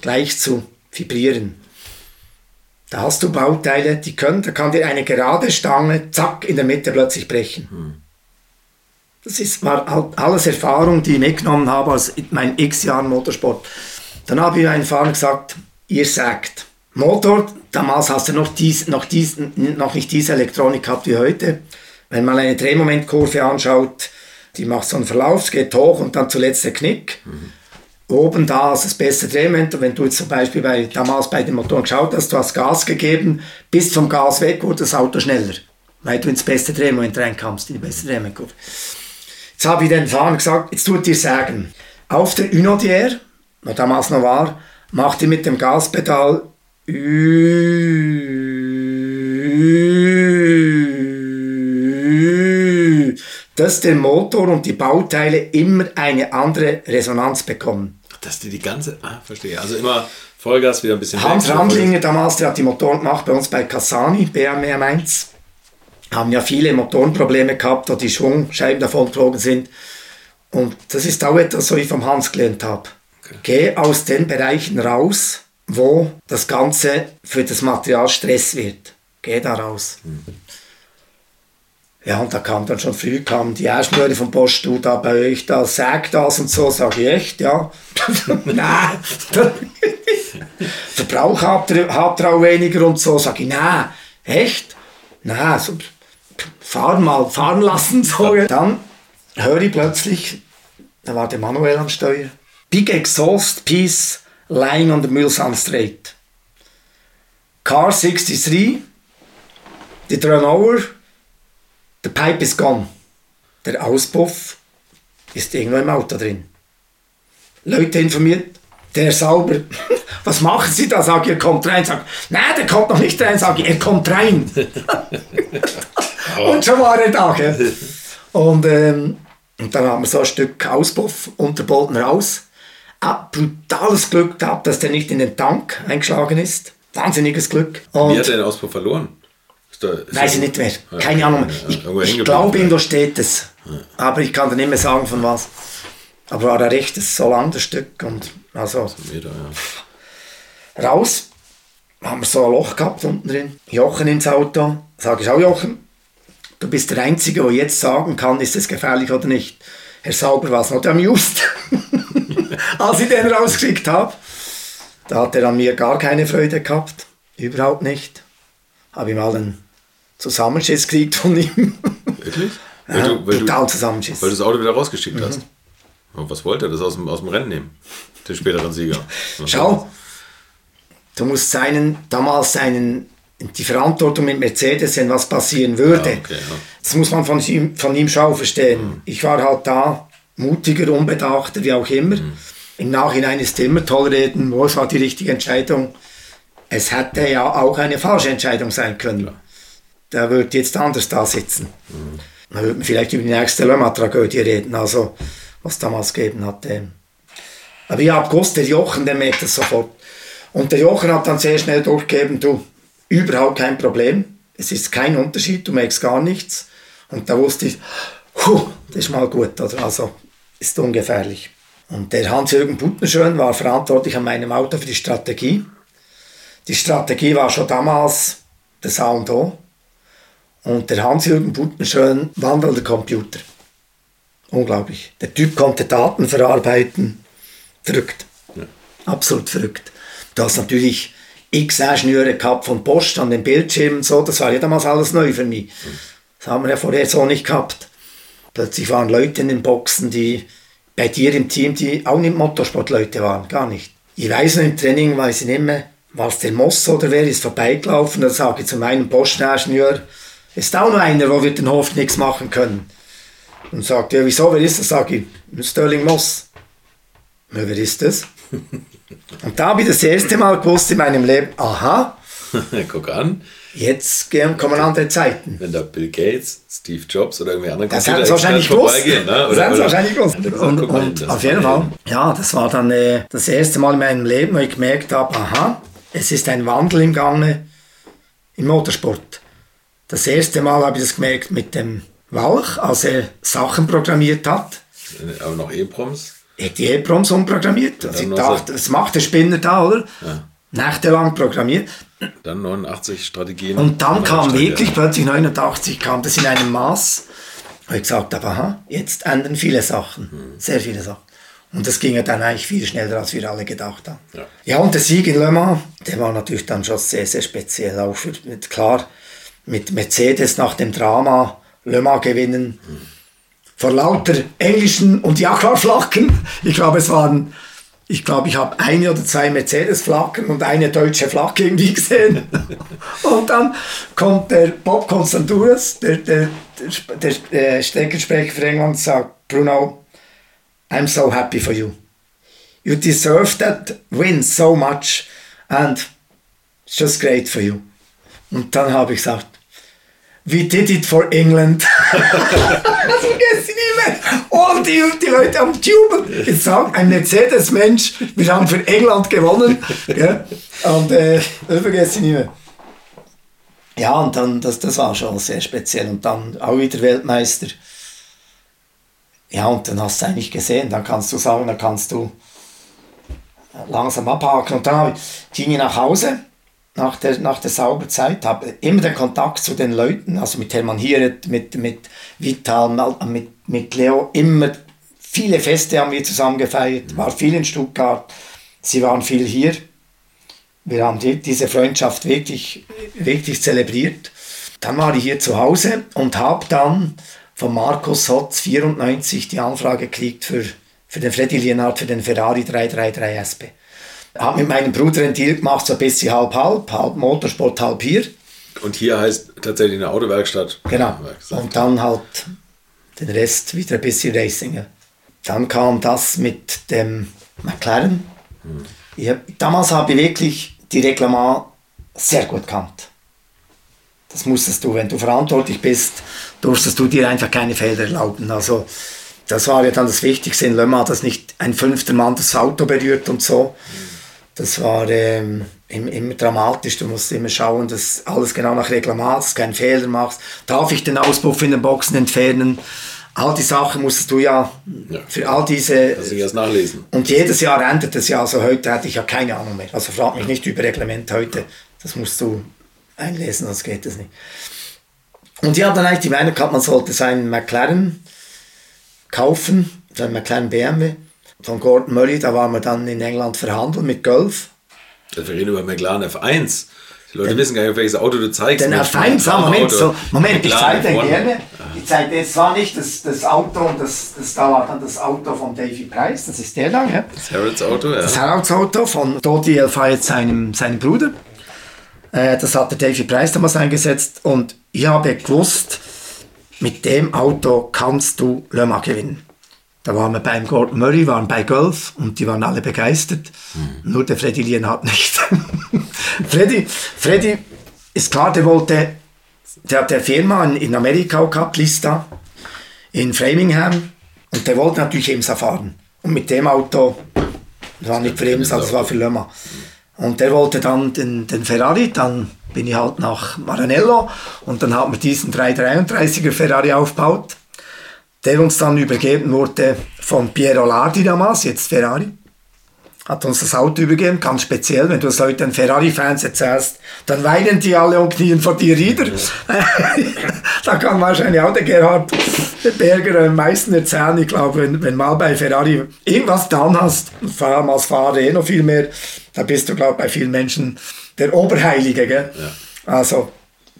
gleich zu vibrieren. Da hast du Bauteile, die können, da kann dir eine gerade Stange, zack, in der Mitte plötzlich brechen. Hm. Das ist, war halt alles Erfahrung, die ich mitgenommen habe aus meinen x Jahren Motorsport. Dann habe ich einen Fahrer gesagt, ihr sagt, Motor, damals hast du noch, dies, noch, dies, noch nicht diese Elektronik gehabt wie heute. Wenn man eine Drehmomentkurve anschaut, die macht so einen Verlauf, geht hoch und dann zuletzt der Knick. Mhm oben da ist das beste Drehmoment. Wenn du jetzt zum Beispiel bei, damals bei den Motoren geschaut hast, du hast Gas gegeben, bist vom Gas weg, wurde das Auto schneller, weil du ins beste Drehmoment reinkamst, in die beste Drehmomentkurve. Jetzt habe ich den Fahrern gesagt, jetzt tut dir sagen, auf der Unodier, was damals noch war, macht ihr mit dem Gaspedal dass der Motor und die Bauteile immer eine andere Resonanz bekommen. Dass die die ganze, ah, verstehe. Also immer Vollgas wieder ein bisschen Hans Randlinger damals, der hat die Motoren gemacht bei uns bei Cassani, BMW Mainz. Haben ja viele Motorenprobleme gehabt, da die Schwungscheiben davon geflogen sind. Und das ist auch etwas, was ich vom Hans gelernt habe. Okay. Geh aus den Bereichen raus, wo das Ganze für das Material Stress wird. Geh da raus. Mhm. Ja, und da kam dann schon früh, kamen die Erstmörder vom Post, du da bei euch, da sagt das und so, sag ich echt, ja. nein, Verbrauch habt ihr, habt ihr auch weniger und so, sag ich, nein, echt? Nein, so, fahren mal, fahren lassen, so. Dann höre ich plötzlich, da war der Manuel am Steuer, Big Exhaust Piece lying on the Mulsanne Strait. Car 63, die turn the pipe is gone. Der Auspuff ist irgendwo im Auto drin. Leute informiert, der sauber. Was machen Sie da? Sag ich, er kommt rein. Sag, nein, der kommt noch nicht rein. Sag ich, er kommt rein. und schon war er da. Gell? Und, ähm, und dann haben wir so ein Stück Auspuff unter Bolton raus. Ah, brutales Glück gehabt, dass der nicht in den Tank eingeschlagen ist. Wahnsinniges Glück. Und Wie hat er den Auspuff verloren? Weiß ich nicht mehr. Keine Ahnung. ja, Ich, ich glaube, irgendwo steht es. Aber ich kann dir nicht mehr sagen, von was. Aber war ein rechtes Solander-Stück. Und also raus. Haben wir so ein Loch gehabt unten drin. Jochen ins Auto. Sag ich auch, Jochen, du bist der Einzige, der jetzt sagen kann, ist es gefährlich oder nicht. Herr Sauber war es not amused. Als ich den rausgeschickt habe, da hat er an mir gar keine Freude gehabt. Überhaupt nicht. Habe ihm mal einen Zusammenschiss gekriegt von ihm. Wirklich? Ja, Weil, du, weil, du, total Zusammenschiss. weil du das Auto wieder rausgeschickt Mhm. hast. Und was wollte er? Das aus dem, aus dem Rennen nehmen? Den späteren Sieger. Was Schau, du musst seinen, damals seinen, die Verantwortung mit Mercedes, wenn was passieren würde. Ja, okay, ja. Das muss man von ihm, von ihm schon verstehen. Ich war halt da, mutiger, unbedachter, wie auch immer. Im Nachhinein ist immer toll reden, wo es war die richtige Entscheidung. Es hätte ja auch eine falsche Entscheidung sein können. Der wird jetzt anders da sitzen. Dann würde man vielleicht über die nächste Lema-Tragödie reden, also was damals gegeben hat. Aber ich habe gewusst, der Jochen, der merkt das sofort. Und der Jochen hat dann sehr schnell durchgegeben, du, überhaupt kein Problem. Es ist kein Unterschied, du merkst gar nichts. Und da wusste ich, puh, das ist mal gut, oder? Also ist ungefährlich. Und der Hans-Jürgen Buttenschön war verantwortlich an meinem Auto für die Strategie. Die Strategie war schon damals das A und O. Und der Hans-Jürgen Buttenschön wandelnder Computer. Unglaublich. Der Typ konnte Daten verarbeiten. Verrückt. Absolut verrückt. Du hast natürlich x Ingenieure gehabt von Post an den Bildschirmen, so, das war ja damals alles neu für mich. Das haben wir ja vorher so nicht gehabt. Plötzlich waren Leute in den Boxen, die bei dir im Team, die auch nicht Motorsportleute waren, gar nicht. Ich weiß noch im Training, weiß ich nicht mehr, war es der Moss oder wer ist vorbeigelaufen, da sage ich zu meinem Postingenieur, ist auch noch einer, wo wir den Hof nichts machen können. Und sagt, ja, wieso, wer ist das? Sage ich, Sterling Moss. Ja, wer ist das? Und da habe ich das erste Mal gewusst in meinem Leben, aha, Guck an, jetzt kommen andere Zeiten. wenn da Bill Gates, Steve Jobs oder irgendwie andere Das haben sie wahrscheinlich gewusst. Ne? Das haben sie wahrscheinlich gewusst. Und, und das auf jeden Fall, ja, das war dann äh, das erste Mal in meinem Leben, wo ich gemerkt habe, aha, es ist ein Wandel im Gange im Motorsport. Das erste Mal habe ich das gemerkt mit dem Walch, als er Sachen programmiert hat. Aber noch E-Proms. Er hat die E-Proms umprogrammiert. Also ich dachte, das macht der Spinner da, oder? Ja. Nächtelang programmiert. Dann 89 Strategien. Und dann kam Strecke. wirklich plötzlich 89 kam das in einem Maß, wo ich gesagt habe, aha, jetzt ändern viele Sachen, sehr viele Sachen. Und das ging ja dann eigentlich viel schneller, als wir alle gedacht haben. Ja. Ja, und der Sieg in Le Mans, der war natürlich dann schon sehr, sehr speziell. Auch für, klar, mit Mercedes nach dem Drama Le Mans gewinnen. Vor lauter englischen und ja klar Flaggen. Ich glaube, es waren, ich glaube, ich habe eine oder zwei Mercedes-Flaggen und eine deutsche Flagge irgendwie gesehen. und dann kommt der Bob Constanturas, der, der, der, der äh, Streckensprecher für England, und sagt, Bruno, I'm so happy for you. You deserve that win so much and it's just great for you. Und dann habe ich gesagt, we did it for England. das vergesse ich nie mehr. Und die, die Leute haben jubelt. Jetzt sagt ein Mercedes-Mensch, wir haben für England gewonnen. Ja? Und äh, das vergesse ich nie mehr. Ja, und dann, das, das war schon sehr speziell. Und dann auch wieder Weltmeister. Ja, und dann hast du eigentlich gesehen, dann kannst du sagen, dann kannst du langsam abhaken. Und dann ging ich nach Hause nach der, nach der Sauberzeit, habe immer den Kontakt zu den Leuten, also mit Hermann Hieret, mit, mit Vital, mit, mit Leo, immer viele Feste haben wir zusammen gefeiert, war viel in Stuttgart, sie waren viel hier. Wir haben die, diese Freundschaft wirklich, wirklich zelebriert. Dann war ich hier zu Hause und habe dann von Markus Hotz 94 die Anfrage gekriegt für, für den Freddy Lienhardt, für den Ferrari 333 SP. Habe mit meinem Bruder einen Deal gemacht, so ein bisschen halb-halb, halb Motorsport, halb hier. Und hier heißt tatsächlich eine Autowerkstatt. Genau. Und dann halt den Rest wieder ein bisschen Racing. Dann kam das mit dem McLaren. Ich hab, damals habe ich wirklich die Reglement sehr gut kannt. Das musstest du, wenn du verantwortlich bist, durftest du dir einfach keine Fehler erlauben. Also das war ja dann das Wichtigste in Le Mans, dass nicht ein fünfter Mann das Auto berührt und so. Das war ähm, im- immer dramatisch. Du musst immer schauen, dass alles genau nach Reglement, du keinen Fehler machst. Darf ich den Auspuff in den Boxen entfernen? All die Sachen musstest du ja, Ja. für all diese Lass ich erst nachlesen. und jedes Jahr ändert es ja. Also heute hätte ich ja keine Ahnung mehr. Also frag mich nicht über Reglement heute. Das musst du einlesen, sonst geht es nicht. Und ich habe dann eigentlich die Meinung gehabt, man sollte seinen McLaren kaufen, seinen McLaren BMW von Gordon Murray. Da waren wir dann in England verhandeln mit Golf. Wir reden über McLaren F1. Die Leute wissen gar nicht, welches Auto du zeigst. Den Mensch, F1, ah, Moment, Auto. so, Moment, ich zeige den F1. gerne. Ich zeige dir, es war nicht das, das Auto, das, das da war dann das Auto von Davy Price, das ist der da, ja. Das Harrods Auto, ja. Das Herausauto von Dodi El Fayed, seinem, seinem Bruder. Äh, das hat der Davy Price damals eingesetzt und ich habe gewusst, mit dem Auto kannst du Le Mans gewinnen. Da waren wir beim Gordon Murray, waren bei Golf und die waren alle begeistert. Nur der Freddy Lienhardt nicht. Freddy, Freddy ist klar, der wollte, der hat der Firma in, Amerika auch gehabt, Lista, in Framingham und der wollte natürlich EMSA fahren. Und mit dem Auto, das war nicht für EMSA, das war für Mans. Und der wollte dann den, den Ferrari, dann bin ich halt nach Maranello und dann haben wir diesen 333er Ferrari aufgebaut, der uns dann übergeben wurde von Piero Lardi damals, jetzt Ferrari. Hat uns das Auto übergeben, ganz speziell, wenn du das Leuten Ferrari-Fans erzählst, dann weinen die alle und knien vor dir nieder. da kann wahrscheinlich auch der Gerhard Berger am meisten erzählen. Ich glaube, wenn, wenn mal bei Ferrari irgendwas getan hast, vor allem als Fahrer eh noch viel mehr, da bist du, glaube ich, bei vielen Menschen der Oberheilige. Gell? Also,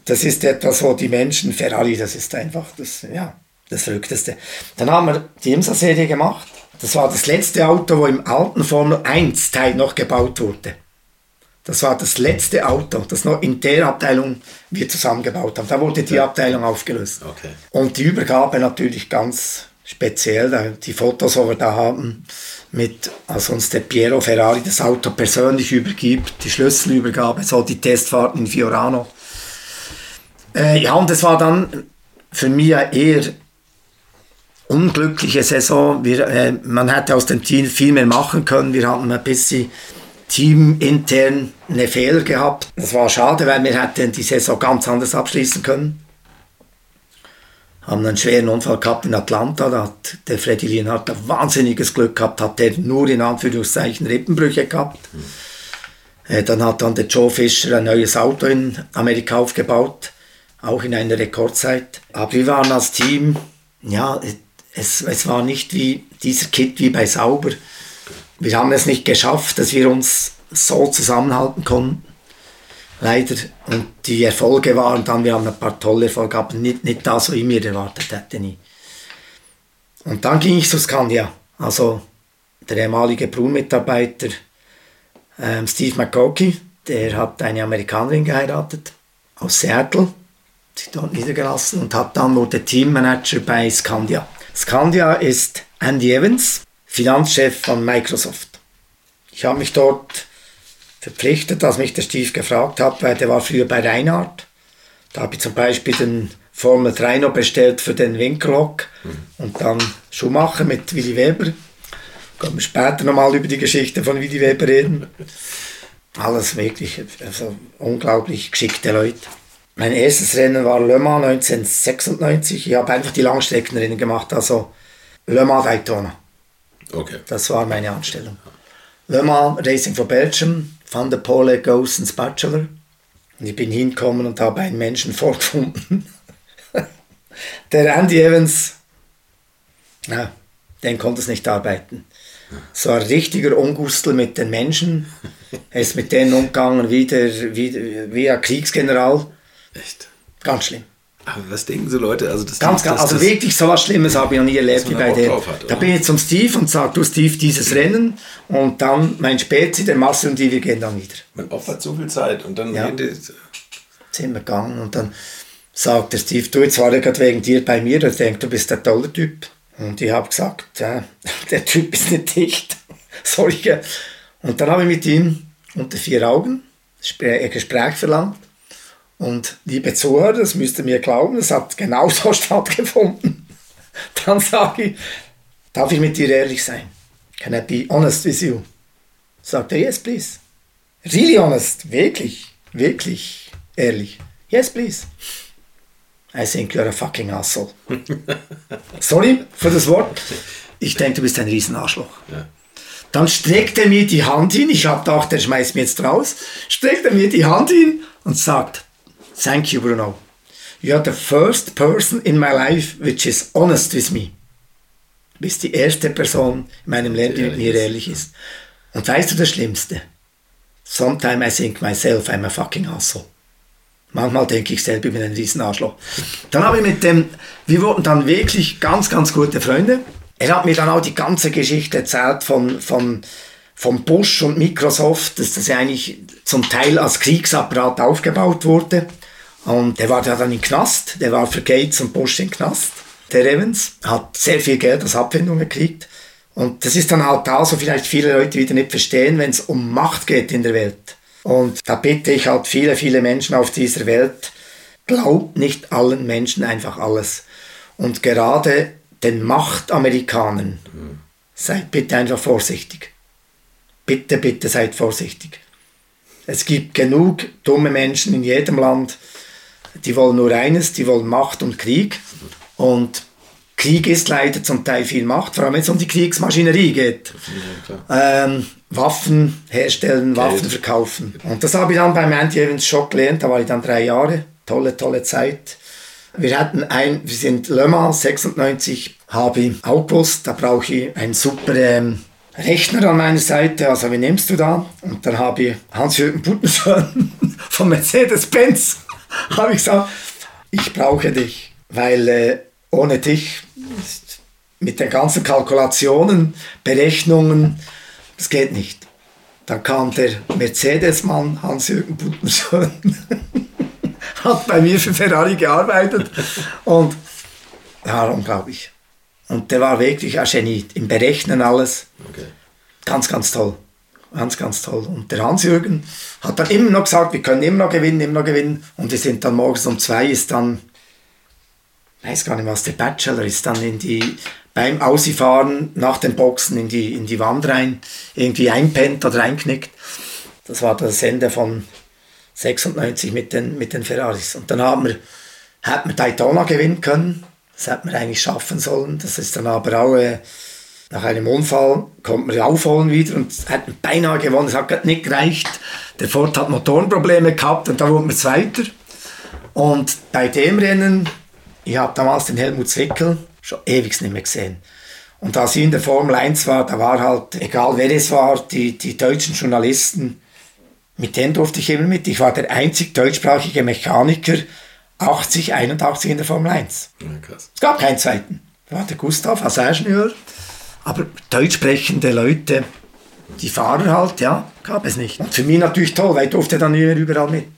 das ist etwas, wo die Menschen, Ferrari, das ist einfach das, ja, das Verrückteste. Dann haben wir die IMSA-Serie gemacht. Das war das letzte Auto, wo im alten Formel 1 Teil noch gebaut wurde. Das war das letzte Auto, das noch in der Abteilung wir zusammengebaut haben. Da wurde die Abteilung aufgelöst. Okay. Und die Übergabe natürlich ganz speziell. Die Fotos, die wir da haben, mit, als uns der Piero Ferrari das Auto persönlich übergibt, die Schlüsselübergabe, so die Testfahrten in Fiorano. Äh, ja, und das war dann für mich eher unglückliche Saison. Wir, äh, man hätte aus dem Team viel mehr machen können. Wir hatten ein bisschen teamintern eine Fehler gehabt. Das war schade, weil wir hätten die Saison ganz anders abschließen können. Haben einen schweren Unfall gehabt in Atlanta. Da hat der Freddy Lienhardt ein wahnsinniges Glück gehabt, hat der nur in Anführungszeichen Rippenbrüche gehabt. Äh, Dann hat dann der Joe Fischer ein neues Auto in Amerika aufgebaut, auch in einer Rekordzeit. Aber wir waren als Team, ja, es, es war nicht wie dieser Kit wie bei Sauber. Wir haben es nicht geschafft, dass wir uns so zusammenhalten konnten. Leider. Und die Erfolge waren dann, wir haben ein paar tolle Erfolge, aber nicht, nicht das, was ich mir erwartet hätte. Nie. Und dann ging ich zu Scandia. Also der ehemalige Brun-Mitarbeiter ähm, Steve McConkey, der hat eine Amerikanerin geheiratet aus Seattle, sich dort niedergelassen und hat dann wurde Teammanager bei Scandia. Scandia ist Andy Evans, Finanzchef von Microsoft. Ich habe mich dort verpflichtet, als mich der Steve gefragt hat, weil der war früher bei Reinhardt. Da habe ich zum Beispiel den Formel 3 noch bestellt für den Winkelhock und dann Schumacher mit Willy Weber. Können wir später nochmal über die Geschichte von Willy Weber reden. Alles wirklich, also unglaublich geschickte Leute. Mein erstes Rennen war Le Mans 1996. Ich habe einfach die Langstreckenrennen gemacht, also Le Mans Daytona. Okay. Das war meine Anstellung. Le Mans Racing for Belgium, Van der Pole Goes ins Bachelor. Und ich bin hingekommen und habe einen Menschen vorgefunden. Der Andy Evans, ja, den konnte es nicht arbeiten. So ein richtiger Ungustel mit den Menschen. Er ist mit denen umgegangen wie, der, wie, wie ein Kriegsgeneral. Echt. Ganz schlimm. Aber was denken so Leute? Also das, Ganz, das, ganz, also das, wirklich so was Schlimmes habe ich noch nie erlebt wie bei hat, da bin ich zum Steve und sage, du Steve, dieses Rennen und dann mein Spezi, der Marcel und die, wir gehen dann wieder. Man opfert so viel Zeit und dann Ja. die, Zimmer gegangen und dann sagt der Steve, du, jetzt war er gerade wegen dir bei mir, ich denke, du bist der tolle Typ. Und ich habe gesagt, ja, der Typ ist nicht dicht. Solche. Und dann habe ich mit ihm unter vier Augen ein Gespräch verlangt. Und liebe Zuhörer, das müsst ihr mir glauben, es hat genauso stattgefunden. Dann sage ich, darf ich mit dir ehrlich sein? Can I be honest with you? Sagt er, yes, please. Really honest, wirklich, wirklich ehrlich. Yes, please. I think you're a fucking asshole. Sorry für das Wort. Ich denke, du bist ein Riesenarschloch. Ja. Dann streckt er mir die Hand hin. Ich habe gedacht, der schmeißt mir jetzt raus. Streckt er mir die Hand hin und sagt, Thank you, Bruno. You are the first person in my life which is honest with me. Du bist die erste Person in meinem Leben, die mit mir ehrlich ist. Und weißt du das Schlimmste? Sometimes I think myself I'm a fucking asshole. Manchmal denke ich selber, ich bin ein Riesenarschloch. Dann habe ich mit dem, wir wurden dann wirklich ganz, ganz gute Freunde. Er hat mir dann auch die ganze Geschichte erzählt von, von, von Bush und Microsoft, dass das eigentlich zum Teil als Kriegsapparat aufgebaut wurde. Und der war dann im Knast, der war für Gates und Bush im Knast. Der Evans hat sehr viel Geld als Abfindung gekriegt. Und das ist dann halt da, so vielleicht viele Leute wieder nicht verstehen, wenn es um Macht geht in der Welt. Und da bitte ich halt viele, viele Menschen auf dieser Welt, glaubt nicht allen Menschen einfach alles. Und gerade den Machtamerikanern, seid bitte einfach vorsichtig. Bitte, bitte seid vorsichtig. Es gibt genug dumme Menschen in jedem Ähm, die wollen nur eines, die wollen Macht und Krieg. Und Krieg ist leider zum Teil viel Macht, vor allem wenn es um die Kriegsmaschinerie geht. Ähm, Waffen herstellen, Geld. Waffen verkaufen. Und das habe ich dann beim Andy Evans Shock gelernt, da war ich dann drei Jahre. Tolle, tolle Zeit. Wir hatten ein, wir sind Le Mans 96, habe ich auch gewusst, da brauche ich einen super ähm, Rechner an meiner Seite, also wie nimmst du da? Und dann habe ich Hans-Jürgen Buttenschön von Mercedes-Benz, habe ich gesagt, ich brauche dich, weil äh, ohne dich mit den ganzen Kalkulationen, Berechnungen, das geht nicht. Dann kam der Mercedes-Mann Hans-Jürgen Buttenschön, hat bei mir für Ferrari gearbeitet und ja, unglaublich. Und der war wirklich ein Genie im Berechnen alles. Okay. Ganz, ganz toll. Ganz, ganz toll. Und der Hans-Jürgen hat dann immer noch gesagt, wir können immer noch gewinnen, immer noch gewinnen. Und wir sind dann morgens um zwei, ist dann, ich weiß gar nicht was, der Bachelor ist dann in die, beim Aussifahren nach den Boxen in die, in die Wand rein, irgendwie einpennt oder einknickt. Das war das Ende von 96 mit den, mit den Ferraris. Und dann haben wir, hat man Daytona gewinnen können. Das hätte man eigentlich schaffen sollen. Das ist dann aber auch äh, nach einem Unfall kommt man aufholen wieder und hat beinahe gewonnen. Es hat nicht gereicht. Der Ford hat Motorenprobleme gehabt und da wurde man Zweiter. Und bei dem Rennen, ich habe damals den Helmut Zwickel schon ewig nicht mehr gesehen. Und als ich in der Formel 1 war, da war halt, egal wer es war, die, die deutschen Journalisten, mit denen durfte ich immer mit. Ich war der einzig deutschsprachige Mechaniker 80, 81 in der Formel 1. Ja, es gab keinen zweiten. Da war der Gustav als Ingenieur aber deutsch sprechende Leute, die Fahrer halt, ja, gab es nicht. Und für mich natürlich toll, weil ich durfte dann überall mit.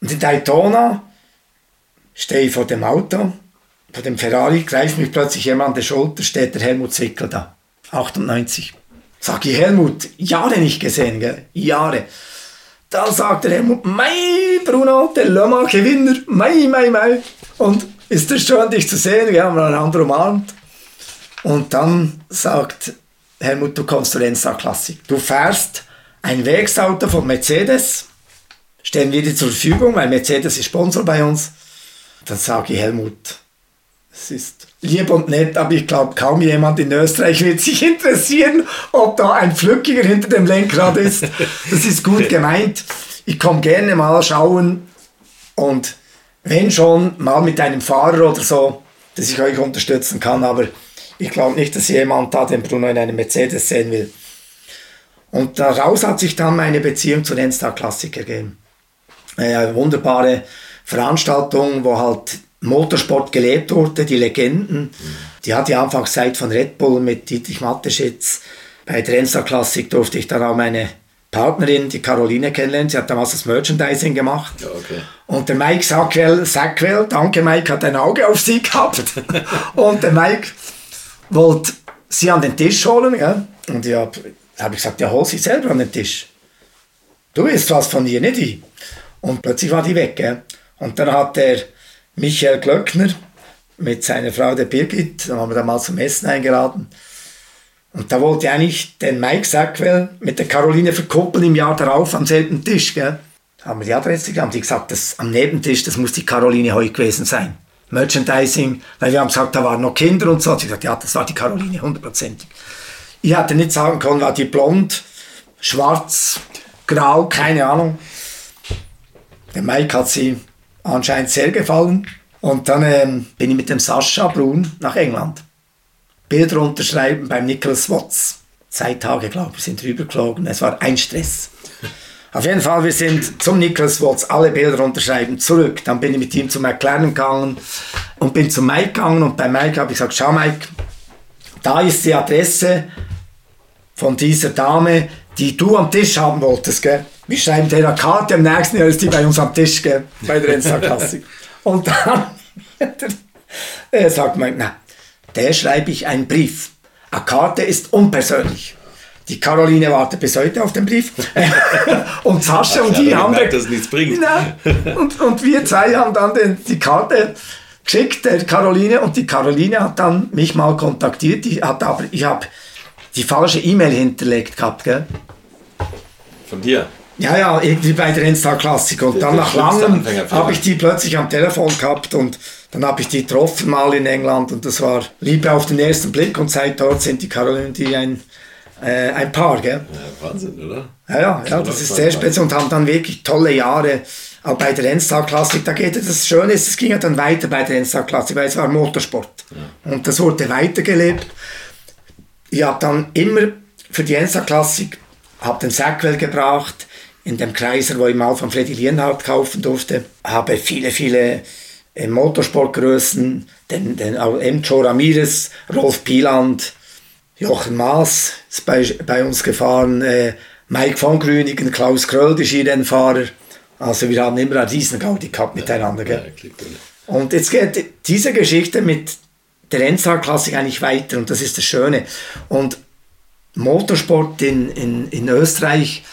Und in Daytona stehe ich vor dem Auto, vor dem Ferrari, greift mich plötzlich jemand an der Schulter, steht der Helmut Zwickel da. 98. Sag ich, Helmut, Jahre nicht gesehen, gell? Jahre. Da sagt der Helmut, mei, Bruno, der Le Gewinner, mei, mei, mei. Und ist es schön, dich zu sehen, wir haben einander umarmt. Und dann sagt Helmut, du kommst zur Rennstag Klassik. Du fährst ein Werksauto von Mercedes, stellen wir dir zur Verfügung, weil Mercedes ist Sponsor bei uns. Dann sage ich Helmut, es ist lieb und nett, aber ich glaube, kaum jemand in Österreich wird sich interessieren, ob da ein Flückiger hinter dem Lenkrad ist. Das ist gut gemeint. Ich komme gerne mal schauen und wenn schon, mal mit einem Fahrer oder so, dass ich euch unterstützen kann, aber ich glaube nicht, dass jemand da den Bruno in einem Mercedes sehen will. Und daraus hat sich dann meine Beziehung zu Rennstag Classic ergeben. Eine wunderbare Veranstaltung, wo halt Motorsport gelebt wurde, die Legenden. Die hat die Anfangszeit von Red Bull mit Dietrich Matteschitz. Bei der Rennstag Classic durfte ich dann auch meine Partnerin, die Caroline, kennenlernen. Sie hat damals das Merchandising gemacht. Ja, okay. Und der Mike Sackwell, Sackwell, danke Mike, hat ein Auge auf sie gehabt. und der Mike wollte sie an den Tisch holen. Ja? Und ich habe hab gesagt, ja, hol sie selber an den Tisch. Du willst was von ihr, nicht ich. Und plötzlich war die weg. Ja? Und dann hat der Michael Glöckner mit seiner Frau, der Birgit, da haben wir damals zum Essen eingeladen. Und da wollte eigentlich den Mike Sackwell mit der Caroline verkuppeln im Jahr darauf am selben Tisch. Gell? Haben wir die Adresse gegeben, die gesagt, das, am Nebentisch, das muss die Caroline heute gewesen sein. Merchandising, weil wir haben gesagt, da waren noch Kinder und so. Hat sie gesagt, ja, das war die Caroline, hundertprozentig. Ich hatte nicht sagen können, war die blond, schwarz, grau, keine Ahnung. Der Mike hat sie anscheinend sehr gefallen. Und dann ähm, bin ich mit dem Sascha Brun nach England. Bilder unterschreiben beim Nicholas Watts. Zwei Tage, glaube ich, sind rübergeflogen. Es war ein Stress. Auf jeden Fall, wir sind zum Nicholas Watts, alle Bilder unterschreiben, zurück. Dann bin ich mit ihm zum Erklären gegangen und bin zu Mike gegangen und bei Mike habe ich gesagt, schau Mike, da ist die Adresse von dieser Dame, die du am Tisch haben wolltest, gell? Wir schreiben dir eine Karte, im nächsten Jahr ist die bei uns am Tisch, gell? Bei der Insta Klassik. und dann er sagt Mike, na, der schreibe ich einen Brief. Eine Karte ist unpersönlich. Die Caroline wartet bis heute auf den Brief. und Sascha und die haben. Merkt, dass nichts bringt. Ja, und, und wir zwei haben dann den, die Karte geschickt, der Caroline, und die Caroline hat dann mich mal kontaktiert. Die hat aber, ich habe die falsche E-Mail hinterlegt gehabt, gell? Von dir? Ja, ja, irgendwie bei der Insta Klassik. Und dann nach langem habe ich die plötzlich am Telefon gehabt und dann habe ich die getroffen mal in England und das war Liebe auf den ersten Blick und seit dort sind die Caroline die ein, äh, ein Paar, gell? Ja, Wahnsinn, oder? Ja, ja, ja das ist sehr speziell und haben dann wirklich tolle Jahre auch bei der Endstar Klassik. Da geht das Schöne ist, es ging ja dann weiter bei der Endstar Klassik, weil es war Motorsport ja. und das wurde weitergelebt. Ich habe dann immer für die Endstar Klassik habe den Sackwell gebracht in dem Kreiser, wo ich mal von Freddy Lienhardt kaufen durfte, habe viele, viele äh, Motorsportgrößen, den, den M. Joe Ramirez, Rolf Pieland, Jochen Maas ist bei, bei uns gefahren, äh, Mike von Grünigen, Klaus Kröll, der Skirennfahrer. Also wir haben immer eine Riesengaudi gehabt miteinander. Gell? Und jetzt geht diese Geschichte mit der Endstar-Klassik eigentlich weiter und das ist das Schöne. Und Motorsport in, in, in Österreich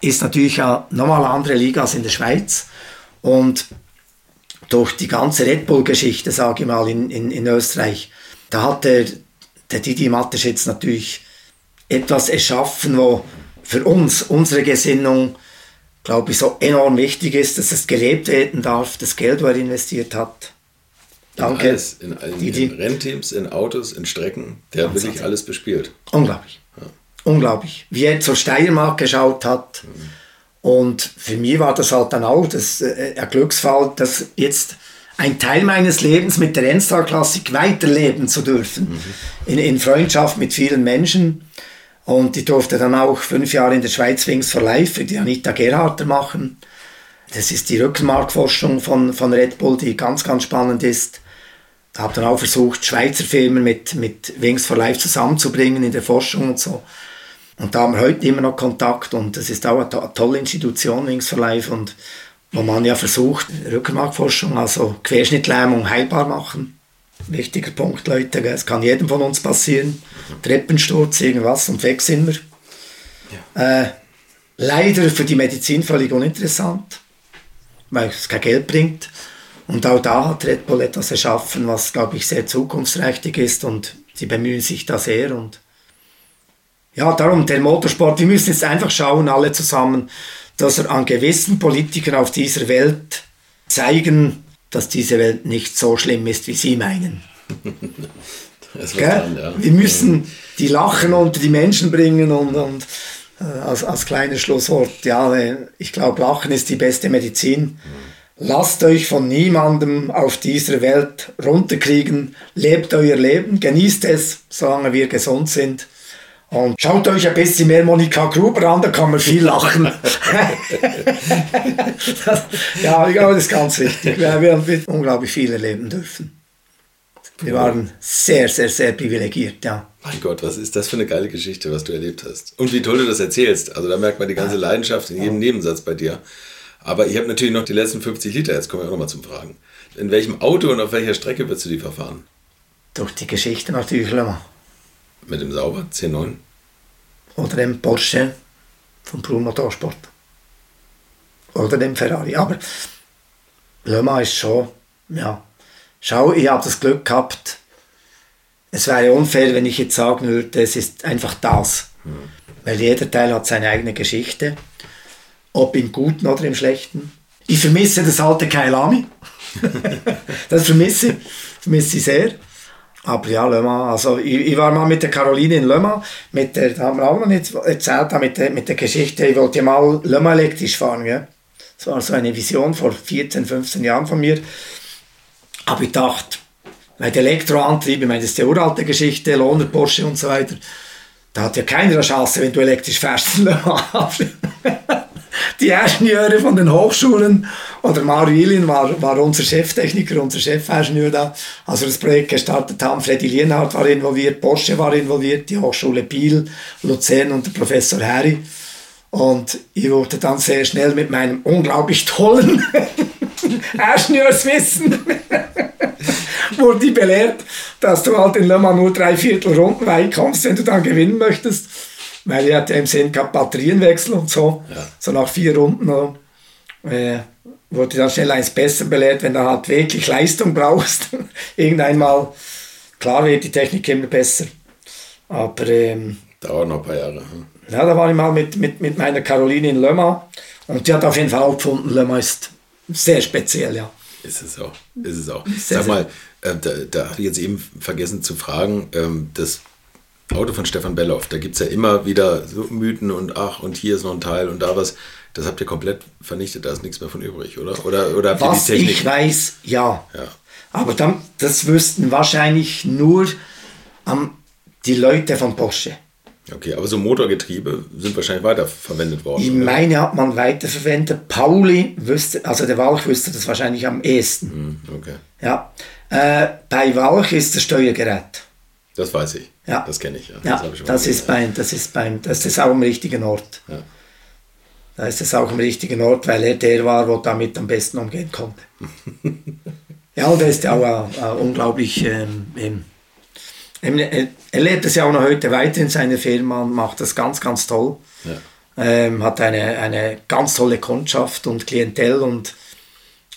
ist natürlich ja nochmal eine andere Liga als in der Schweiz. Und durch die ganze Red Bull-Geschichte, sage ich mal, in, in, in Österreich, da hat der, der Didi Mateschitz natürlich etwas erschaffen, wo für uns, unsere Gesinnung, glaube ich, so enorm wichtig ist, dass es gelebt werden darf, das Geld, das er investiert hat. Danke. In, alles, in, in, in Rennteams, in Autos, in Strecken, der hat wirklich alles bespielt. Unglaublich. Ja. Unglaublich. Wie er zur Steiermark geschaut hat. Mhm. Und für mich war das halt dann auch das, äh, ein Glücksfall, dass jetzt ein Teil meines Lebens mit der Endstar Klassik weiterleben zu dürfen. Mhm. In, in Freundschaft mit vielen Menschen. Und ich durfte dann auch fünf Jahre in der Schweiz Wings for Life für die Anita Gerharter machen. Das ist die Rückenmarkforschung von, von Red Bull, die ganz, ganz spannend ist. Ich habe dann auch versucht, Schweizer Firmen mit, mit Wings for Life zusammenzubringen in der Forschung und so. Und da haben wir heute immer noch Kontakt und es ist auch eine, eine tolle Institution, Wings for Life, und wo man ja versucht, Rückenmarkforschung, also Querschnittlähmung heilbar machen. Wichtiger Punkt, Leute, es kann jedem von uns passieren. Treppensturz, irgendwas und weg sind wir. Ja. Äh, leider für die Medizin völlig uninteressant, weil es kein Geld bringt. Und auch da hat Red Bull etwas erschaffen, was, glaube ich, sehr zukunftsträchtig ist und sie bemühen sich da sehr. Und ja, darum der Motorsport, wir müssen jetzt einfach schauen, alle zusammen, dass wir an gewissen Politikern auf dieser Welt zeigen, dass diese Welt nicht so schlimm ist, wie sie meinen. Dann, ja. Wir müssen die Lachen unter die Menschen bringen und, und äh, als, als kleines Schlusswort, ja, ich glaube, Lachen ist die beste Medizin. Mhm Lasst euch von niemandem auf dieser Welt runterkriegen. Lebt euer Leben, genießt es, solange wir gesund sind. Und schaut euch ein bisschen mehr Monika Gruber an, da kann man viel lachen. das, ja, ich glaube, das ist ganz wichtig, weil wir unglaublich viel erleben dürfen. Wir waren sehr, sehr, sehr privilegiert, ja. Mein Gott, was ist das für eine geile Geschichte, was du erlebt hast. Und wie toll du das erzählst. Also da merkt man die ganze Leidenschaft in jedem Nebensatz bei dir. Aber ich habe natürlich noch die letzten 50 Liter, jetzt kommen wir auch nochmal zum Fragen. In welchem Auto und auf welcher Strecke wirst du die verfahren? Durch die Geschichte natürlich Mans. Mit dem Sauber C9? Oder dem Porsche von Brun Motorsport. Oder dem Ferrari. Aber Le Mans ist schon, ja. Schau, ich habe das Glück gehabt. Es wäre unfair, wenn ich jetzt sagen würde, es ist einfach das. Hm. Weil jeder Teil hat seine eigene Geschichte. Ob im Guten oder im Schlechten. Ich vermisse das alte Kailami. das vermisse ich. Vermisse ich sehr. Aber ja, Le Mans, also ich, ich, war mal mit der Caroline in Le Mans, mit der, da haben wir auch noch nicht erzählt, mit der, mit der Geschichte, ich wollte mal Le Mans elektrisch fahren, gell? Das war so eine Vision vor 14, 15 Jahren von mir. Aber ich dachte, der Elektroantrieb, ich meine, das ist die uralte Geschichte, Lohner, Porsche und so weiter, da hat ja keiner eine Chance, wenn du elektrisch fährst. die Ingenieure von den Hochschulen oder Mario Ilin war, war unser Cheftechniker, unser Chefingenieur da, als wir das Projekt gestartet haben. Freddy Lienhardt war involviert, Porsche war involviert, die Hochschule Biel, Luzern und der Professor Harry. Und ich wurde dann sehr schnell mit meinem unglaublich tollen Ingenieurswissen wurde belehrt, dass du halt in Le Mans nur drei Viertel Runden weit kommst, wenn du dann gewinnen möchtest. Weil ich hatte im Sinn gehabt, Batterienwechsel und so. Ja. So nach vier Runden äh, wurde dann schnell eins besser belehrt, wenn du halt wirklich Leistung brauchst. Irgendwann mal, klar wird die Technik immer besser. Aber ähm, dauert noch ein paar Jahre. Hm. Ja, da war ich mal mit, mit, mit meiner Caroline in Mans und die hat auf jeden Fall auch gefunden, Mans ist sehr speziell, ja. Ist es auch. Ist es auch. Sehr, Sag mal, äh, da, da habe ich jetzt eben vergessen zu fragen, ähm, das Auto von Stefan Belloff, da gibt es ja immer wieder so Mythen und ach, und hier ist noch ein Teil und da was. Das habt ihr komplett vernichtet, da ist nichts mehr von übrig, oder? Oder, oder habt was ihr die Technik? ich weiß, ja. ja. Aber dann, das wüssten wahrscheinlich nur ähm, die Leute von Porsche. Okay, aber so Motorgetriebe sind wahrscheinlich weiterverwendet worden. Ich meine, hat man weiterverwendet. Pauli wüsste, also der Walch wüsste das wahrscheinlich am ehesten. Hm, okay. Ja. Äh, bei Walch ist das Steuergerät. Das weiß ich. Ja. Das kenne ich, ja. ja das, das ist beim, das ist beim, das ist auch am richtigen Ort. Ja. Da ist es auch am richtigen Ort, weil er der war, wo damit am besten umgehen konnte. ja, und er ist ja auch äh, unglaublich ähm, er lebt es ja auch noch heute weiter in seiner Firma und macht das ganz, ganz toll. Ja. Ähm, hat eine, eine ganz tolle Kundschaft und Klientel und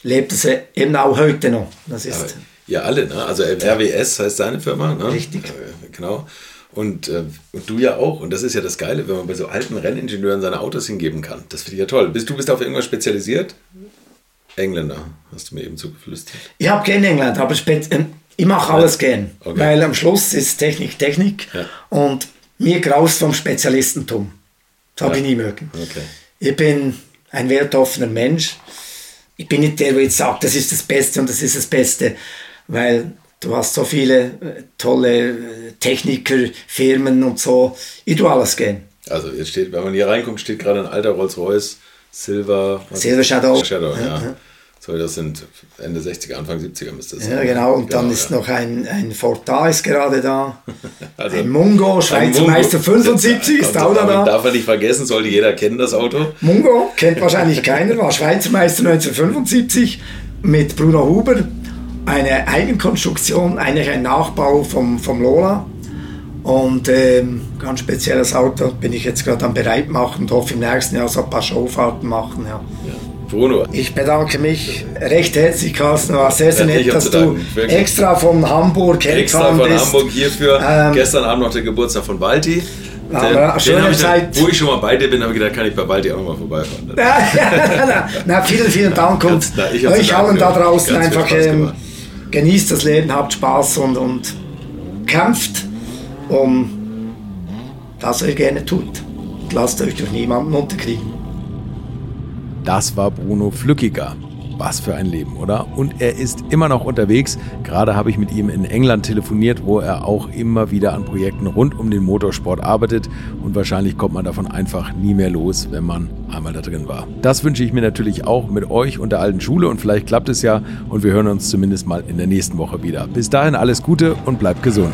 lebt es eben auch heute noch. Das ist ja, alle, ne? also RWS heißt seine Firma. Ne? Richtig. Äh, genau. Und, äh, und du ja auch. Und das ist ja das Geile, wenn man bei so alten Renningenieuren seine Autos hingeben kann. Das finde ich ja toll. Bist du bist auf irgendwas spezialisiert? Engländer, hast du mir eben zugeflüstert. Ich habe keinen Engländer, aber ähm, ich mache alles gern, okay. weil am Schluss ist Technik Technik ja. und mir graust vom Spezialistentum. Das habe ja. ich nie mögen. Okay. Ich bin ein weltoffener Mensch. Ich bin nicht der, der jetzt sagt, das ist das Beste und das ist das Beste, weil du hast so viele äh, tolle äh, Techniker, Firmen und so. Ich tue alles gern. Also jetzt steht, wenn man hier reinkommt, steht gerade ein alter Rolls-Royce Silver, Silver Shadow. Shadow ja. ja. So, das sind Ende 60er, Anfang 70er müsste das sein. Ja, genau. Und genau, dann ist ja. noch ein, ein Fortais gerade da. also ein Mungo, Schweizer Mungo, Meister 75 ist auch da. Darf man nicht vergessen, sollte jeder kennen das Auto. Mungo kennt wahrscheinlich keiner, war Schweizer Meister 1975 mit Bruno Huber. Eine Eigenkonstruktion, eigentlich ein Nachbau vom, vom Lola. Und ähm, ganz spezielles Auto bin ich jetzt gerade am Bereitmachen und hoffe im nächsten Jahr so ein paar Showfahrten machen. Ja. ja. Bruno. Ich bedanke mich recht herzlich, Carsten. War sehr, sehr nett, dass du extra von Hamburg hergefahren bist. Extra von Hamburg hierfür. Ähm, Gestern Abend noch der Geburtstag von Walti. Den, schöne den Zeit. wo ich schon mal bei dir bin, habe ich gedacht, kann ich bei Walti auch noch mal vorbeifahren. na, vielen, vielen Dank und na, euch allen da draußen einfach ähm, genießt das Leben, habt Spaß und, und kämpft um das, was ihr gerne tut. Und lasst euch durch niemanden unterkriegen. Das war Bruno Flückiger. Was für ein Leben, oder? Und er ist immer noch unterwegs. Gerade habe ich mit ihm in England telefoniert, wo er auch immer wieder an Projekten rund um den Motorsport arbeitet. Und wahrscheinlich kommt man davon einfach nie mehr los, wenn man einmal da drin war. Das wünsche ich mir natürlich auch mit euch und der alten Schule und vielleicht klappt es ja und wir hören uns zumindest mal in der nächsten Woche wieder. Bis dahin alles Gute und bleibt gesund.